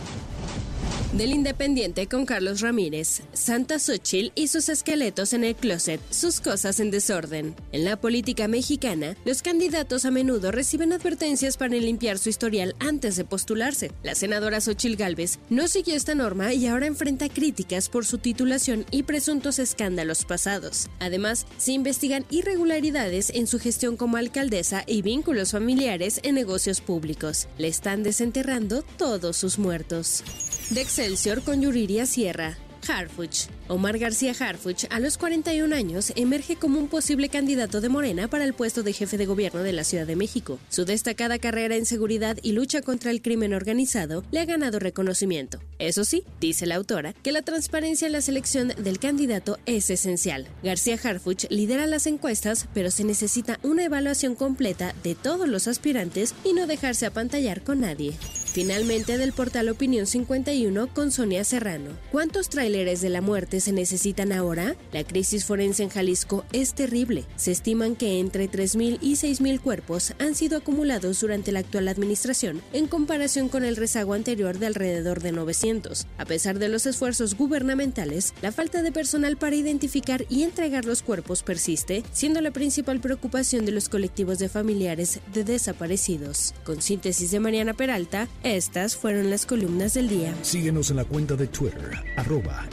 Del Independiente con Carlos Ramírez, Santa Xochitl y sus esqueletos en el closet, sus cosas en desorden. En la política mexicana, los candidatos a menudo reciben advertencias para limpiar su historial antes de postularse. La senadora Xochitl Gálvez no siguió esta norma y ahora enfrenta críticas por su titulación y presuntos escándalos pasados. Además, se investigan irregularidades en su gestión como alcaldesa y vínculos familiares en negocios públicos. Le están desenterrando todos sus muertos. De Excelsior con Yuriria Sierra. Harfuch. Omar García Harfuch, a los 41 años, emerge como un posible candidato de Morena para el puesto de jefe de gobierno de la Ciudad de México. Su destacada carrera en seguridad y lucha contra el crimen organizado le ha ganado reconocimiento. Eso sí, dice la autora, que la transparencia en la selección del candidato es esencial. García Harfuch lidera las encuestas, pero se necesita una evaluación completa de todos los aspirantes y no dejarse apantallar con nadie. Finalmente, del portal Opinión 51 con Sonia Serrano. ¿Cuántos tráileres de la muerte se necesitan ahora? La crisis forense en Jalisco es terrible. Se estiman que entre 3.000 y 6.000 cuerpos han sido acumulados durante la actual administración, en comparación con el rezago anterior de alrededor de 900. A pesar de los esfuerzos gubernamentales, la falta de personal para identificar y entregar los cuerpos persiste, siendo la principal preocupación de los colectivos de familiares de desaparecidos. Con síntesis de Mariana Peralta, estas fueron las columnas del día. Síguenos en la cuenta de Twitter, arroba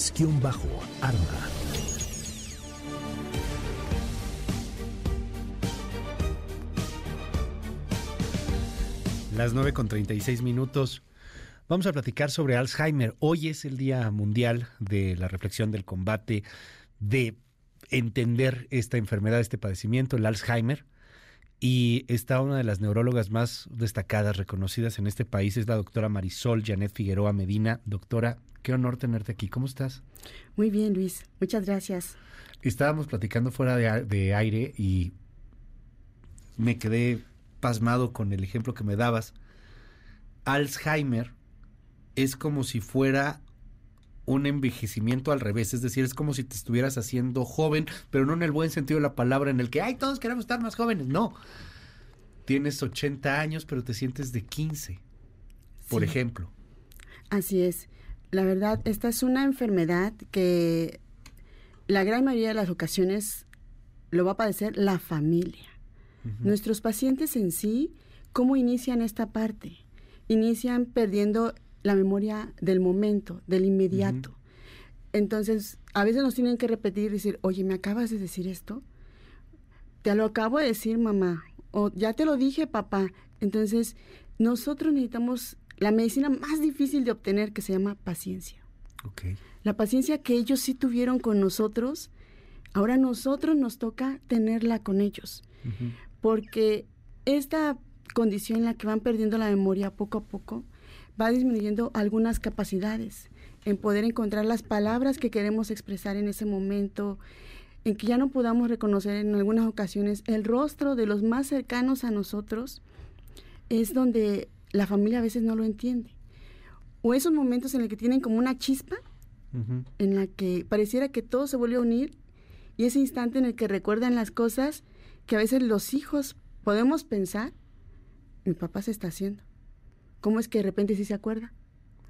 mx-arma. Las 9 con 36 minutos. Vamos a platicar sobre Alzheimer. Hoy es el Día Mundial de la Reflexión del Combate, de entender esta enfermedad, este padecimiento, el Alzheimer. Y está una de las neurólogas más destacadas, reconocidas en este país, es la doctora Marisol Janet Figueroa Medina. Doctora, qué honor tenerte aquí. ¿Cómo estás? Muy bien, Luis. Muchas gracias. Estábamos platicando fuera de, de aire y me quedé pasmado con el ejemplo que me dabas. Alzheimer es como si fuera un envejecimiento al revés, es decir, es como si te estuvieras haciendo joven, pero no en el buen sentido de la palabra, en el que, ay, todos queremos estar más jóvenes, no. Tienes 80 años, pero te sientes de 15, por Sí. ejemplo. Así es. La verdad, esta es una enfermedad que la gran mayoría de las ocasiones lo va a padecer la familia. Nuestros pacientes en sí, ¿cómo inician esta parte? Inician perdiendo la memoria del momento, del inmediato. Entonces, a veces nos tienen que repetir, decir, oye, ¿me acabas de decir esto? Te lo acabo de decir, mamá. O ya te lo dije, papá. Entonces, nosotros necesitamos la medicina más difícil de obtener que se llama paciencia. La paciencia que ellos sí tuvieron con nosotros, ahora nosotros nos toca tenerla con ellos. Porque esta condición en la que van perdiendo la memoria poco a poco va disminuyendo algunas capacidades en poder encontrar las palabras que queremos expresar en ese momento, en que ya no podamos reconocer en algunas ocasiones el rostro de los más cercanos a nosotros, es donde la familia a veces no lo entiende. O esos momentos en los que tienen como una chispa, en la que pareciera que todo se vuelve a unir, y ese instante en el que recuerdan las cosas que a veces los hijos podemos pensar, mi papá se está haciendo. ¿Cómo es que de repente sí se acuerda?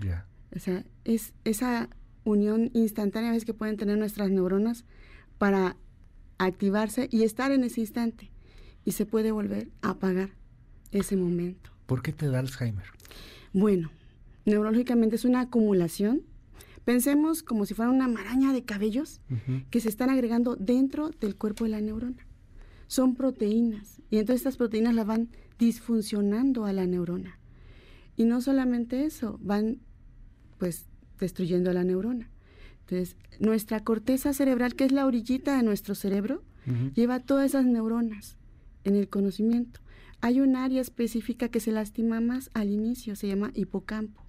Ya. O sea, es esa unión instantánea a veces que pueden tener nuestras neuronas para activarse y estar en ese instante. Y se puede volver a apagar ese momento. ¿Por qué te da Alzheimer? Bueno, neurológicamente es una acumulación. Pensemos como si fuera una maraña de cabellos que se están agregando dentro del cuerpo de la neurona. Son proteínas y entonces estas proteínas la van disfuncionando a la neurona. Y no solamente eso, van pues destruyendo a la neurona. Entonces, nuestra corteza cerebral, que es la orillita de nuestro cerebro, lleva todas esas neuronas en el conocimiento. Hay un área específica que se lastima más al inicio, se llama hipocampo.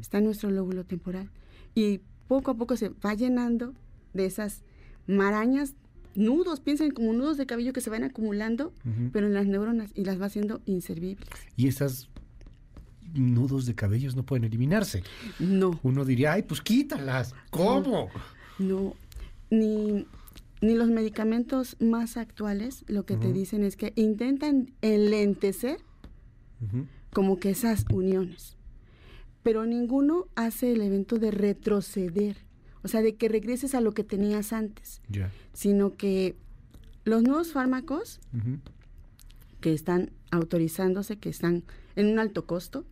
Está en nuestro lóbulo temporal. Y poco a poco se va llenando de esas marañas, nudos, piensen como nudos de cabello que se van acumulando, pero en las neuronas y las va haciendo inservibles. Y esas nudos de cabellos no pueden eliminarse. No. Uno diría, ay, pues quítalas. ¿Cómo? No, ni, ni los medicamentos más actuales lo que te dicen es que intentan enlentecer como que esas uniones, pero ninguno hace el evento de retroceder, o sea, de que regreses a lo que tenías antes, sino que los nuevos fármacos que están autorizándose, que están en un alto costo,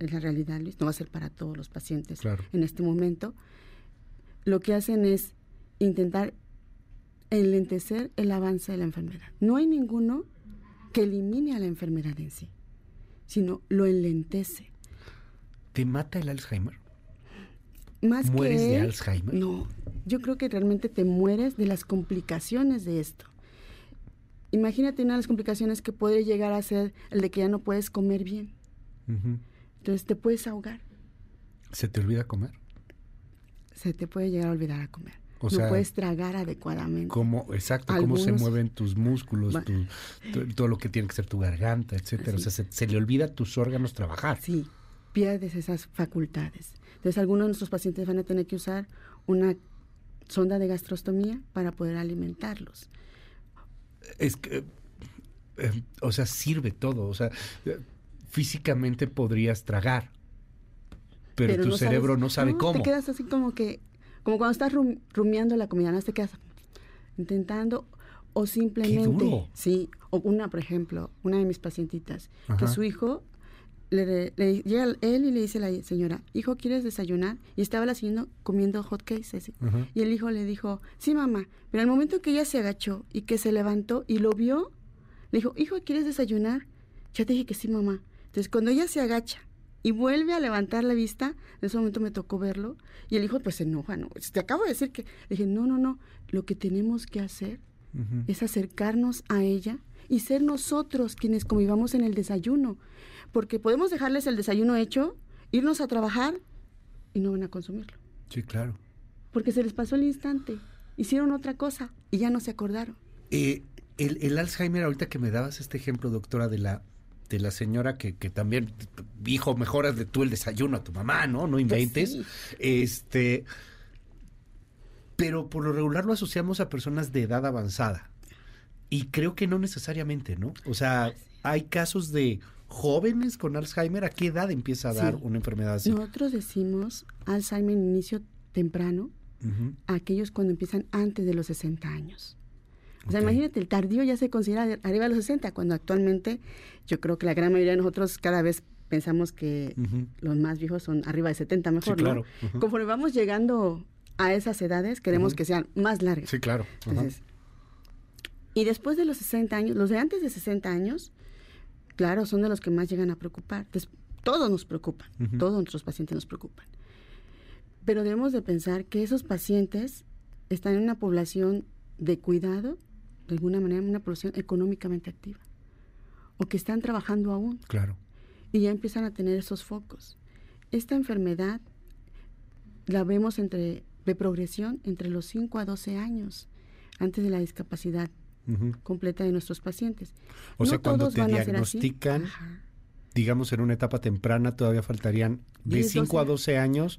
es la realidad, Luis, no va a ser para todos los pacientes Claro. en este momento, lo que hacen es intentar enlentecer el avance de la enfermedad. No hay ninguno que elimine a la enfermedad en sí, sino lo enlentece. ¿Te mata el Alzheimer? más ¿Mueres que de Alzheimer? No, yo creo que realmente te mueres de las complicaciones de esto. Imagínate una de las complicaciones que puede llegar a ser el de que ya no puedes comer bien. Entonces te puedes ahogar, ¿Se te olvida comer? se te puede llegar a olvidar a comer. O no sea, puedes tragar adecuadamente. ¿Cómo, exacto, cómo se mueven tus músculos, Va- tu- tu- todo lo que tiene que ser tu garganta, etcétera. O sea, se, se le olvida a tus órganos trabajar. Sí, pierdes esas facultades. Entonces algunos de nuestros pacientes van a tener que usar una sonda de gastrostomía para poder alimentarlos. Es que, eh, o sea, sirve todo. O sea, eh, físicamente podrías tragar, pero, tu no cerebro sabes- no sabe cómo. Te quedas así como que, como cuando estás rum- rumiando la comida, no te quedas intentando o simplemente, duro. sí, o una, por ejemplo, una de mis pacientitas, que su hijo le, le- llega él y le dice a la señora, hijo, ¿quieres desayunar? Y estaba la señora comiendo hot cakes, así. Y el hijo le dijo, sí, mamá, pero al momento que ella se agachó y que se levantó y lo vio, le dijo, hijo, ¿quieres desayunar? Ya te dije que sí, mamá. Entonces, cuando ella se agacha y vuelve a levantar la vista, en ese momento me tocó verlo, y el hijo pues se enoja, ¿no? Te acabo de decir que, le dije, no, no, no, lo que tenemos que hacer es acercarnos a ella y ser nosotros quienes convivamos en el desayuno, porque podemos dejarles el desayuno hecho, irnos a trabajar y no van a consumirlo, Sí, claro. porque se les pasó el instante, hicieron otra cosa y ya no se acordaron. Eh, el, el Alzheimer, ahorita que me dabas este ejemplo, doctora, de la de la señora que, que también, hijo, mejoras de tú el desayuno a tu mamá, ¿no? No inventes. sí. Este, pero por lo regular lo asociamos a personas de edad avanzada. Y creo que no necesariamente, ¿no? O sea, hay casos de jóvenes con Alzheimer. ¿A qué edad empieza a dar Sí. una enfermedad así? Nosotros decimos Alzheimer en inicio temprano, aquellos cuando empiezan antes de los 60 años. O sea, imagínate, el tardío ya se considera de- arriba de los 60, cuando actualmente yo creo que la gran mayoría de nosotros cada vez pensamos que los más viejos son arriba de 70 mejor, Sí, claro. ¿no? Conforme vamos llegando a esas edades, queremos que sean más largas. Sí, claro. Entonces, y después de los 60 años, los de antes de 60 años, claro, son de los que más llegan a preocupar. Entonces, todos nos preocupan, todos nuestros pacientes nos preocupan. Pero debemos de pensar que esos pacientes están en una población de cuidado, de alguna manera, una población económicamente activa, o que están trabajando aún Claro. y ya empiezan a tener esos focos. Esta enfermedad la vemos entre, de progresión entre los 5 a 12 años, antes de la discapacidad Ujú. completa de nuestros pacientes. O sea, No cuando todos te diagnostican, digamos en una etapa temprana, todavía faltarían de 10, 5 a 12 12 años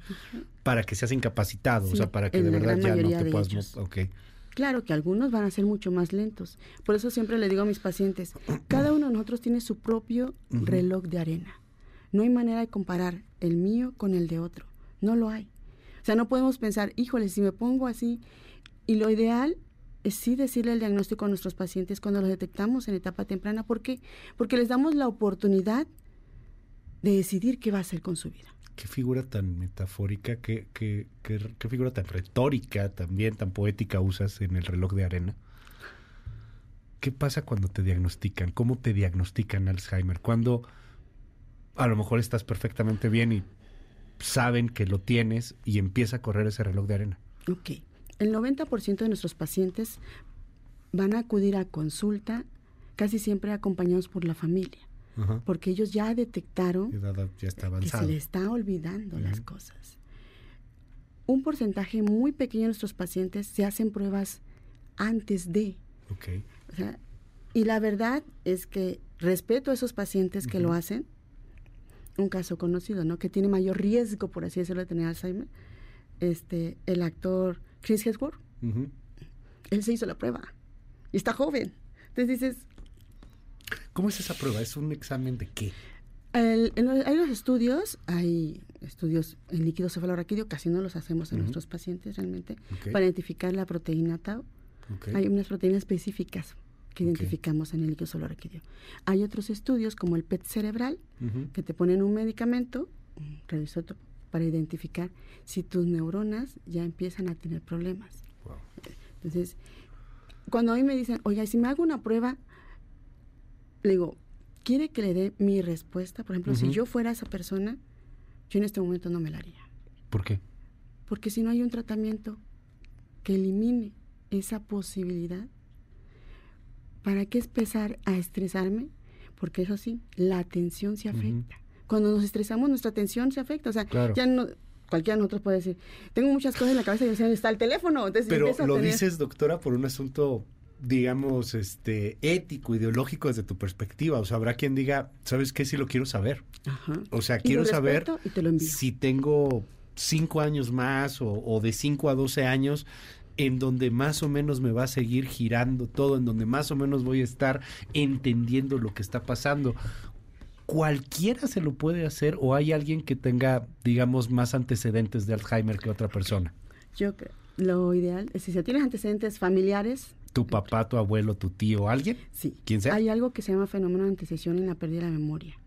para que seas incapacitado, o Sí, sea, para que de verdad ya no te puedas... ellos. Claro que algunos van a ser mucho más lentos. Por eso siempre le digo a mis pacientes, cada uno de nosotros tiene su propio reloj de arena. No hay manera de comparar el mío con el de otro. No lo hay. O sea, no podemos pensar, híjole, si me pongo así. Y lo ideal es sí decirle el diagnóstico a nuestros pacientes cuando los detectamos en etapa temprana. ¿Por qué? Porque les damos la oportunidad de decidir qué va a hacer con su vida. Qué figura tan metafórica, qué, qué, qué- figura tan retórica también, tan poética usas en el reloj de arena. ¿Qué pasa cuando te diagnostican? ¿Cómo te diagnostican Alzheimer? Cuando a lo mejor estás perfectamente bien y saben que lo tienes y empieza a correr ese reloj de arena. Ok. El 90% de nuestros pacientes van a acudir a consulta casi siempre acompañados por la familia, Ajá. porque ellos ya detectaron Edad ya está que se le está olvidando las cosas. Un porcentaje muy pequeño de nuestros pacientes se hacen pruebas antes de. Ok. O sea, y la verdad es que respeto a esos pacientes que lo hacen. Un caso conocido, ¿no? Que tiene mayor riesgo, por así decirlo, de tener Alzheimer. Este, el actor Chris Hemsworth, él se hizo la prueba y está joven. Entonces dices, ¿Cómo es esa prueba? ¿Es un examen de qué? el- hay los estudios, hay estudios en líquido cefalorraquídeo, casi no los hacemos en nuestros pacientes realmente, para identificar la proteína tau. Hay unas proteínas específicas que identificamos en el líquido cefalorraquídeo. Hay otros estudios como el PET cerebral, que te ponen un medicamento, un radioisótopo, para identificar si tus neuronas ya empiezan a tener problemas. Wow. Entonces, cuando a mí me dicen, oiga, si me hago una prueba, le digo, ¿quiere que le dé mi respuesta? Por ejemplo, si yo fuera esa persona, yo en este momento no me la haría. ¿Por qué? Porque si no hay un tratamiento que elimine esa posibilidad, ¿para qué empezar a estresarme? Porque eso sí, la atención se afecta. Cuando nos estresamos, nuestra atención se afecta. O sea, ya no, cualquiera de nosotros puede decir, tengo muchas cosas en la cabeza y no sé dónde está el teléfono. Pero lo dices, doctora, por un asunto digamos, este, ético, ideológico desde tu perspectiva. O sea, habrá quien diga, ¿sabes qué? Si lo quiero saber. O sea, quiero saber si tengo cinco años más o, o, de cinco a doce años en donde más o menos me va a seguir girando todo, en donde más o menos voy a estar entendiendo lo que está pasando. ¿Cualquiera se lo puede hacer o hay alguien que tenga, digamos, más antecedentes de Alzheimer que otra persona? Yo creo, lo ideal es si tienes antecedentes familiares, tu papá, tu abuelo, tu tío, alguien? Sí. ¿Quién sea? Hay algo que se llama fenómeno de antecesión en la pérdida de la memoria.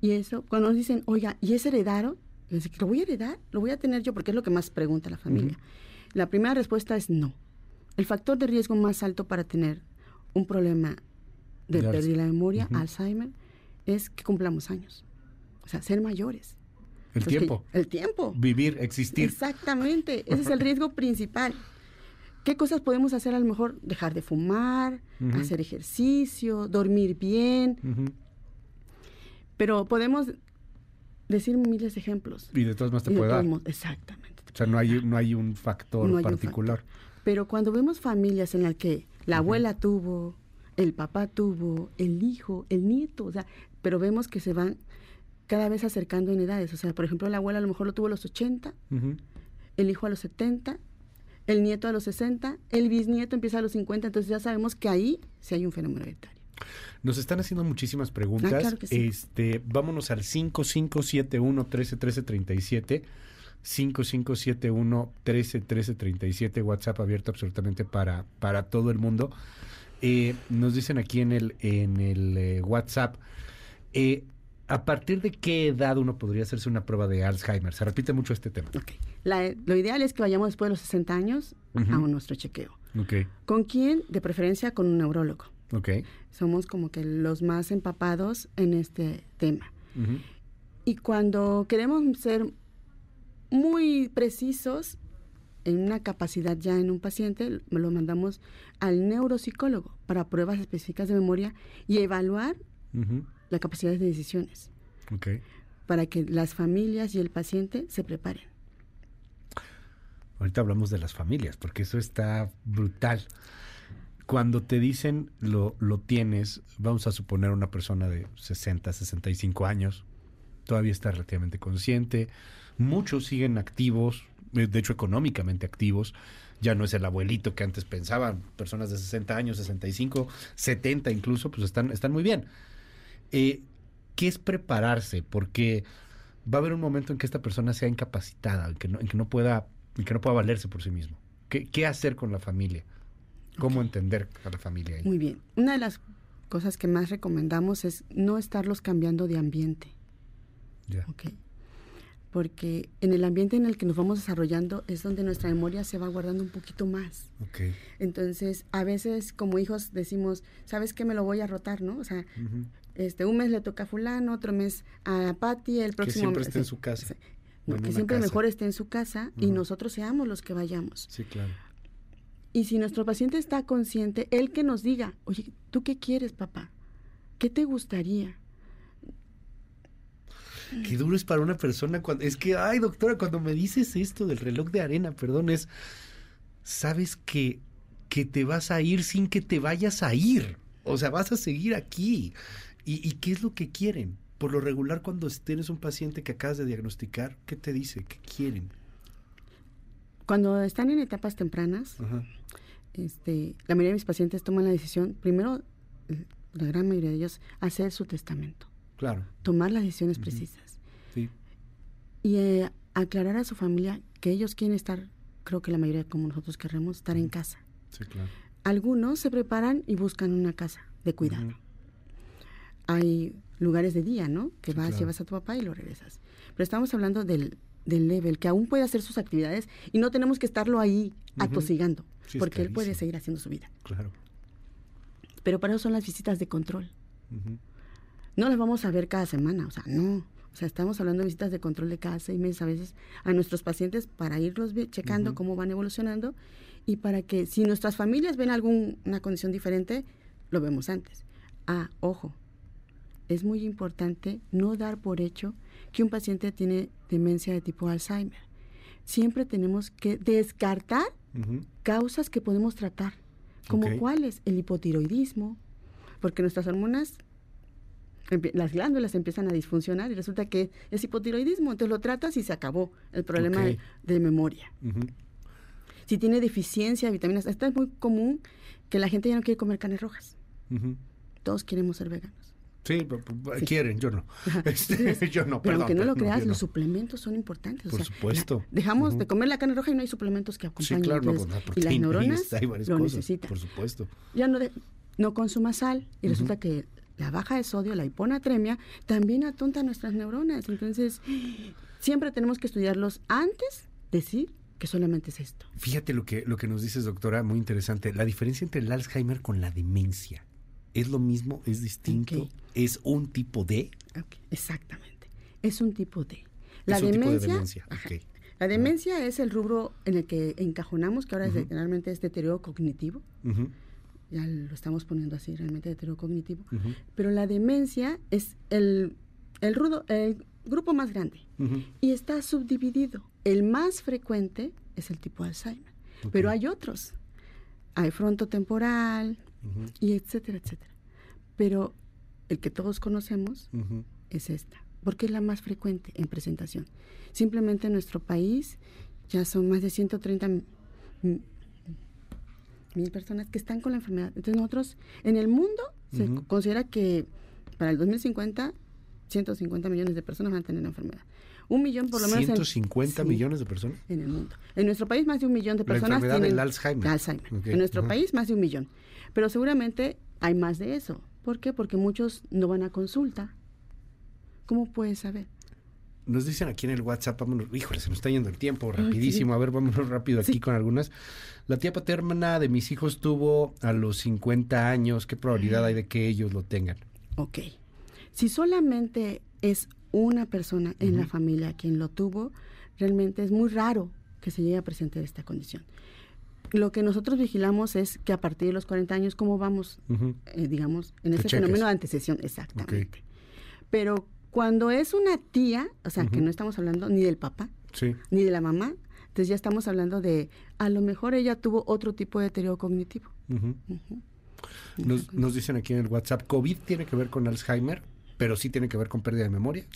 Y eso, cuando nos dicen, oiga, ¿y es heredado? ¿Lo voy a heredar? ¿Lo voy a tener yo? Porque es lo que más pregunta la familia. La primera respuesta es no. El factor de riesgo más alto para tener un problema de pérdida de la memoria, Alzheimer, es que cumplamos años. O sea, ser mayores. El tiempo. el tiempo. Vivir, existir. Exactamente. Ese es el riesgo principal. ¿Qué cosas podemos hacer a lo mejor? Dejar de fumar, hacer ejercicio, dormir bien. Pero podemos decir miles de ejemplos. Y de todas más te puede dar. Exactamente. O sea, no hay, no hay un factor particular. Pero cuando vemos familias en las que la abuela tuvo, el papá tuvo, el hijo, el nieto, o sea, pero vemos que se van cada vez acercando en edades. O sea, por ejemplo, la abuela a lo mejor lo tuvo a los 80, el hijo a los 70 el nieto a los 60, el bisnieto empieza a los 50, entonces ya sabemos que ahí sí hay un fenómeno hereditario. Nos están haciendo muchísimas preguntas. Ah, este, vámonos al 5571 131337. 5571 131337 WhatsApp abierto absolutamente para, para todo el mundo. Eh, nos dicen aquí en el, en el eh, WhatsApp, eh, ¿A partir de qué edad uno podría hacerse una prueba de Alzheimer? Se repite mucho este tema. Lo ideal es que vayamos después de los 60 años a nuestro chequeo. ¿Con quién? De preferencia con un neurólogo. Somos como que los más empapados en este tema. Y cuando queremos ser muy precisos en una capacidad ya en un paciente, lo mandamos al neuropsicólogo para pruebas específicas de memoria y evaluar la capacidad de decisiones. Para que las familias y el paciente se preparen. Ahorita hablamos de las familias, porque eso está brutal. Cuando te dicen lo, lo tienes, vamos a suponer una persona de 60, 65 años, todavía está relativamente consciente, muchos siguen activos, eh, de hecho económicamente activos, ya no es el abuelito que antes pensaban, personas de 60 años, 65, 70 incluso, pues están, están muy bien. Eh, ¿Qué es prepararse? Porque va a haber un momento en que esta persona sea incapacitada, en que en que no, pueda, en que no pueda valerse por sí mismo. ¿Qué, hacer con la familia? ¿Cómo entender a la familia? Muy bien. Una de las cosas que más recomendamos es no estarlos cambiando de ambiente. Ya. Porque en el ambiente en el que nos vamos desarrollando es donde nuestra memoria se va guardando un poquito más. Okay. Entonces, a veces como hijos decimos, ¿sabes qué? Me lo voy a rotar, ¿no? O sea, este, un mes le toca a fulano, otro mes a Patti, el próximo que siempre esté en su casa. Que siempre mejor esté en su casa y nosotros seamos los que vayamos. Sí, claro. Y si nuestro paciente está consciente, él que nos diga, oye, ¿tú qué quieres, papá? ¿Qué te gustaría? Qué duro es para una persona cuando... Es que, ay, doctora, cuando me dices esto del reloj de arena, perdón, es... Sabes que, que te vas a ir sin que te vayas a ir. O sea, vas a seguir aquí. ¿Y, qué es lo que quieren? Por lo regular, cuando tienes un paciente que acabas de diagnosticar, ¿qué te dice? ¿Qué quieren? Cuando están en etapas tempranas, este, la mayoría de mis pacientes toman la decisión, primero, la gran mayoría de ellos, hacer su testamento. Claro. Tomar las decisiones precisas. Sí. Y eh, aclarar a su familia que ellos quieren estar, creo que la mayoría como nosotros queremos, estar en casa. Sí, claro. Algunos se preparan y buscan una casa de cuidado hay lugares de día, ¿no? Que vas, llevas a tu papá y lo regresas. Pero estamos hablando del, del level, que aún puede hacer sus actividades y no tenemos que estarlo ahí atosigando, porque él puede seguir haciendo su vida. Claro. Pero para eso son las visitas de control. No las vamos a ver cada semana, o sea, no. O sea, estamos hablando de visitas de control de cada seis meses a veces a nuestros pacientes para irlos checando cómo van evolucionando y para que si nuestras familias ven alguna condición diferente, lo vemos antes. Ah, ojo, es muy importante no dar por hecho que un paciente tiene demencia de tipo Alzheimer. Siempre tenemos que descartar causas que podemos tratar, como cuáles, el hipotiroidismo, porque nuestras hormonas, las glándulas empiezan a disfuncionar y resulta que es hipotiroidismo, entonces lo tratas y se acabó el problema de, memoria. Si tiene deficiencia de vitaminas, esto es muy común que la gente ya no quiere comer carnes rojas. Todos queremos ser veganos. Sí, quieren, yo no. Este, yo no, Pero aunque no lo creas, los suplementos son importantes. Por supuesto. dejamos de comer la carne roja y no hay suplementos que acompañen. Sí, claro, no, la y las neuronas lo necesitan. Por supuesto. Ya no, no consuma sal y resulta que la baja de sodio, la hiponatremia, también atonta nuestras neuronas. Entonces, siempre tenemos que estudiarlos antes, decir que solamente es esto. Fíjate lo que, lo que nos dices, doctora, muy interesante. La diferencia entre el Alzheimer con la demencia. ¿Es lo mismo? ¿Es distinto? ¿Es un tipo de? Exactamente. Es un tipo de. La demencia. La demencia es el rubro en el que encajonamos, que ahora es realmente es deterioro cognitivo. Ya lo estamos poniendo así, realmente deterioro cognitivo. Pero la demencia es el, el, rudo, el grupo más grande y está subdividido. El más frecuente es el tipo Alzheimer, pero hay otros. Hay frontotemporal, y etcétera, etcétera. Pero el que todos conocemos es esta, porque es la más frecuente en presentación. Simplemente en nuestro país ya son más de 130 mil personas que están con la enfermedad. Entonces nosotros, en el mundo, se considera que para el 2050, 150 millones de personas van a tener la enfermedad. Un millón por lo menos. 150 millones de personas. En el mundo. En nuestro país más de un millón de personas. La tienen Alzheimer. Alzheimer. En nuestro país más de un millón. Pero seguramente hay más de eso. ¿Por qué? Porque muchos no van a consulta. ¿Cómo puedes saber? Nos dicen aquí en el WhatsApp, vámonos, híjole, se nos está yendo el tiempo, rapidísimo. A ver, vámonos rápido aquí con algunas. La tía paterna de mis hijos tuvo a los 50 años. ¿Qué probabilidad hay de que ellos lo tengan? Ok. Si solamente es una persona en la familia quien lo tuvo, realmente es muy raro que se llegue a presentar esta condición. Lo que nosotros vigilamos es que a partir de los 40 años, ¿cómo vamos, eh, digamos, en ese fenómeno de antecesión? Exactamente. Pero cuando es una tía, o sea, que no estamos hablando ni del papá, ni de la mamá, entonces ya estamos hablando de, a lo mejor ella tuvo otro tipo de deterioro cognitivo. Nos, nos, dicen aquí en el WhatsApp, ¿COVID tiene que ver con Alzheimer, pero sí tiene que ver con pérdida de memoria?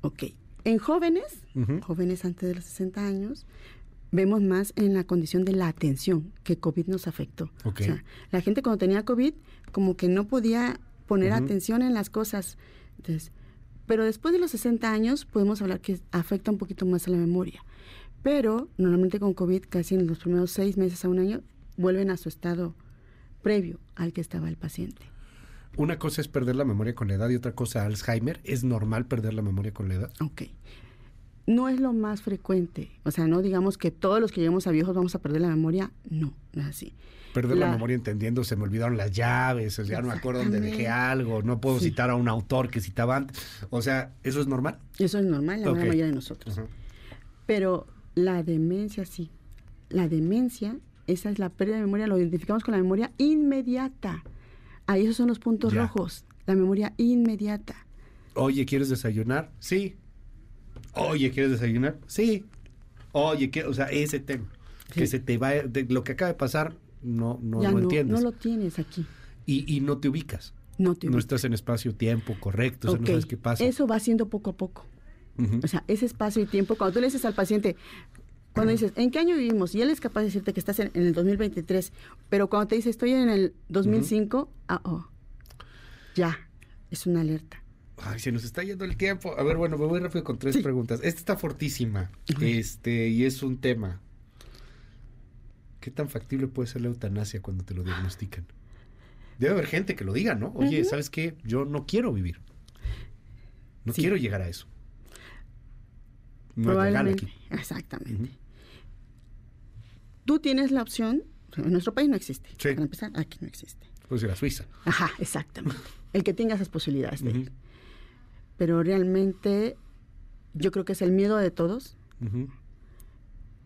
Ok. En jóvenes, jóvenes antes de los 60 años, vemos más en la condición de la atención que COVID nos afectó. O sea, la gente cuando tenía COVID como que no podía poner atención en las cosas. Entonces, pero después de los 60 años podemos hablar que afecta un poquito más a la memoria. Pero normalmente con COVID, casi en los primeros seis meses a un año, vuelven a su estado previo al que estaba el paciente. Una cosa es perder la memoria con la edad y otra cosa Alzheimer. ¿Es normal perder la memoria con la edad? Ok no es lo más frecuente. O sea, no digamos que todos los que lleguemos a viejos vamos a perder la memoria. No, no es así. Perder la, memoria entendiendo, se me olvidaron las llaves, o sea, no me acuerdo dónde dejé algo, no puedo citar a un autor que citaba antes. O sea, ¿eso es normal? Eso es normal, la mayoría de nosotros. Pero la demencia sí. La demencia, esa es la pérdida de memoria, lo identificamos con la memoria inmediata. Ahí esos son los puntos rojos, la memoria inmediata. Oye, ¿quieres desayunar? Sí, Oye, ¿quieres desayunar? Sí. Oye, ¿qué? o sea, ese tema. Que se te va, de lo que acaba de pasar, no, no lo entiendes. No lo tienes aquí. Y, y no te ubicas. No te ubicas. No estás en espacio-tiempo correcto, o sea, no sabes qué pasa. Eso va siendo poco a poco. O sea, ese espacio y tiempo, cuando tú le dices al paciente, cuando dices, ¿en qué año vivimos? Y él es capaz de decirte que estás en, el 2023, pero cuando te dice, estoy en el 2005, ah, oh, ya, es una alerta. Ay, se nos está yendo el tiempo. A ver, bueno, me voy rápido con tres preguntas. Esta está fortísima. Este, y es un tema. ¿Qué tan factible puede ser la eutanasia cuando te lo diagnostican? Debe haber gente que lo diga, ¿no? Oye, ¿sabes qué? Yo no quiero vivir. No quiero llegar a eso. No Probablemente. Aquí. Exactamente. Tú tienes la opción, en nuestro país no existe. Para empezar, aquí no existe. Pues ir a Suiza. Ajá, exactamente. El que tenga esas posibilidades de pero realmente yo creo que es el miedo de todos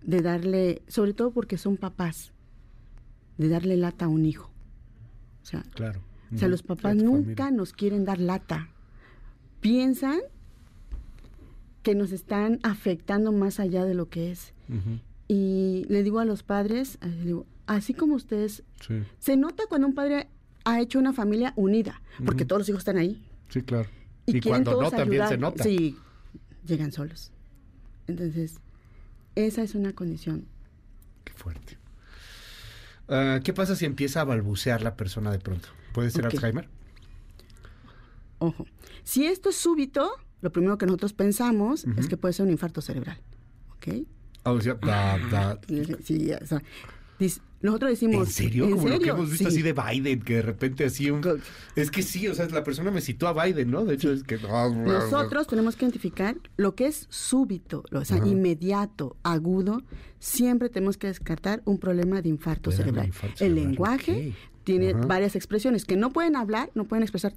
de darle, sobre todo porque son papás, de darle lata a un hijo. O sea, claro. o sea los papás nunca nos quieren dar lata. Piensan que nos están afectando más allá de lo que es. Y le digo a los padres, eh, así como ustedes, se nota cuando un padre ha hecho una familia unida, porque todos los hijos están ahí. Sí, claro. Y, cuando no, también se nota. Sí, llegan solos. Entonces, esa es una condición. Qué fuerte. Ah, ¿Qué pasa si empieza a balbucear la persona de pronto? ¿Puede ser Alzheimer? Ojo, si esto es súbito, lo primero que nosotros pensamos es que puede ser un infarto cerebral. ¿Ok? Ah, o sea, da, da. Sí, o sea, nosotros decimos. ¿En serio? Como lo que hemos visto así de Biden, que de repente así un. Es que sí, o sea, la persona me citó a Biden, ¿no? De hecho, es que. Nosotros tenemos que identificar lo que es súbito, o sea, inmediato, agudo. Siempre tenemos que descartar un problema de infarto cerebral. El lenguaje tiene varias expresiones que no pueden hablar, no pueden expresar.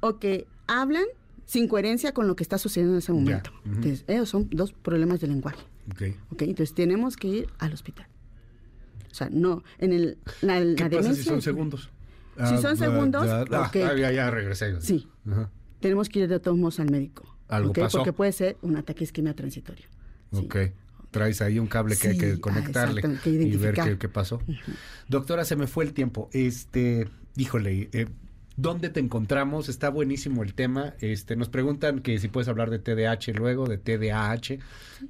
O que hablan sin coherencia con lo que está sucediendo en ese momento. Entonces, esos son dos problemas de lenguaje. Okay. ok. Entonces, tenemos que ir al hospital. O sea, no, en el, la, ¿Qué pasa si son segundos? Si son segundos, ah, ya, ya, regresé. Sí. Tenemos que ir de todos modos al médico. ¿Algo pasó? Porque puede ser un ataque isquemia transitorio. Ok. Traes ahí un cable que hay que conectarle y ver qué, qué pasó. Doctora, se me fue el tiempo. Este, híjole, eh, ¿Dónde te encontramos? Está buenísimo el tema. Este, nos preguntan que si puedes hablar de TDAH luego, de TDAH.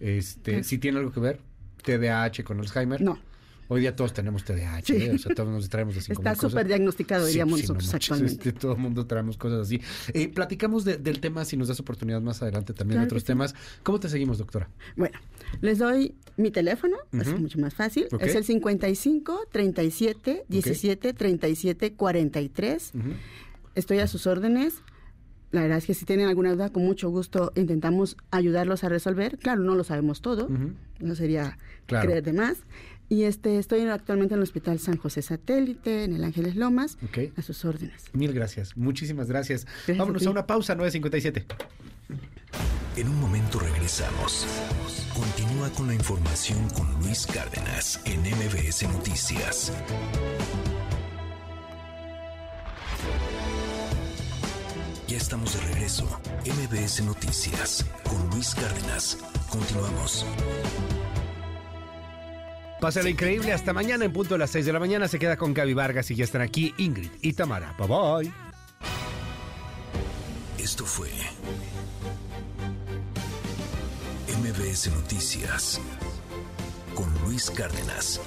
Este, si tiene algo que ver TDAH con Alzheimer. No. Hoy día todos tenemos TDAH, ¿eh? o sea, todos nos traemos así Está súper diagnosticado, diríamos nosotros actualmente. Este, todo el mundo traemos cosas así. Eh, platicamos del tema, si nos das oportunidad más adelante también de otros temas. ¿Cómo te seguimos, doctora? Bueno, les doy mi teléfono, es mucho más fácil. Es el 55 37 17 37 43. Estoy a sus órdenes. La verdad es que si tienen alguna duda, con mucho gusto intentamos ayudarlos a resolver. Claro, no lo sabemos todo, no sería creer de más. Y este, estoy actualmente en el Hospital San José Satélite, en el Ángeles Lomas, a sus órdenes. Mil gracias, muchísimas gracias. Vámonos a, una pausa, 957. En un momento regresamos. Continúa con la información con Luis Cárdenas en MBS Noticias. Ya estamos de regreso. MBS Noticias con Luis Cárdenas. Continuamos. Pásale increíble. Hasta mañana en punto a las 6 de la mañana. Se queda con Gaby Vargas y ya están aquí Ingrid y Tamara. Bye bye. Esto fue MBS Noticias con Luis Cárdenas.